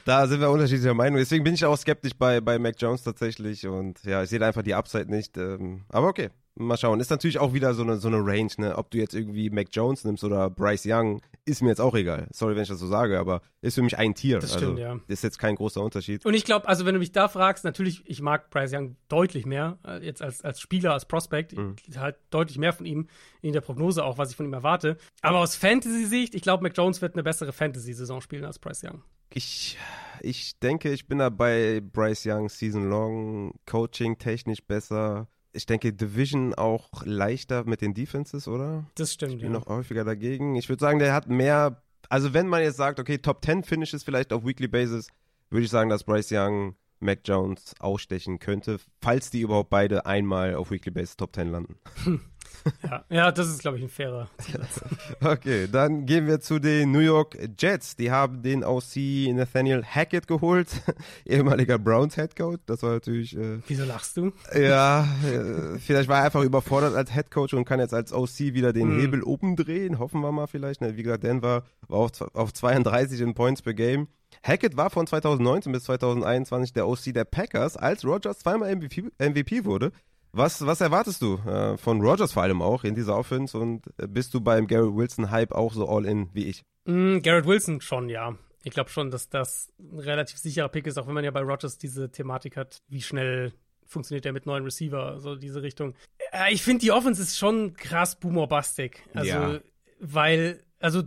Da sind wir unterschiedlicher Meinung. Deswegen bin ich auch skeptisch bei, bei Mac Jones tatsächlich und ja, ich sehe da einfach die Upside nicht. Ähm, aber okay, mal schauen. Ist natürlich auch wieder so eine, so eine Range, ne? Ob du jetzt irgendwie Mac Jones nimmst oder Bryce Young, ist mir jetzt auch egal. Sorry, wenn ich das so sage, aber ist für mich ein Tier. Das stimmt, also, ja. Ist jetzt kein großer Unterschied. Und ich glaube, also wenn du mich da fragst, natürlich, ich mag Bryce Young deutlich mehr, äh, jetzt als, als Spieler, als Prospect, mhm. halt deutlich mehr von ihm in der Prognose auch, was ich von ihm erwarte. Aber aus Fantasy-Sicht, ich glaube, Mac Jones wird eine bessere Fantasy-Saison spielen als Bryce Young. Ich, ich denke, ich bin da bei Bryce Young Season Long, Coaching technisch besser. Ich denke, Division auch leichter mit den Defenses, oder? Das stimmt. Ich bin ja. noch häufiger dagegen. Ich würde sagen, der hat mehr. Also, wenn man jetzt sagt, okay, Top 10 Finishes vielleicht auf Weekly Basis, würde ich sagen, dass Bryce Young Mac Jones ausstechen könnte, falls die überhaupt beide einmal auf Weekly Basis Top 10 landen. ja, ja, das ist, glaube ich, ein fairer Zusatz. okay, dann gehen wir zu den New York Jets. Die haben den OC Nathaniel Hackett geholt, ehemaliger Browns Head Coach. Das war natürlich. Äh, Wieso lachst du? Ja, äh, vielleicht war er einfach überfordert als Head Coach und kann jetzt als OC wieder den mm. Hebel umdrehen. Hoffen wir mal vielleicht. Ne? Wie gesagt, Denver war auf, auf 32 in Points per Game. Hackett war von 2019 bis 2021 der OC der Packers, als Rogers zweimal MVP, MVP wurde. Was, was erwartest du äh, von Rogers vor allem auch in dieser Offense und äh, bist du beim Garrett Wilson-Hype auch so all in wie ich? Mm, Garrett Wilson schon, ja. Ich glaube schon, dass das ein relativ sicherer Pick ist, auch wenn man ja bei Rogers diese Thematik hat, wie schnell funktioniert der mit neuen Receiver, so diese Richtung. Äh, ich finde, die Offense ist schon krass boomerbastig. Also, ja. weil, also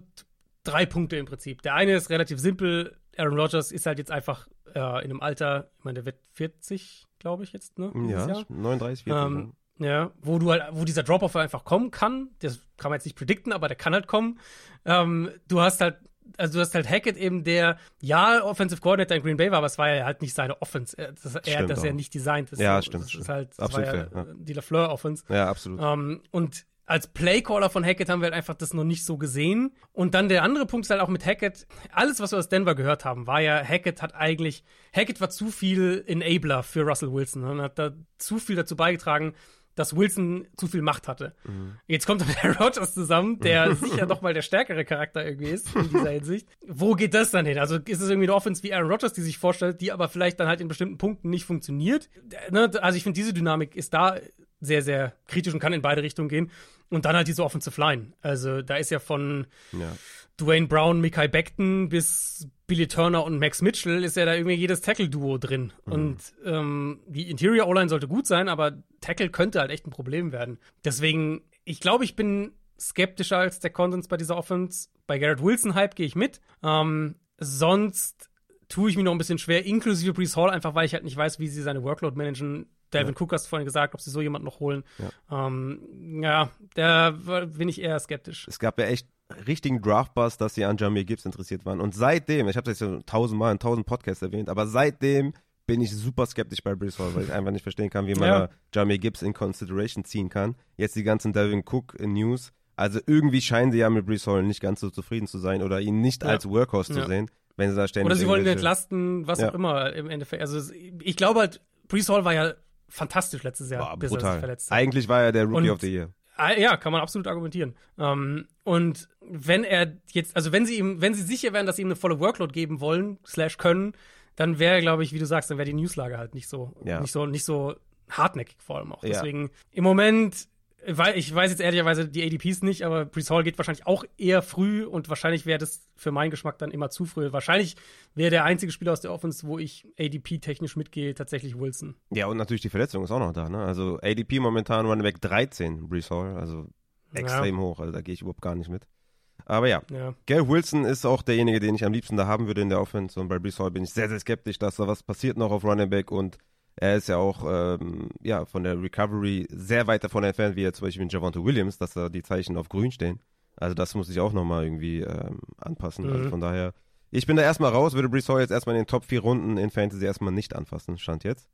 drei Punkte im Prinzip. Der eine ist relativ simpel. Aaron Rodgers ist halt jetzt einfach äh, in einem Alter, ich meine, der wird 40, glaube ich, jetzt, ne? Ja, Jahr. 39, 40. Ähm, ja, wo du halt, wo dieser Drop-Off einfach kommen kann. Das kann man jetzt nicht predikten, aber der kann halt kommen. Ähm, du hast halt, also du hast halt Hackett eben, der ja Offensive Coordinator in Green Bay war, aber es war ja halt nicht seine Offense. Das, er hat das ja nicht designt. ja, so, stimmt. Das stimmt. ist halt, das absolut war ja, fair, ja. die LaFleur Offense. Ja, absolut. Ähm, und als Playcaller von Hackett haben wir halt einfach das noch nicht so gesehen. Und dann der andere Punkt ist halt auch mit Hackett. Alles, was wir aus Denver gehört haben, war ja, Hackett hat eigentlich, Hackett war zu viel Enabler für Russell Wilson und hat da zu viel dazu beigetragen, dass Wilson zu viel Macht hatte. Mhm. Jetzt kommt aber der Rogers zusammen, der sicher doch mal der stärkere Charakter irgendwie ist in dieser Hinsicht. Wo geht das dann hin? Also ist es irgendwie eine Offense wie Aaron Rodgers, die sich vorstellt, die aber vielleicht dann halt in bestimmten Punkten nicht funktioniert? Ne, also ich finde, diese Dynamik ist da sehr, sehr kritisch und kann in beide Richtungen gehen. Und dann halt diese Offensive Line. Also da ist ja von ja. Dwayne Brown, Mikai Beckton bis Billy Turner und Max Mitchell ist ja da irgendwie jedes Tackle-Duo drin. Mhm. Und ähm, die Interior O-Line sollte gut sein, aber Tackle könnte halt echt ein Problem werden. Deswegen, ich glaube, ich bin skeptischer als der Konsens bei dieser Offense. Bei Garrett Wilson Hype gehe ich mit. Ähm, sonst tue ich mir noch ein bisschen schwer, inklusive Brees Hall, einfach weil ich halt nicht weiß, wie sie seine Workload managen Devin ja. Cook hast du vorhin gesagt, ob sie so jemanden noch holen. Ja, ähm, ja da bin ich eher skeptisch. Es gab ja echt richtigen Draftbus, dass sie an Jamie Gibbs interessiert waren. Und seitdem, ich habe das jetzt tausendmal in tausend Podcasts erwähnt, aber seitdem bin ich super skeptisch bei Brees Hall, weil ich einfach nicht verstehen kann, wie man ja. Jamie Gibbs in Consideration ziehen kann. Jetzt die ganzen Devin Cook News. Also irgendwie scheinen sie ja mit Brees Hall nicht ganz so zufrieden zu sein oder ihn nicht ja. als Workhorse zu sehen, wenn sie da ständig Oder sie wollen ihn entlasten, was auch immer im Endeffekt. Also ich glaube halt, Brees Hall war ja fantastisch letztes Jahr, Boah, bis brutal. er sich verletzt hat. Eigentlich war er der Rookie und, of the Year. Ah, ja, kann man absolut argumentieren. Ähm, und wenn er jetzt, also wenn sie ihm, wenn sie sicher wären, dass sie ihm eine volle Workload geben wollen, slash können, dann wäre, glaube ich, wie du sagst, dann wäre die Newslage halt nicht so, ja. nicht so, nicht so hartnäckig vor allem auch. Ja. Deswegen im Moment ich weiß jetzt ehrlicherweise die ADPs nicht, aber Brees Hall geht wahrscheinlich auch eher früh und wahrscheinlich wäre das für meinen Geschmack dann immer zu früh. Wahrscheinlich wäre der einzige Spieler aus der Offense, wo ich ADP-technisch mitgehe, tatsächlich Wilson. Ja, und natürlich die Verletzung ist auch noch da, ne? Also ADP momentan Running Back 13, Brees Hall, also extrem ja. hoch, also da gehe ich überhaupt gar nicht mit. Aber ja, ja. Gary Wilson ist auch derjenige, den ich am liebsten da haben würde in der Offense und bei Brees Hall bin ich sehr, sehr skeptisch, dass da was passiert noch auf Running Back und er ist ja auch ähm, ja, von der Recovery sehr weit davon entfernt, wie jetzt zum Beispiel mit Javante Williams, dass da die Zeichen auf grün stehen. Also das muss ich auch nochmal irgendwie ähm, anpassen. Also mhm. Also von daher, ich bin da erstmal raus, würde Brees Hall jetzt erstmal in den Top 4 Runden in Fantasy erstmal nicht anfassen, stand jetzt.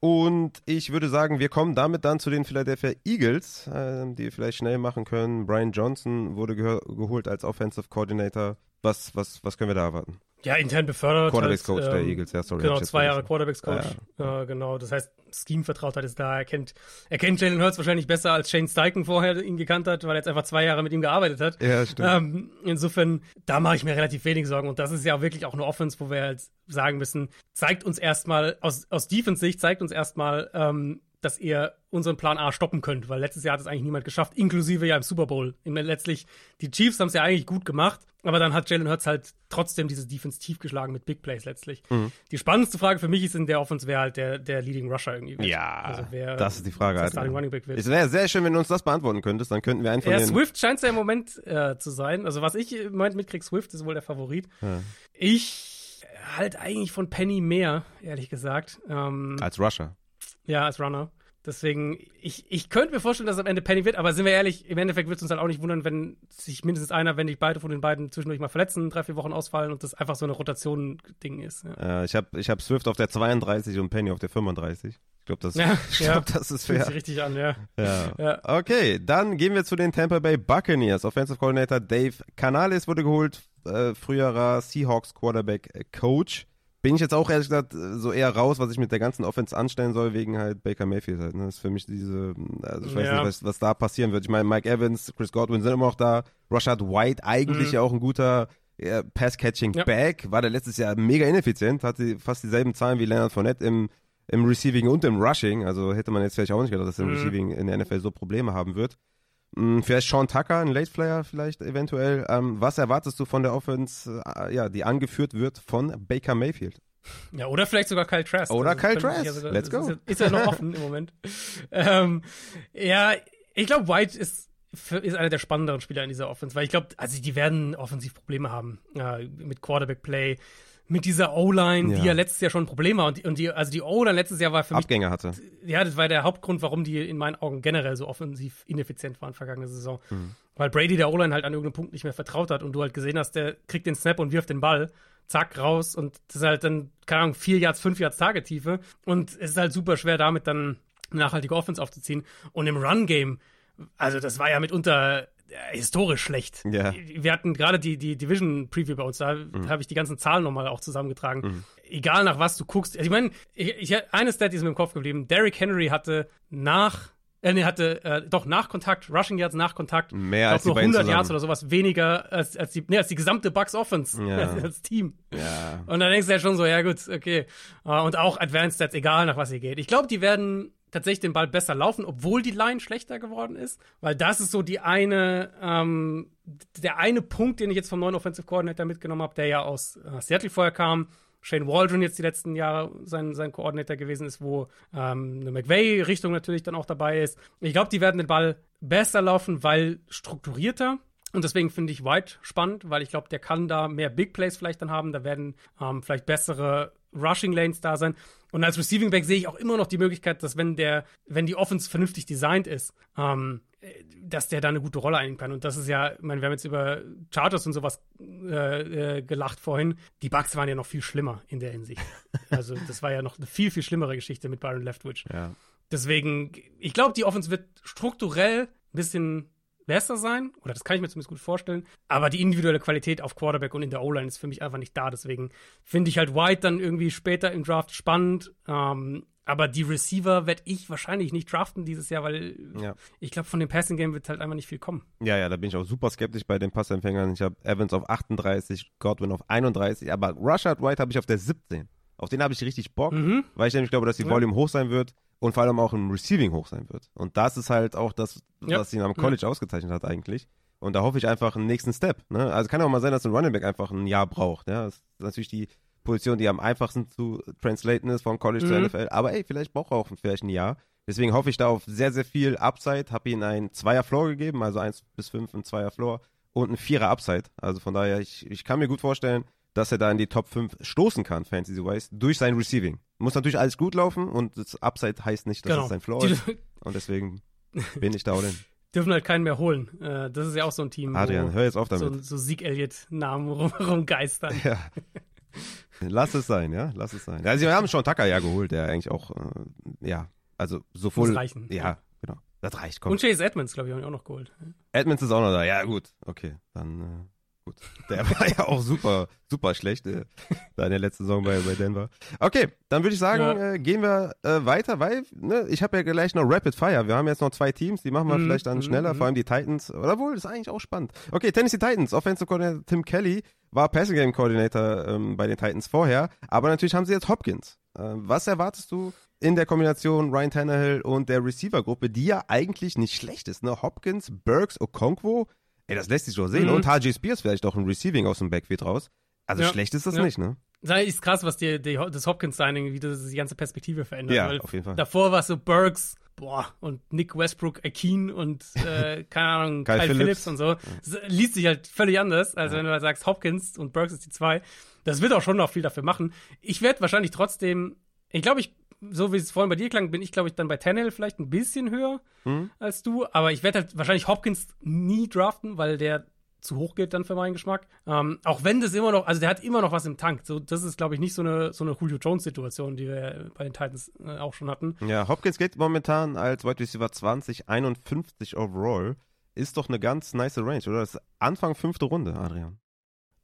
Und ich würde sagen, wir kommen damit dann zu den Philadelphia Eagles, äh, die vielleicht schnell machen können. Brian Johnson wurde ge geholt als Offensive Coordinator. Was, was, was können wir da erwarten? Ja, intern befördert. Quarterbacks-Coach halt, der ähm, Eagles, ja, sorry. Genau, zwei Jahre. Quarterbacks-Coach. Äh, genau, das heißt, Scheme-Vertrautheit ist da. Er kennt, er kennt Jalen Hurts wahrscheinlich besser, als Shane Steichen vorher ihn gekannt hat, weil er jetzt einfach zwei Jahre mit ihm gearbeitet hat. Ja, stimmt. Ähm, insofern, da mache ich mir relativ wenig Sorgen. Und das ist ja wirklich auch eine Offense, wo wir halt sagen müssen, zeigt uns erstmal, aus, aus Defense-Sicht, zeigt uns erstmal, ähm, dass ihr unseren Plan A stoppen könnt, weil letztes Jahr hat es eigentlich niemand geschafft, inklusive ja im Super Bowl. Letztlich, die Chiefs haben es ja eigentlich gut gemacht, aber dann hat Jalen Hurts halt trotzdem diese Defense tief geschlagen mit Big Plays letztlich. Mhm. Die spannendste Frage für mich ist in der Offense, wer halt der, der Leading Rusher irgendwie wird. Ja, Also wer das ist die Frage. der Alter. Starting Running Back wird. Es wäre sehr schön, wenn du uns das beantworten könntest. Dann könnten wir von Ja. Swift scheint es ja im Moment äh, zu sein. Also was ich im Moment mitkriege, Swift ist wohl der Favorit. Ja. Ich halt eigentlich von Penny mehr, ehrlich gesagt. Ähm, Als Rusher. ja, als Runner. Deswegen, ich, ich könnte mir vorstellen, dass es am Ende Penny wird, aber sind wir ehrlich, im Endeffekt wird es uns halt auch nicht wundern, wenn sich mindestens einer, wenn nicht beide von den beiden zwischendurch mal verletzen, drei, vier Wochen ausfallen und das einfach so eine Rotation-Ding ist. Ja. Äh, ich habe ich hab Swift auf der 32 und Penny auf der 35. Ich glaube, das, Ja, ich ja. glaub, das ist Fühlt fair. sich richtig an, ja. Ja. Ja. Okay, dann gehen wir zu den Tampa Bay Buccaneers. Offensive Coordinator Dave Canales wurde geholt, äh, früherer Seahawks Quarterback äh, Coach. Bin ich jetzt auch ehrlich gesagt äh, so eher raus, was ich mit der ganzen Offense anstellen soll, wegen halt Baker Mayfield halt. Ne? Das ist für mich diese, also ich weiß Ja. nicht, was, was da passieren wird. Ich meine, Mike Evans, Chris Godwin sind immer noch da. Rashad White eigentlich Mhm. ja auch ein guter äh, Pass-Catching-Back. War der letztes Jahr mega ineffizient, hatte fast dieselben Zahlen wie Leonard Fournette im im Receiving und im Rushing. Also hätte man jetzt vielleicht auch nicht gedacht, dass er im Mhm. Receiving in der NFL so Probleme haben wird. Hm, Vielleicht Sean Tucker, ein Late Flyer vielleicht eventuell. Ähm, was erwartest du von der Offense, äh, ja, die angeführt wird von Baker Mayfield? Ja, oder vielleicht sogar Kyle Trask. Oder Also, Kyle Trask. sogar- Let's go. Ist ja, ist ja noch offen im Moment. ähm, ja, ich glaube, White ist, ist einer der spannenderen Spieler in dieser Offense, weil ich glaube, also die werden offensiv Probleme haben äh, mit Quarterback-Play, mit dieser O-Line, die Ja. ja letztes Jahr schon ein Problem war. Und die, und die also die O-Line letztes Jahr war für mich Abgänge hatte. ja, das war der Hauptgrund, warum die in meinen Augen generell so offensiv ineffizient waren vergangene Saison. Weil Brady der O-Line halt an irgendeinem Punkt nicht mehr vertraut hat und du halt gesehen hast, der kriegt den Snap und wirft den Ball, zack, raus und das ist halt dann, keine Ahnung, vier Yards, fünf Yards Tagetiefe und es ist halt super schwer, damit dann eine nachhaltige Offense aufzuziehen. Und im Run-Game, also das war ja mitunter historisch schlecht. Ja. Wir hatten gerade die, die Division-Preview bei uns, da habe ich die ganzen Zahlen nochmal auch zusammengetragen. Egal nach was du guckst. Also ich meine, ich, ich, eine Stat ist mir im Kopf geblieben. Derrick Henry hatte nach, äh, nee, hatte äh, doch nach Kontakt, Rushing Yards nach Kontakt, Mehr als nur beiden 100 Yards oder sowas weniger als, als, die, nee, als die gesamte Bucks Offense Ja. als, als Team. Ja. Und dann denkst du ja schon so, ja gut, okay. Äh, Und auch Advanced Stats, egal nach was ihr geht. Ich glaube, die werden tatsächlich den Ball besser laufen, obwohl die Line schlechter geworden ist. Weil das ist so die eine, ähm, der eine Punkt, den ich jetzt vom neuen Offensive Coordinator mitgenommen habe, der ja aus äh, Seattle vorher kam. Shane Waldron jetzt die letzten Jahre sein, sein Koordinator gewesen ist, wo ähm, eine McVay-Richtung natürlich dann auch dabei ist. Ich glaube, die werden den Ball besser laufen, weil strukturierter. Und deswegen finde ich White spannend, weil ich glaube, der kann da mehr Big Plays vielleicht dann haben. Da werden ähm, vielleicht bessere Rushing Lanes da sein. Und als Receiving Back sehe ich auch immer noch die Möglichkeit, dass wenn der, wenn die Offense vernünftig designt ist, ähm, äh, dass der da eine gute Rolle einnehmen kann. Und das ist ja, ich meine, wir haben jetzt über Chargers und sowas äh, äh, gelacht vorhin. Die Bugs waren ja noch viel schlimmer in der Hinsicht. Also das war ja noch eine viel, viel schlimmere Geschichte mit Byron Leftwich. Ja. Deswegen, ich glaube, die Offense wird strukturell ein bisschen besser sein, oder das kann ich mir zumindest gut vorstellen, aber die individuelle Qualität auf Quarterback und in der O-Line ist für mich einfach nicht da. Deswegen finde ich halt White dann irgendwie später im Draft spannend. Ähm, aber die Receiver werde ich wahrscheinlich nicht draften dieses Jahr, weil Ja. ich glaube, von dem Passing Game wird halt einfach nicht viel kommen. Ja, ja, da bin ich auch super skeptisch bei den Passempfängern. Ich habe Evans auf 38, Godwin auf 31, aber Rashad White habe ich auf der 17. Auf den habe ich richtig Bock, Mhm. weil ich nämlich glaube, dass die Ja. Volume hoch sein wird und vor allem auch im Receiving hoch sein wird. Und das ist halt auch das, Ja. was ihn am College ausgezeichnet hat eigentlich. Und da hoffe ich einfach einen nächsten Step. Ne? Also kann auch mal sein, dass ein Running Back einfach ein Jahr braucht. Ja? Das ist natürlich die Position, die am einfachsten zu translaten ist von College zur Mhm. NFL. Aber ey, vielleicht braucht er auch vielleicht ein Jahr. Deswegen hoffe ich da auf sehr, sehr viel Upside. Habe ihm einen Zweier-Floor gegeben, also 1 bis 5 ein Zweier-Floor und ein Vierer-Upside. Also von daher, ich, ich kann mir gut vorstellen, dass er da in die Top 5 stoßen kann, Fantasy-wise, durch sein Receiving. Muss natürlich alles gut laufen und das Upside heißt nicht, dass Genau. es sein Floor ist. Und deswegen bin ich da all in. dürfen halt keinen mehr holen. Äh, das ist ja auch so ein Team, Adrian, hör jetzt auf damit. so, so Sieg-Elliott-Namen rum, rumgeistern. Ja. Lass es sein, ja, lass es sein. Also wir haben schon Tucker ja geholt, der eigentlich auch, äh, ja, also sowohl. Muss reichen. Ja, genau. Das reicht, komm. Und Chase Edmonds, glaube ich, haben wir auch noch geholt. Edmonds ist auch noch da. Ja, gut. Okay, dann Gut. Der war ja auch super, super schlecht äh, da in der letzten Saison bei, bei Denver. Okay, dann würde ich sagen, ja. äh, gehen wir äh, weiter, weil ne, ich habe ja gleich noch Rapid Fire. Wir haben jetzt noch zwei Teams, die machen wir mhm. vielleicht dann mhm, schneller, mhm. vor allem die Titans. Oder wohl, ist eigentlich auch spannend. Okay, Tennessee Titans, Offensive Coordinator Tim Kelly war Passing Game Coordinator ähm, bei den Titans vorher, aber natürlich haben sie jetzt Hopkins. Äh, was erwartest du in der Kombination Ryan Tannehill und der Receiver-Gruppe, die ja eigentlich nicht schlecht ist, ne? Hopkins, Burks, Okonkwo, ey, das lässt sich doch sehen. Mhm. Und HJ Spears vielleicht auch ein Receiving aus dem Backfield raus. Also ja. schlecht ist das ja. nicht, ne? Das ist krass, was die, die das Hopkins-Signing, wie das die ganze Perspektive verändert. Ja, auf jeden Fall. Davor war es so Burks, boah, und Nick Westbrook, Akin und, äh, keine Ahnung, Kyle, Kyle Phillips. Phillips. und so. Das liest sich halt völlig anders, als ja. wenn du halt sagst, Hopkins und Burks ist die zwei. Das wird auch schon noch viel dafür machen. Ich werde wahrscheinlich trotzdem, ich glaube, ich so wie es vorhin bei dir klang, bin ich, glaube ich, dann bei Tannehill vielleicht ein bisschen höher hm. als du. Aber ich werde halt wahrscheinlich Hopkins nie draften, weil der zu hoch geht dann für meinen Geschmack. Ähm, auch wenn das immer noch, also der hat immer noch was im Tank. So, das ist, glaube ich, nicht so eine, so eine Julio Jones-Situation, die wir bei den Titans äh, auch schon hatten. Ja, Hopkins geht momentan als Wide Receiver 20, 51 overall. Ist doch eine ganz nice Range, oder? Das ist Anfang fünfte Runde, Adrian.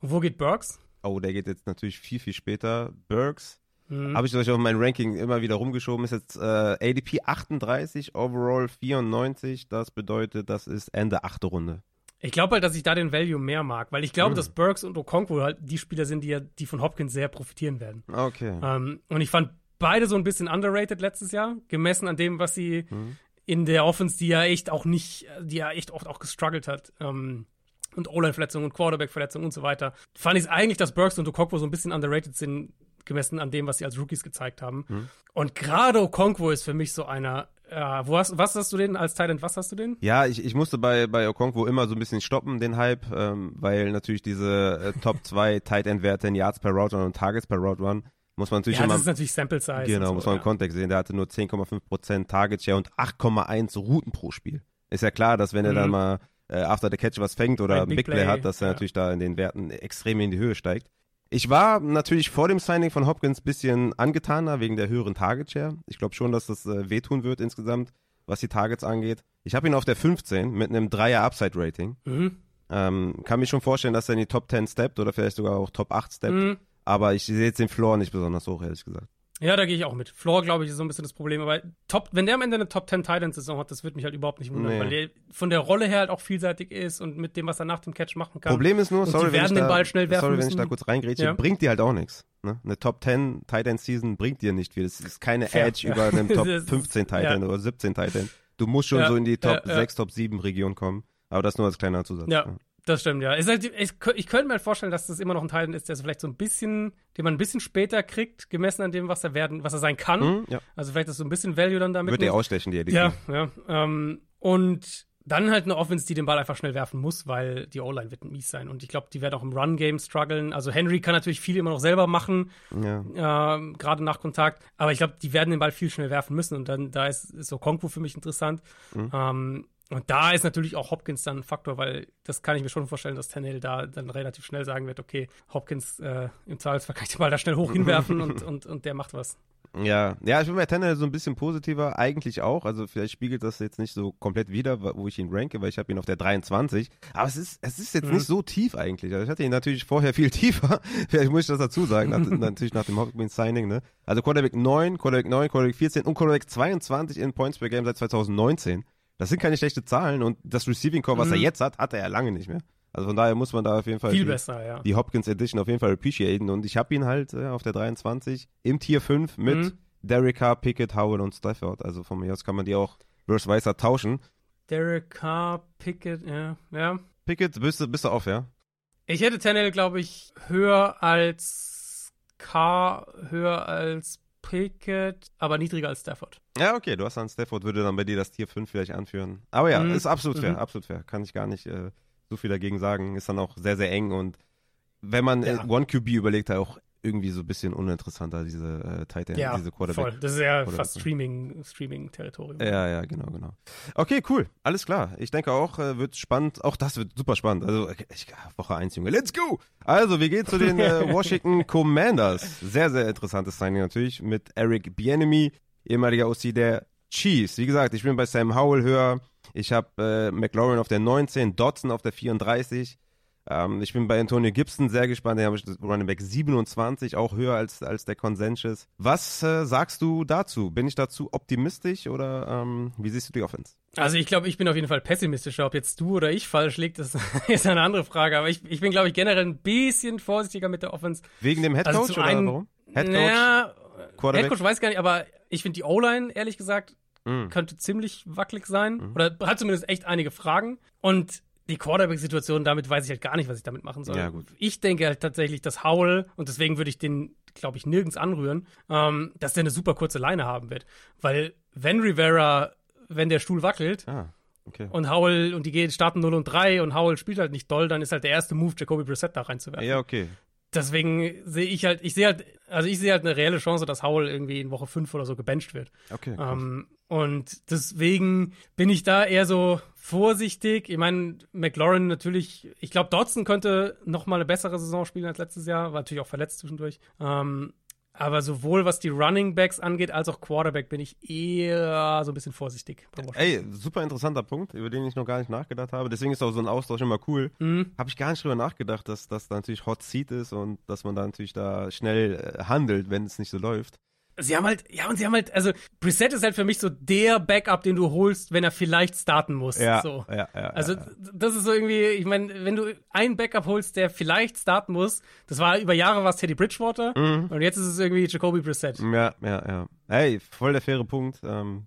wo geht Burks? Oh, der geht jetzt natürlich viel, viel später. Burks Mhm. Habe ich euch auf mein Ranking immer wieder rumgeschoben. Ist jetzt äh, ADP 38, Overall 94. Das bedeutet, das ist Ende achte Runde. Ich glaube halt, dass ich da den Value mehr mag, weil ich glaube, mhm. dass Burks und Okonkwo halt die Spieler sind, die ja, die von Hopkins sehr profitieren werden. Okay. Ähm, und ich fand beide so ein bisschen underrated letztes Jahr, gemessen an dem, was sie mhm. in der Offense, die ja echt auch nicht, die ja echt oft auch gestruggelt hat. Ähm, und O-Line-Verletzungen und Quarterback-Verletzungen und so weiter. Fand ich es eigentlich, dass Burks und Okonkwo so ein bisschen underrated sind, gemessen an dem, was sie als Rookies gezeigt haben. Mhm. Und gerade Okonkwo ist für mich so einer, ja, wo hast, was hast du den als Talent? Was hast du den? Ja, ich, ich musste bei, bei Okonkwo immer so ein bisschen stoppen, den Hype, ähm, weil natürlich diese äh, Top 2 Tight End Werte in Yards per Route und Targets per Route Run muss man natürlich ja, immer. das ist natürlich Sample Size. Genau, so, muss man ja. im Kontext sehen. Der hatte nur 10,5% Target Share und 8,1 Routen pro Spiel. Ist ja klar, dass wenn mhm. er dann mhm. mal äh, after the catch was fängt oder ein Big, Big Play, Play, hat, dass er ja. natürlich da in den Werten extrem in die Höhe steigt. Ich war natürlich vor dem Signing von Hopkins ein bisschen angetaner wegen der höheren Target Share. Ich glaube schon, dass das äh, wehtun wird insgesamt, was die Targets angeht. Ich habe ihn auf der 15 mit einem Dreier Upside Rating. Mhm. Ähm, kann mir schon vorstellen, dass er in die Top 10 steppt oder vielleicht sogar auch Top 8 steppt. Mhm. Aber ich sehe jetzt den Floor nicht besonders hoch, ehrlich gesagt. Ja, da gehe ich auch mit. Floor, glaube ich, ist so ein bisschen das Problem. Aber Top, wenn der am Ende eine Top 10 Titan-Saison hat, das wird mich halt überhaupt nicht wundern, nee. weil der von der Rolle her halt auch vielseitig ist und mit dem, was er nach dem Catch machen kann. Problem ist nur, sorry, die Ball schnell werfen sorry, wenn ich da kurz reingrätsche, ja. bringt dir halt auch nichts. Ne? Eine Top 10 Titan-Season bringt dir nicht viel. Es ist keine Fair, Edge ja. über einen Top 15 Titan ja. oder 17 Titan. Du musst schon so in die Top 6, Top 7 Region kommen. Aber das nur als kleiner Zusatz. Ja. Das stimmt, ja. Halt, ich, könnte mir halt vorstellen, dass das immer noch ein Teil ist, der so vielleicht so ein bisschen, den man ein bisschen später kriegt, gemessen an dem, was er werden, was er sein kann. Mhm, ja. Also vielleicht ist so ein bisschen Value dann damit. Wird er ausstechen, die Edition. Ja, ja. Ähm, und dann halt eine Offense, die den Ball einfach schnell werfen muss, weil die O-Line wird mies sein. Und ich glaube, die werden auch im Run-Game strugglen. Also Henry kann natürlich viel immer noch selber machen, ja. äh, gerade nach Kontakt. Aber ich glaube, die werden den Ball viel schnell werfen müssen. Und dann, da ist, ist so Konku für mich interessant. Mhm. Ähm, und da ist natürlich auch Hopkins dann ein Faktor, weil das kann ich mir schon vorstellen, dass Tannehill da dann relativ schnell sagen wird, okay, Hopkins äh, im Zweifelsfall kann ich den Ball da schnell hoch hinwerfen und, und, und der macht was. Ja, ja, ich bin bei Tannehill so ein bisschen positiver, eigentlich auch. Also vielleicht spiegelt das jetzt nicht so komplett wieder, wo ich ihn ranke, weil ich habe ihn auf der 23. Aber es ist, es ist jetzt mhm. nicht so tief eigentlich. Also ich hatte ihn natürlich vorher viel tiefer. vielleicht muss ich das dazu sagen, nach, natürlich nach dem Hopkins Signing, ne? Also Quarterback 9, Quarterback 9, Quarterback 14 und Quarterback 22 in Points per Game seit 2019. Das sind keine schlechten Zahlen und das Receiving Core, was mhm. er jetzt hat, hat er ja lange nicht mehr. Also von daher muss man da auf jeden Fall Viel die, besser, ja. die Hopkins Edition auf jeden Fall appreciaten. Und ich habe ihn halt äh, auf der 23 im Tier 5 mit mhm. Derek Carr, Pickett, Howell und Stafford. Also von mir aus kann man die auch versus Weißer tauschen. Derek Carr, Pickett, ja. ja. Pickett, bist du, bist du auf, ja? Ich hätte Tannehill, glaube ich, höher als Carr, höher als Pickett, aber niedriger als Stafford. Ja, okay, du hast dann Stafford, würde dann bei dir das Tier 5 vielleicht anführen. Aber ja, mhm. ist absolut fair, mhm. absolut fair. Kann ich gar nicht äh, so viel dagegen sagen. Ist dann auch sehr, sehr eng und wenn man ja. One QB überlegt, auch irgendwie so ein bisschen uninteressanter, diese äh, Tight End, ja, diese Quarterback. Voll. Das ist ja fast Streaming, Streaming-Territorium. Ja, ja, genau, genau. Okay, cool. Alles klar. Ich denke auch, äh, wird spannend. Auch das wird super spannend. Also, ich, Woche 1, Junge. Let's go! Also, wir gehen zu den äh, Washington Commanders. Sehr, sehr interessantes Signing natürlich mit Eric Bienemy, ehemaliger OC der Chiefs. Wie gesagt, ich bin bei Sam Howell höher. Ich habe äh, McLaurin auf der 19, Dodson auf der 34. Ähm, ich bin bei Antonio Gibson sehr gespannt. Den habe ich Running Back 27, auch höher als, als der Consensus. Was äh, sagst du dazu? Bin ich dazu optimistisch oder ähm, wie siehst du die Offense? Also ich glaube, ich bin auf jeden Fall pessimistischer. Ob jetzt du oder ich falsch liegt, das ist eine andere Frage. Aber ich, ich bin, glaube ich, generell ein bisschen vorsichtiger mit der Offense. Wegen dem Headcoach Also oder einen- warum? Headcoach? Naja? Headcoach weiß gar nicht, aber ich finde die O-Line, ehrlich gesagt, Mm. könnte ziemlich wackelig sein. Oder hat zumindest echt einige Fragen. Und die Quarterback-Situation, damit weiß ich halt gar nicht, was ich damit machen soll. Ja. Ich denke halt tatsächlich, dass Howell, und deswegen würde ich den, glaube ich, nirgends anrühren, ähm, dass der eine super kurze Leine haben wird. Weil wenn Rivera, wenn der Stuhl wackelt, Ah, okay. und Howell und die gehen starten 0 und 3 und Howell spielt halt nicht doll, dann ist halt der erste Move, Jacoby Brissett da reinzuwerfen. Ja, okay. Deswegen sehe ich halt, ich sehe halt, also ich sehe halt eine reelle Chance, dass Howell irgendwie in Woche 5 oder so gebencht wird. Okay. Ähm, und deswegen bin ich da eher so vorsichtig. Ich meine, McLaurin natürlich, ich glaube, Dodson könnte noch mal eine bessere Saison spielen als letztes Jahr, war natürlich auch verletzt zwischendurch. Ähm, aber sowohl was die Running Backs angeht, als auch Quarterback bin ich eher so ein bisschen vorsichtig. Ey, super interessanter Punkt, über den ich noch gar nicht nachgedacht habe. Deswegen ist auch so ein Austausch immer cool. Mhm. Habe ich gar nicht drüber nachgedacht, dass das da natürlich Hot Seat ist und dass man da natürlich da schnell äh, handelt, wenn es nicht so läuft. Sie haben halt, ja, und sie haben halt, also Brissett ist halt für mich so der Backup, den du holst, wenn er vielleicht starten muss. Ja, so. ja, ja. Also ja. das ist so irgendwie, ich meine, wenn du einen Backup holst, der vielleicht starten muss, das war über Jahre war es Teddy Bridgewater Mhm. und jetzt ist es irgendwie Jacoby Brissett. Ja, ja, ja. Hey, voll der faire Punkt. Ähm,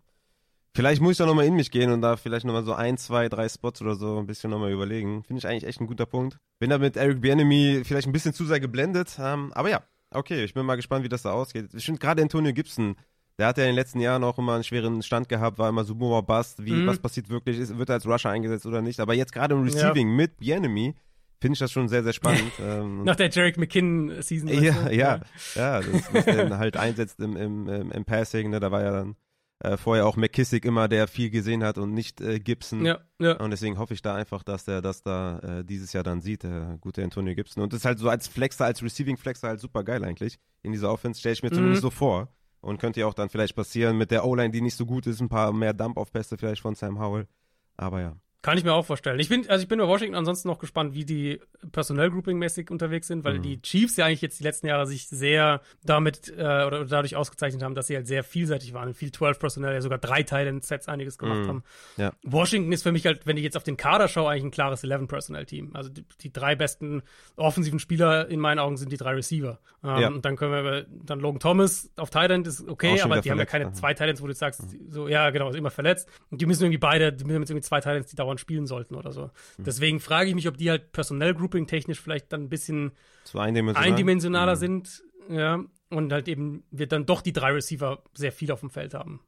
vielleicht muss ich da nochmal in mich gehen und da vielleicht nochmal so ein, zwei, drei Spots oder so ein bisschen nochmal überlegen. Finde ich eigentlich echt ein guter Punkt. Bin da mit Eric Bienemy vielleicht ein bisschen zu sehr geblendet. Ähm, aber ja, okay, ich bin mal gespannt, wie das da ausgeht. Ich finde gerade Antonio Gibson, der hat ja in den letzten Jahren auch immer einen schweren Stand gehabt, war immer so Boomer Bust, wie, Mhm. was passiert wirklich, ist, wird er als Rusher eingesetzt oder nicht. Aber jetzt gerade im Receiving mit Bienemy finde ich das schon sehr, sehr spannend. ähm, Nach der Jarek McKinnon-Season. ja, ja, ja, das, das den halt einsetzt im, im, im, im Passing, ne, da war ja dann äh, vorher auch McKissick immer, der viel gesehen hat und nicht äh, Gibson. Ja, ja. Und deswegen hoffe ich da einfach, dass der das da äh, dieses Jahr dann sieht, der gute Antonio Gibson. Und das ist halt so als Flexer, als Receiving Flexer halt super geil eigentlich. In dieser Offense stelle ich mir Mhm. zumindest so vor. Und könnte ja auch dann vielleicht passieren mit der O-Line, die nicht so gut ist, ein paar mehr Dump-Off-Pässe vielleicht von Sam Howell. Aber ja. Kann ich mir auch vorstellen. Ich bin, also ich bin bei Washington ansonsten noch gespannt, wie die Personell-Grouping-mäßig unterwegs sind, weil Mhm. die Chiefs ja eigentlich jetzt die letzten Jahre sich sehr damit äh, oder, oder dadurch ausgezeichnet haben, dass sie halt sehr vielseitig waren. Viel 12 Personell, ja sogar drei Titan-Sets einiges gemacht Mhm. haben. Ja. Washington ist für mich halt, wenn ich jetzt auf den Kader schaue, eigentlich ein klares 11-Personal-Team. Also die, die drei besten offensiven Spieler in meinen Augen sind die drei Receiver. Ähm, Ja. Und dann können wir dann Logan Thomas auf Titan ist okay, aber die haben ja keine ne? zwei Titans, wo du sagst, so, ja, genau, ist immer verletzt. Und die müssen irgendwie beide, die müssen jetzt irgendwie zwei Titans, die dauernd spielen sollten oder so. Hm. Deswegen frage ich mich, ob die halt Personell-Grouping technisch vielleicht dann ein bisschen eindimensional. eindimensionaler Mhm. sind, ja. Und halt eben wird dann doch die drei Receiver sehr viel auf dem Feld haben.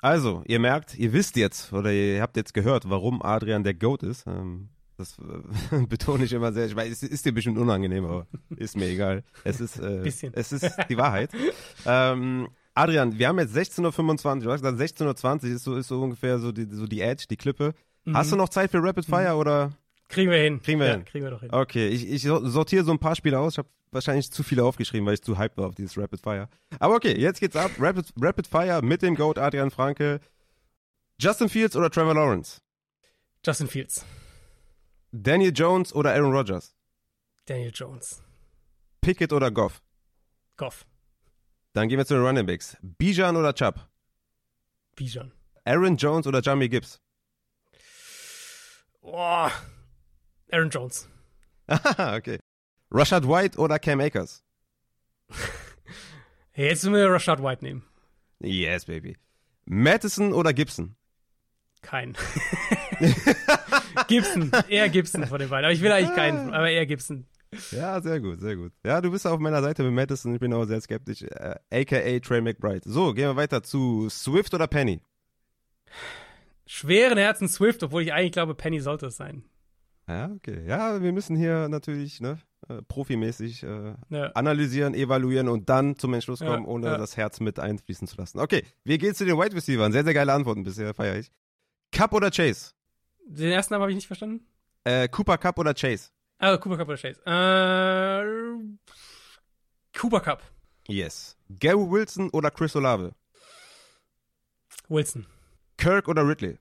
Also, ihr merkt, ihr wisst jetzt oder ihr habt jetzt gehört, warum Adrian der Goat ist. Ähm, das äh, betone ich immer sehr. Ich weiß, es ist dir bestimmt unangenehm, aber ist mir egal. Es ist, äh, es ist die Wahrheit. ähm, Adrian, wir haben jetzt 16.25 Uhr. Du hast gesagt, 16.20 Uhr ist so, ist so ungefähr so die, so die Edge, die Klippe. Hast du noch Zeit für Rapid Fire oder? Kriegen wir hin. Kriegen wir ja, hin. Kriegen wir doch hin. Okay, ich, ich sortiere so ein paar Spiele aus. Ich habe wahrscheinlich zu viele aufgeschrieben, weil ich zu hyped war auf dieses Rapid Fire. Aber okay, jetzt geht's ab. Rapid, Rapid Fire mit dem Goat Adrian Franke. Justin Fields oder Trevor Lawrence? Justin Fields. Daniel Jones oder Aaron Rodgers? Daniel Jones. Pickett oder Goff? Goff. Dann gehen wir zu den Running Backs. Bijan oder Chubb? Bijan. Aaron Jones oder Jamie Gibbs? Boah. Aaron Jones. Okay. Rashad White oder Cam Akers? Jetzt müssen wir Rashad White nehmen. Yes, baby. Madison oder Gibson? Kein. Gibson. Eher Gibson von den beiden. Aber ich will eigentlich keinen, aber eher Gibson. Ja, sehr gut, sehr gut. Ja, du bist auf meiner Seite mit Madison. Ich bin auch sehr skeptisch. Äh, AKA Trey McBride. So, gehen wir weiter zu Swift oder Penny? Schweren Herzen Swift, obwohl ich eigentlich glaube, Penny sollte es sein. Ja, okay. Ja, wir müssen hier natürlich ne, äh, profimäßig äh, Ja. analysieren, evaluieren und dann zum Entschluss Ja, kommen, ohne ja. das Herz mit einfließen zu lassen. Okay, wir gehen zu den Wide Receivers. Sehr, sehr geile Antworten bisher, feiere ich. Cup oder Chase? Den ersten Namen habe ich nicht verstanden. Äh, Cooper Cup oder Chase? Ah, Cooper Cup oder Chase. Äh, Cooper Cup. Yes. Gary Wilson oder Chris Olave? Wilson. Kirk oder Ridley?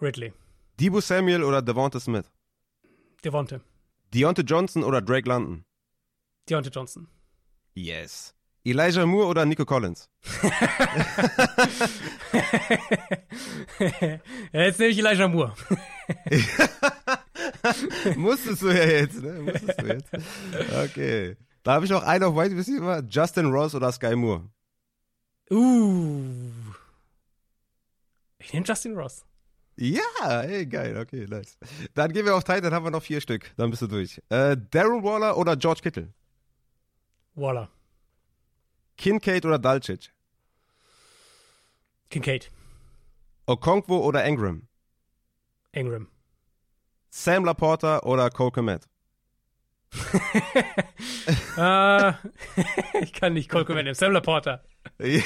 Ridley. Debo Samuel oder Devonta Smith? Devonte. Deontay Johnson oder Drake London? Deontay Johnson. Yes. Elijah Moore oder Nico Collins? jetzt nehme ich Elijah Moore. Musstest du ja jetzt, ne? Musstest du jetzt. Okay. Da habe ich noch einen auf White Receiver. Justin Ross oder Sky Moore? Uh. Ich nehme Justin Ross. Ja, ey, geil, okay, nice. Dann gehen wir auf Tight, dann haben wir noch vier Stück. Dann bist du durch. Äh, Darren Waller oder George Kittle? Waller. Kincaid oder Dalcic? Kincaid. Okonkwo oder Engram? Engram. Sam Laporta oder Cole Komet? Uh, ich kann nicht Komet nehmen. Sam Laporta. Ja,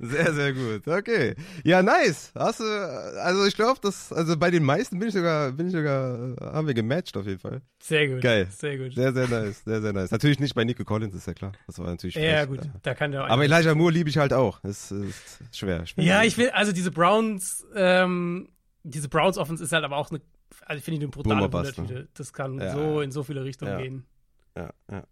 sehr, sehr gut. Okay. Ja, nice. Hast du, also ich glaube, dass, also bei den meisten bin ich sogar, bin ich sogar, haben wir gematcht auf jeden Fall. Sehr gut. Geil. Sehr gut. Sehr, sehr nice. Sehr, sehr nice. Natürlich nicht bei Nico Collins, ist ja klar. Das war natürlich Ja, frech. gut. Da kann der auch Aber Elijah Moore liebe ich halt auch. Das ist schwer. schwer. Ja, ich will, also diese Browns, ähm, diese Browns Offense ist halt aber auch eine, also finde ich eine brutale Wundertüte. Das kann Ja. so in so viele Richtungen Ja. gehen. Ja, ja.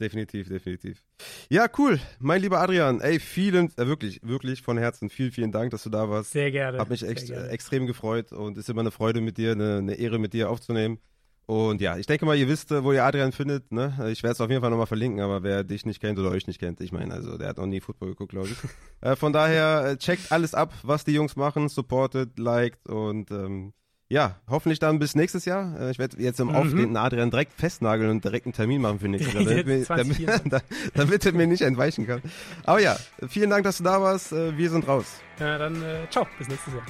Definitiv, definitiv. Ja, cool. Mein lieber Adrian, ey, vielen, äh, wirklich, wirklich von Herzen, vielen, vielen Dank, dass du da warst. Sehr gerne. Hat mich echt, äh, extrem gefreut und ist immer eine Freude mit dir, eine, eine Ehre mit dir aufzunehmen. Und ja, ich denke mal, ihr wisst, äh, wo ihr Adrian findet. Ne? Ich werde es auf jeden Fall nochmal verlinken, aber wer dich nicht kennt oder euch nicht kennt, ich meine, also der hat noch nie Football geguckt, glaube ich. äh, von daher äh, checkt alles ab, was die Jungs machen, supportet, liked und ähm, ja, hoffentlich dann bis nächstes Jahr. Äh, ich werde jetzt im Mhm. aufstehenden Adrian direkt festnageln und direkt einen Termin machen für nächstes Jahr, damit, mir, damit, 2024. damit er mir nicht entweichen kann. Aber ja, vielen Dank, dass du da warst. Äh, Wir sind raus. Ja, dann äh, ciao, bis nächstes Jahr.